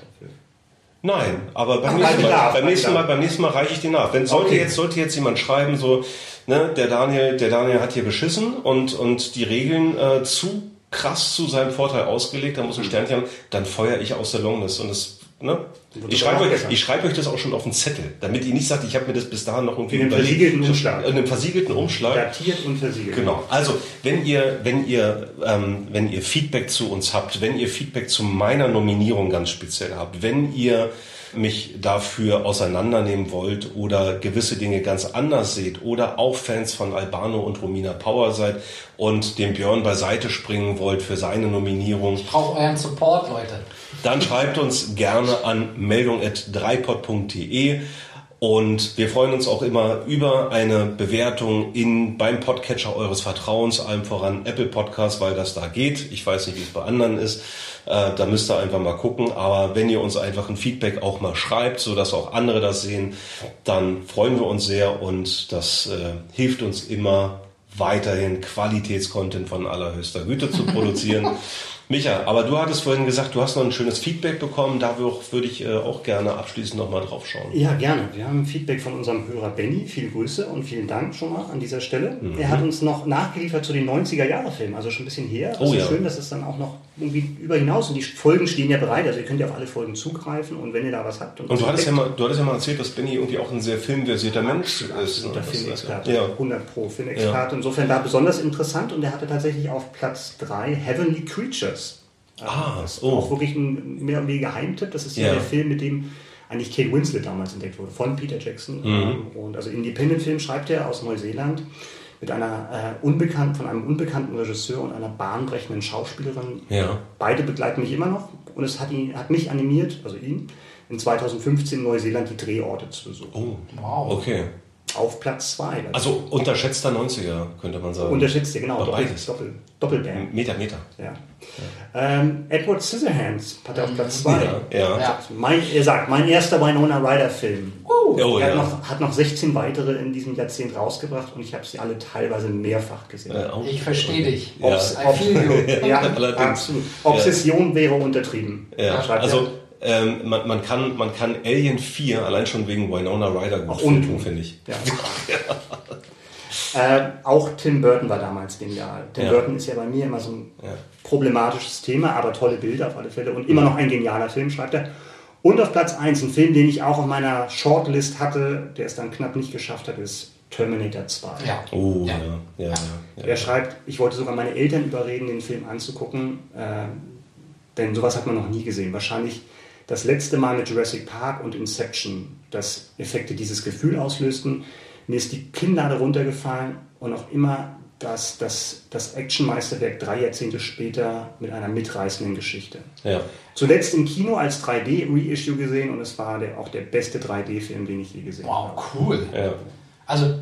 Nein, aber beim Ach, nächsten, Mal, Bedarf, beim, bei nächsten Mal, beim nächsten Mal reiche ich die nach. Wenn sollte Okay. jetzt sollte jetzt jemand schreiben so, ne, der Daniel, der Daniel hat hier beschissen und und die Regeln äh, zu krass zu seinem Vorteil ausgelegt, da muss ein Sternchen, haben, dann feuere ich aus der Longlist und das ne? Ich schreibe, euch, ich schreibe euch das auch schon auf den Zettel, damit ihr nicht sagt, ich habe mir das bis dahin noch irgendwie In einem überlegt. versiegelten Umschlag. In einem versiegelten Umschlag. Datiert und versiegelt. Genau. Also wenn ihr, wenn ihr, ähm, wenn ihr Feedback zu uns habt, wenn ihr Feedback zu meiner Nominierung ganz speziell habt, wenn ihr mich dafür auseinandernehmen wollt oder gewisse Dinge ganz anders seht oder auch Fans von Albano und Romina Power seid und dem Björn beiseite springen wollt für seine Nominierung, Ich brauche euren Support, Leute. Dann schreibt uns gerne an meldung.dreipod.de und wir freuen uns auch immer über eine Bewertung in, beim Podcatcher eures Vertrauens, allem voran Apple Podcast, weil das da geht. Ich weiß nicht, wie es bei anderen ist. Äh, da müsst ihr einfach mal gucken. Aber wenn ihr uns einfach ein Feedback auch mal schreibt, so dass auch andere das sehen, dann freuen wir uns sehr und das äh, hilft uns immer weiterhin Qualitätscontent von allerhöchster Güte zu produzieren. [laughs] Micha, aber du hattest vorhin gesagt, du hast noch ein schönes Feedback bekommen. Da wür- würde ich äh, auch gerne abschließend nochmal drauf schauen. Ja, gerne. Wir haben Feedback von unserem Hörer Benny. Viele Grüße und vielen Dank schon mal an dieser Stelle. Mhm. Er hat uns noch nachgeliefert zu den 90er-Jahre-Filmen, also schon ein bisschen her. Das Oh ist ja. schön, dass es dann auch noch irgendwie über hinaus und die Folgen stehen ja bereit. Also ihr könnt ja auf alle Folgen zugreifen und wenn ihr da was habt. Und du hattest, ja mal, du hattest ja mal erzählt, dass Benny irgendwie auch ein sehr filmversierter Mensch ist. Absoluter Das- Filmexperte, Ja. 100 Pro Filmexperte. Insofern da besonders interessant und er hatte tatsächlich auf Platz 3 Heavenly Creatures. Ah, das ist oh. auch wirklich ein mehr oder weniger Geheimtipp. Das ist ja, Ja. der Film, mit dem eigentlich Kate Winslet damals entdeckt wurde, von Peter Jackson. Mhm. Und also Independent-Film schreibt er aus Neuseeland mit einer äh, unbekannten, von einem unbekannten Regisseur und einer bahnbrechenden Schauspielerin. Ja. Beide begleiten mich immer noch und es hat, ihn, hat mich animiert, also ihn, in 2015 in Neuseeland die Drehorte zu besuchen. Oh, Wow. okay. Auf Platz 2. Also unterschätzter 90er, könnte man sagen. Unterschätzt ihr, genau. Doppel. Doppel, Doppelband. Meter, Meter. Ja. Ähm, Edward Scissorhands hat er auf Platz 2. Ja, ja. Ja. Mein, er sagt, mein erster Winona Ryder Film. Oh, er hat, ja. noch, hat noch 16 weitere in diesem Jahrzehnt rausgebracht und ich habe sie alle teilweise mehrfach gesehen. Äh, Ich verstehe dich. Ja. Obs- you. [laughs] ja, absolut. Obsession wäre untertrieben. Ja, also. Ähm, man, man, kann, man kann Alien 4 allein schon wegen Winona Ryder gut Auch untun. finde ich. Ja. Äh, auch Tim Burton war damals genial. Tim Ja. Burton ist ja bei mir immer so ein problematisches Thema, aber tolle Bilder auf alle Fälle und immer noch ein genialer Film, schreibt er. Und auf Platz 1, ein Film, den ich auch auf meiner Shortlist hatte, der es dann knapp nicht geschafft hat, ist Terminator 2. Ja. Oh, ja. Ja, ja, ja. Er schreibt, ich wollte sogar meine Eltern überreden, den Film anzugucken, äh, denn sowas hat man noch nie gesehen. Wahrscheinlich das letzte Mal mit Jurassic Park und Inception, dass Effekte dieses Gefühl auslösten. Mir ist die Kinnlade runtergefallen und auch immer das, das, das Actionmeisterwerk drei Jahrzehnte später mit einer mitreißenden Geschichte. Ja. Zuletzt im Kino als 3D-Reissue gesehen und es war der, auch der beste 3D-Film, den ich je gesehen habe. Wow, cool. Ja. Also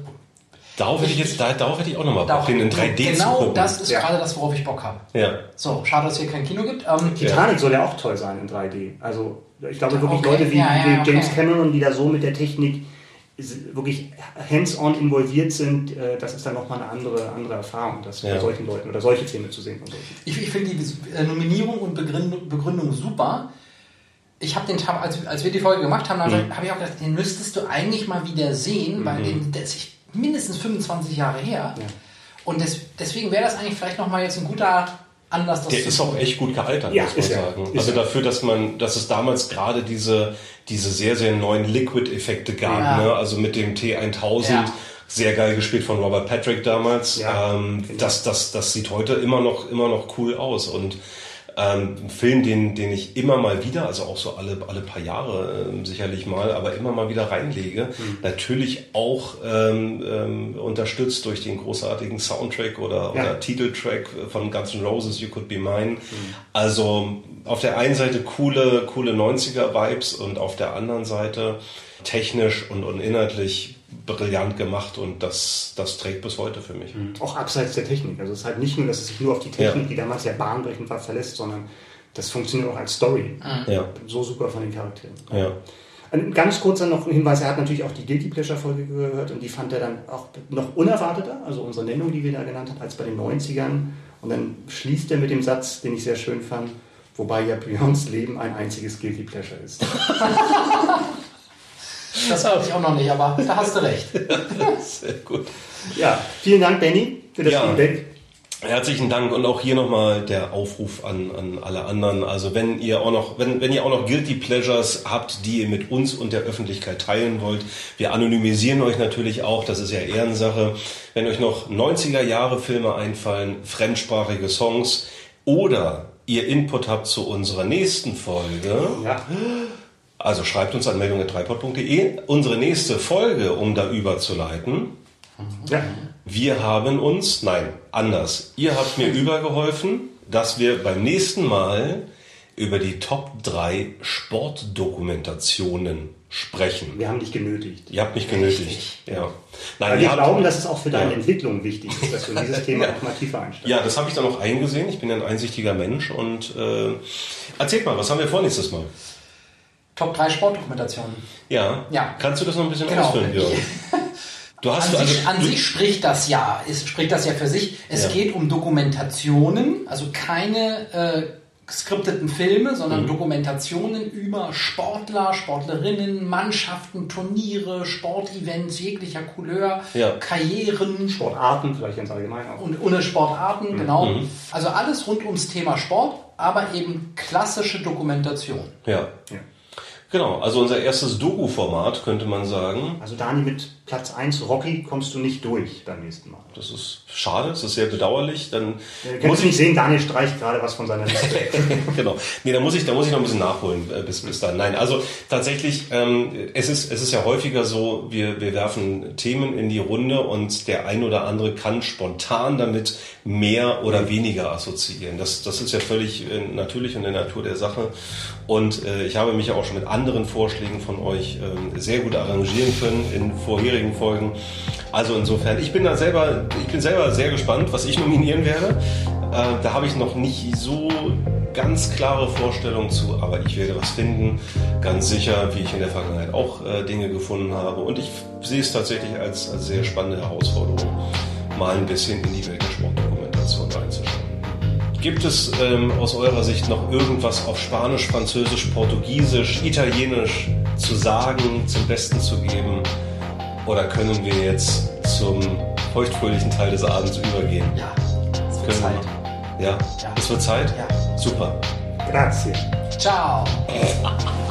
Darauf hätte ich jetzt, da- darauf hätte ich auch nochmal Bock, den in 3D zu genau gucken. das ist Ja. gerade das, worauf ich Bock habe. Ja. So, schade, dass es hier kein Kino gibt. Ähm, Titanic soll ja auch toll sein in 3D. Also ich glaube wirklich Okay, Leute wie, ja, ja, wie James okay. Cameron, die da so mit der Technik wirklich hands-on involviert sind, äh, das ist dann nochmal eine andere, andere Erfahrung, das Ja. bei solchen Leuten oder solche Filme zu sehen. Solchen. Ich, ich finde die äh, Nominierung und Begründung, Begründung super. Ich habe den Tab, als, als wir die Folge gemacht haben, Mhm. habe ich auch gedacht, den müsstest du eigentlich mal wieder sehen, weil Mhm. den, der ist mindestens 25 Jahre her. Und des, deswegen wäre das eigentlich vielleicht nochmal jetzt ein guter Anlass, das Der zu ist auch echt gut gealtert, Ja, muss man ist sagen. Also dafür, dass man, dass es damals gerade diese, diese sehr, sehr neuen Liquid-Effekte gab, Ja. ne? also mit dem T1000, Ja. sehr geil gespielt von Robert Patrick damals. Ja, ähm, das, das, das sieht heute immer noch, immer noch cool aus und ähm, ein Film, den, den ich immer mal wieder, also auch so alle, alle paar Jahre ähm, sicherlich mal, aber immer mal wieder reinlege. Natürlich auch ähm, ähm, unterstützt durch den großartigen Soundtrack oder, Ja. oder Titeltrack von Guns N' Roses, You Could Be Mine. Also auf der einen Seite coole, coole 90er-Vibes und auf der anderen Seite technisch und, und inhaltlich brillant gemacht und das, das trägt bis heute für mich. Auch abseits der Technik. Also es ist halt nicht nur, dass es sich nur auf die Technik, Ja. die damals ja bahnbrechend war, verlässt, sondern das funktioniert auch als Story. Ja. So super von den Charakteren. Ja. Ein ganz kurzer noch ein Hinweis, er hat natürlich auch die Guilty Pleasure Folge gehört und die fand er dann auch noch unerwarteter, also unsere Nennung, die wir da genannt haben, als bei den 90ern. Und dann schließt er mit dem Satz, den ich sehr schön fand, wobei ja Beyonds Leben ein einziges Guilty Pleasure ist. [laughs] Das weiß ich auch noch nicht, aber da hast du recht. [laughs] Sehr gut. Ja, vielen Dank, Benny, für das Ja. Feedback. Herzlichen Dank und auch hier nochmal der Aufruf an, an alle anderen. Also wenn ihr auch noch, wenn, wenn ihr auch noch Guilty Pleasures habt, die ihr mit uns und der Öffentlichkeit teilen wollt, wir anonymisieren euch natürlich auch, das ist ja Ehrensache. Wenn euch noch 90er Jahre Filme einfallen, fremdsprachige Songs oder ihr Input habt zu unserer nächsten Folge, Ja. Also schreibt uns an meldung.dreipod.de. Unsere nächste Folge, um da überzuleiten, Ja. wir haben uns, nein, anders. Ihr habt mir übergeholfen, dass wir beim nächsten Mal über die Top 3 Sportdokumentationen sprechen. Wir haben dich genötigt. Ihr habt mich genötigt. Ja. Nein, Weil wir habt- glauben, dass es auch für deine Ja. Entwicklung wichtig ist, dass du in dieses [laughs] Thema auch mal tiefer einsteigst. Ja, das habe ich dann auch eingesehen. Ich bin ja ein einsichtiger Mensch und äh, erzählt mal, was haben wir vor nächstes Mal? Top 3 Sportdokumentationen. Ja. Ja. Kannst du das noch ein bisschen Genau. ausführen, Björn? [laughs] Du hast An, also, sich, an du, sich spricht das ja, ist, spricht das ja für sich. Es Ja. geht um Dokumentationen, also keine äh, geskripteten Filme, sondern Mhm. Dokumentationen über Sportler, Sportlerinnen, Mannschaften, Turniere, Sportevents jeglicher Couleur, Ja. Karrieren Sportarten, vielleicht ganz allgemein auch. und ohne Sportarten, genau. Mhm. Also alles rund ums Thema Sport, aber eben klassische Dokumentation. ja. Genau, also unser erstes Doku-Format, könnte man sagen. Also Dani, mit Platz 1 Rocky kommst du nicht durch beim nächsten Mal. Das ist schade, das ist sehr bedauerlich. Dann Äh, Kannst du nicht sehen, Daniel streicht gerade was von seiner [laughs] Liste genau. Nee, da muss ich, da muss ich noch ein bisschen nachholen äh, bis, bis dann. Nein, also tatsächlich, ähm, es ist, es ist ja häufiger so, wir, wir werfen Themen in die Runde und der ein oder andere kann spontan damit mehr oder weniger assoziieren. Das, das ist ja völlig äh, natürlich und in der Natur der Sache. Und äh, ich habe mich ja auch schon mit anderen Vorschlägen von euch ähm, sehr gut arrangieren können in vorherigen Folgen. Also insofern, ich bin da selber, ich bin selber sehr gespannt, was ich nominieren werde. Äh, da habe ich noch nicht so ganz klare Vorstellungen zu, aber ich werde was finden. Ganz sicher, wie ich in der Vergangenheit auch äh, Dinge gefunden habe. Und ich sehe es tatsächlich als, als sehr spannende Herausforderung, mal ein bisschen in die Welt. Gibt es ähm, aus eurer Sicht noch irgendwas auf Spanisch, Französisch, Portugiesisch, Italienisch zu sagen, zum Besten zu geben? Oder können wir jetzt zum feuchtfröhlichen Teil des Abends übergehen. Ja, es wird Können wir Zeit. machen. Ja? Es wird Zeit? Ja. Super. Grazie. Ciao. [laughs]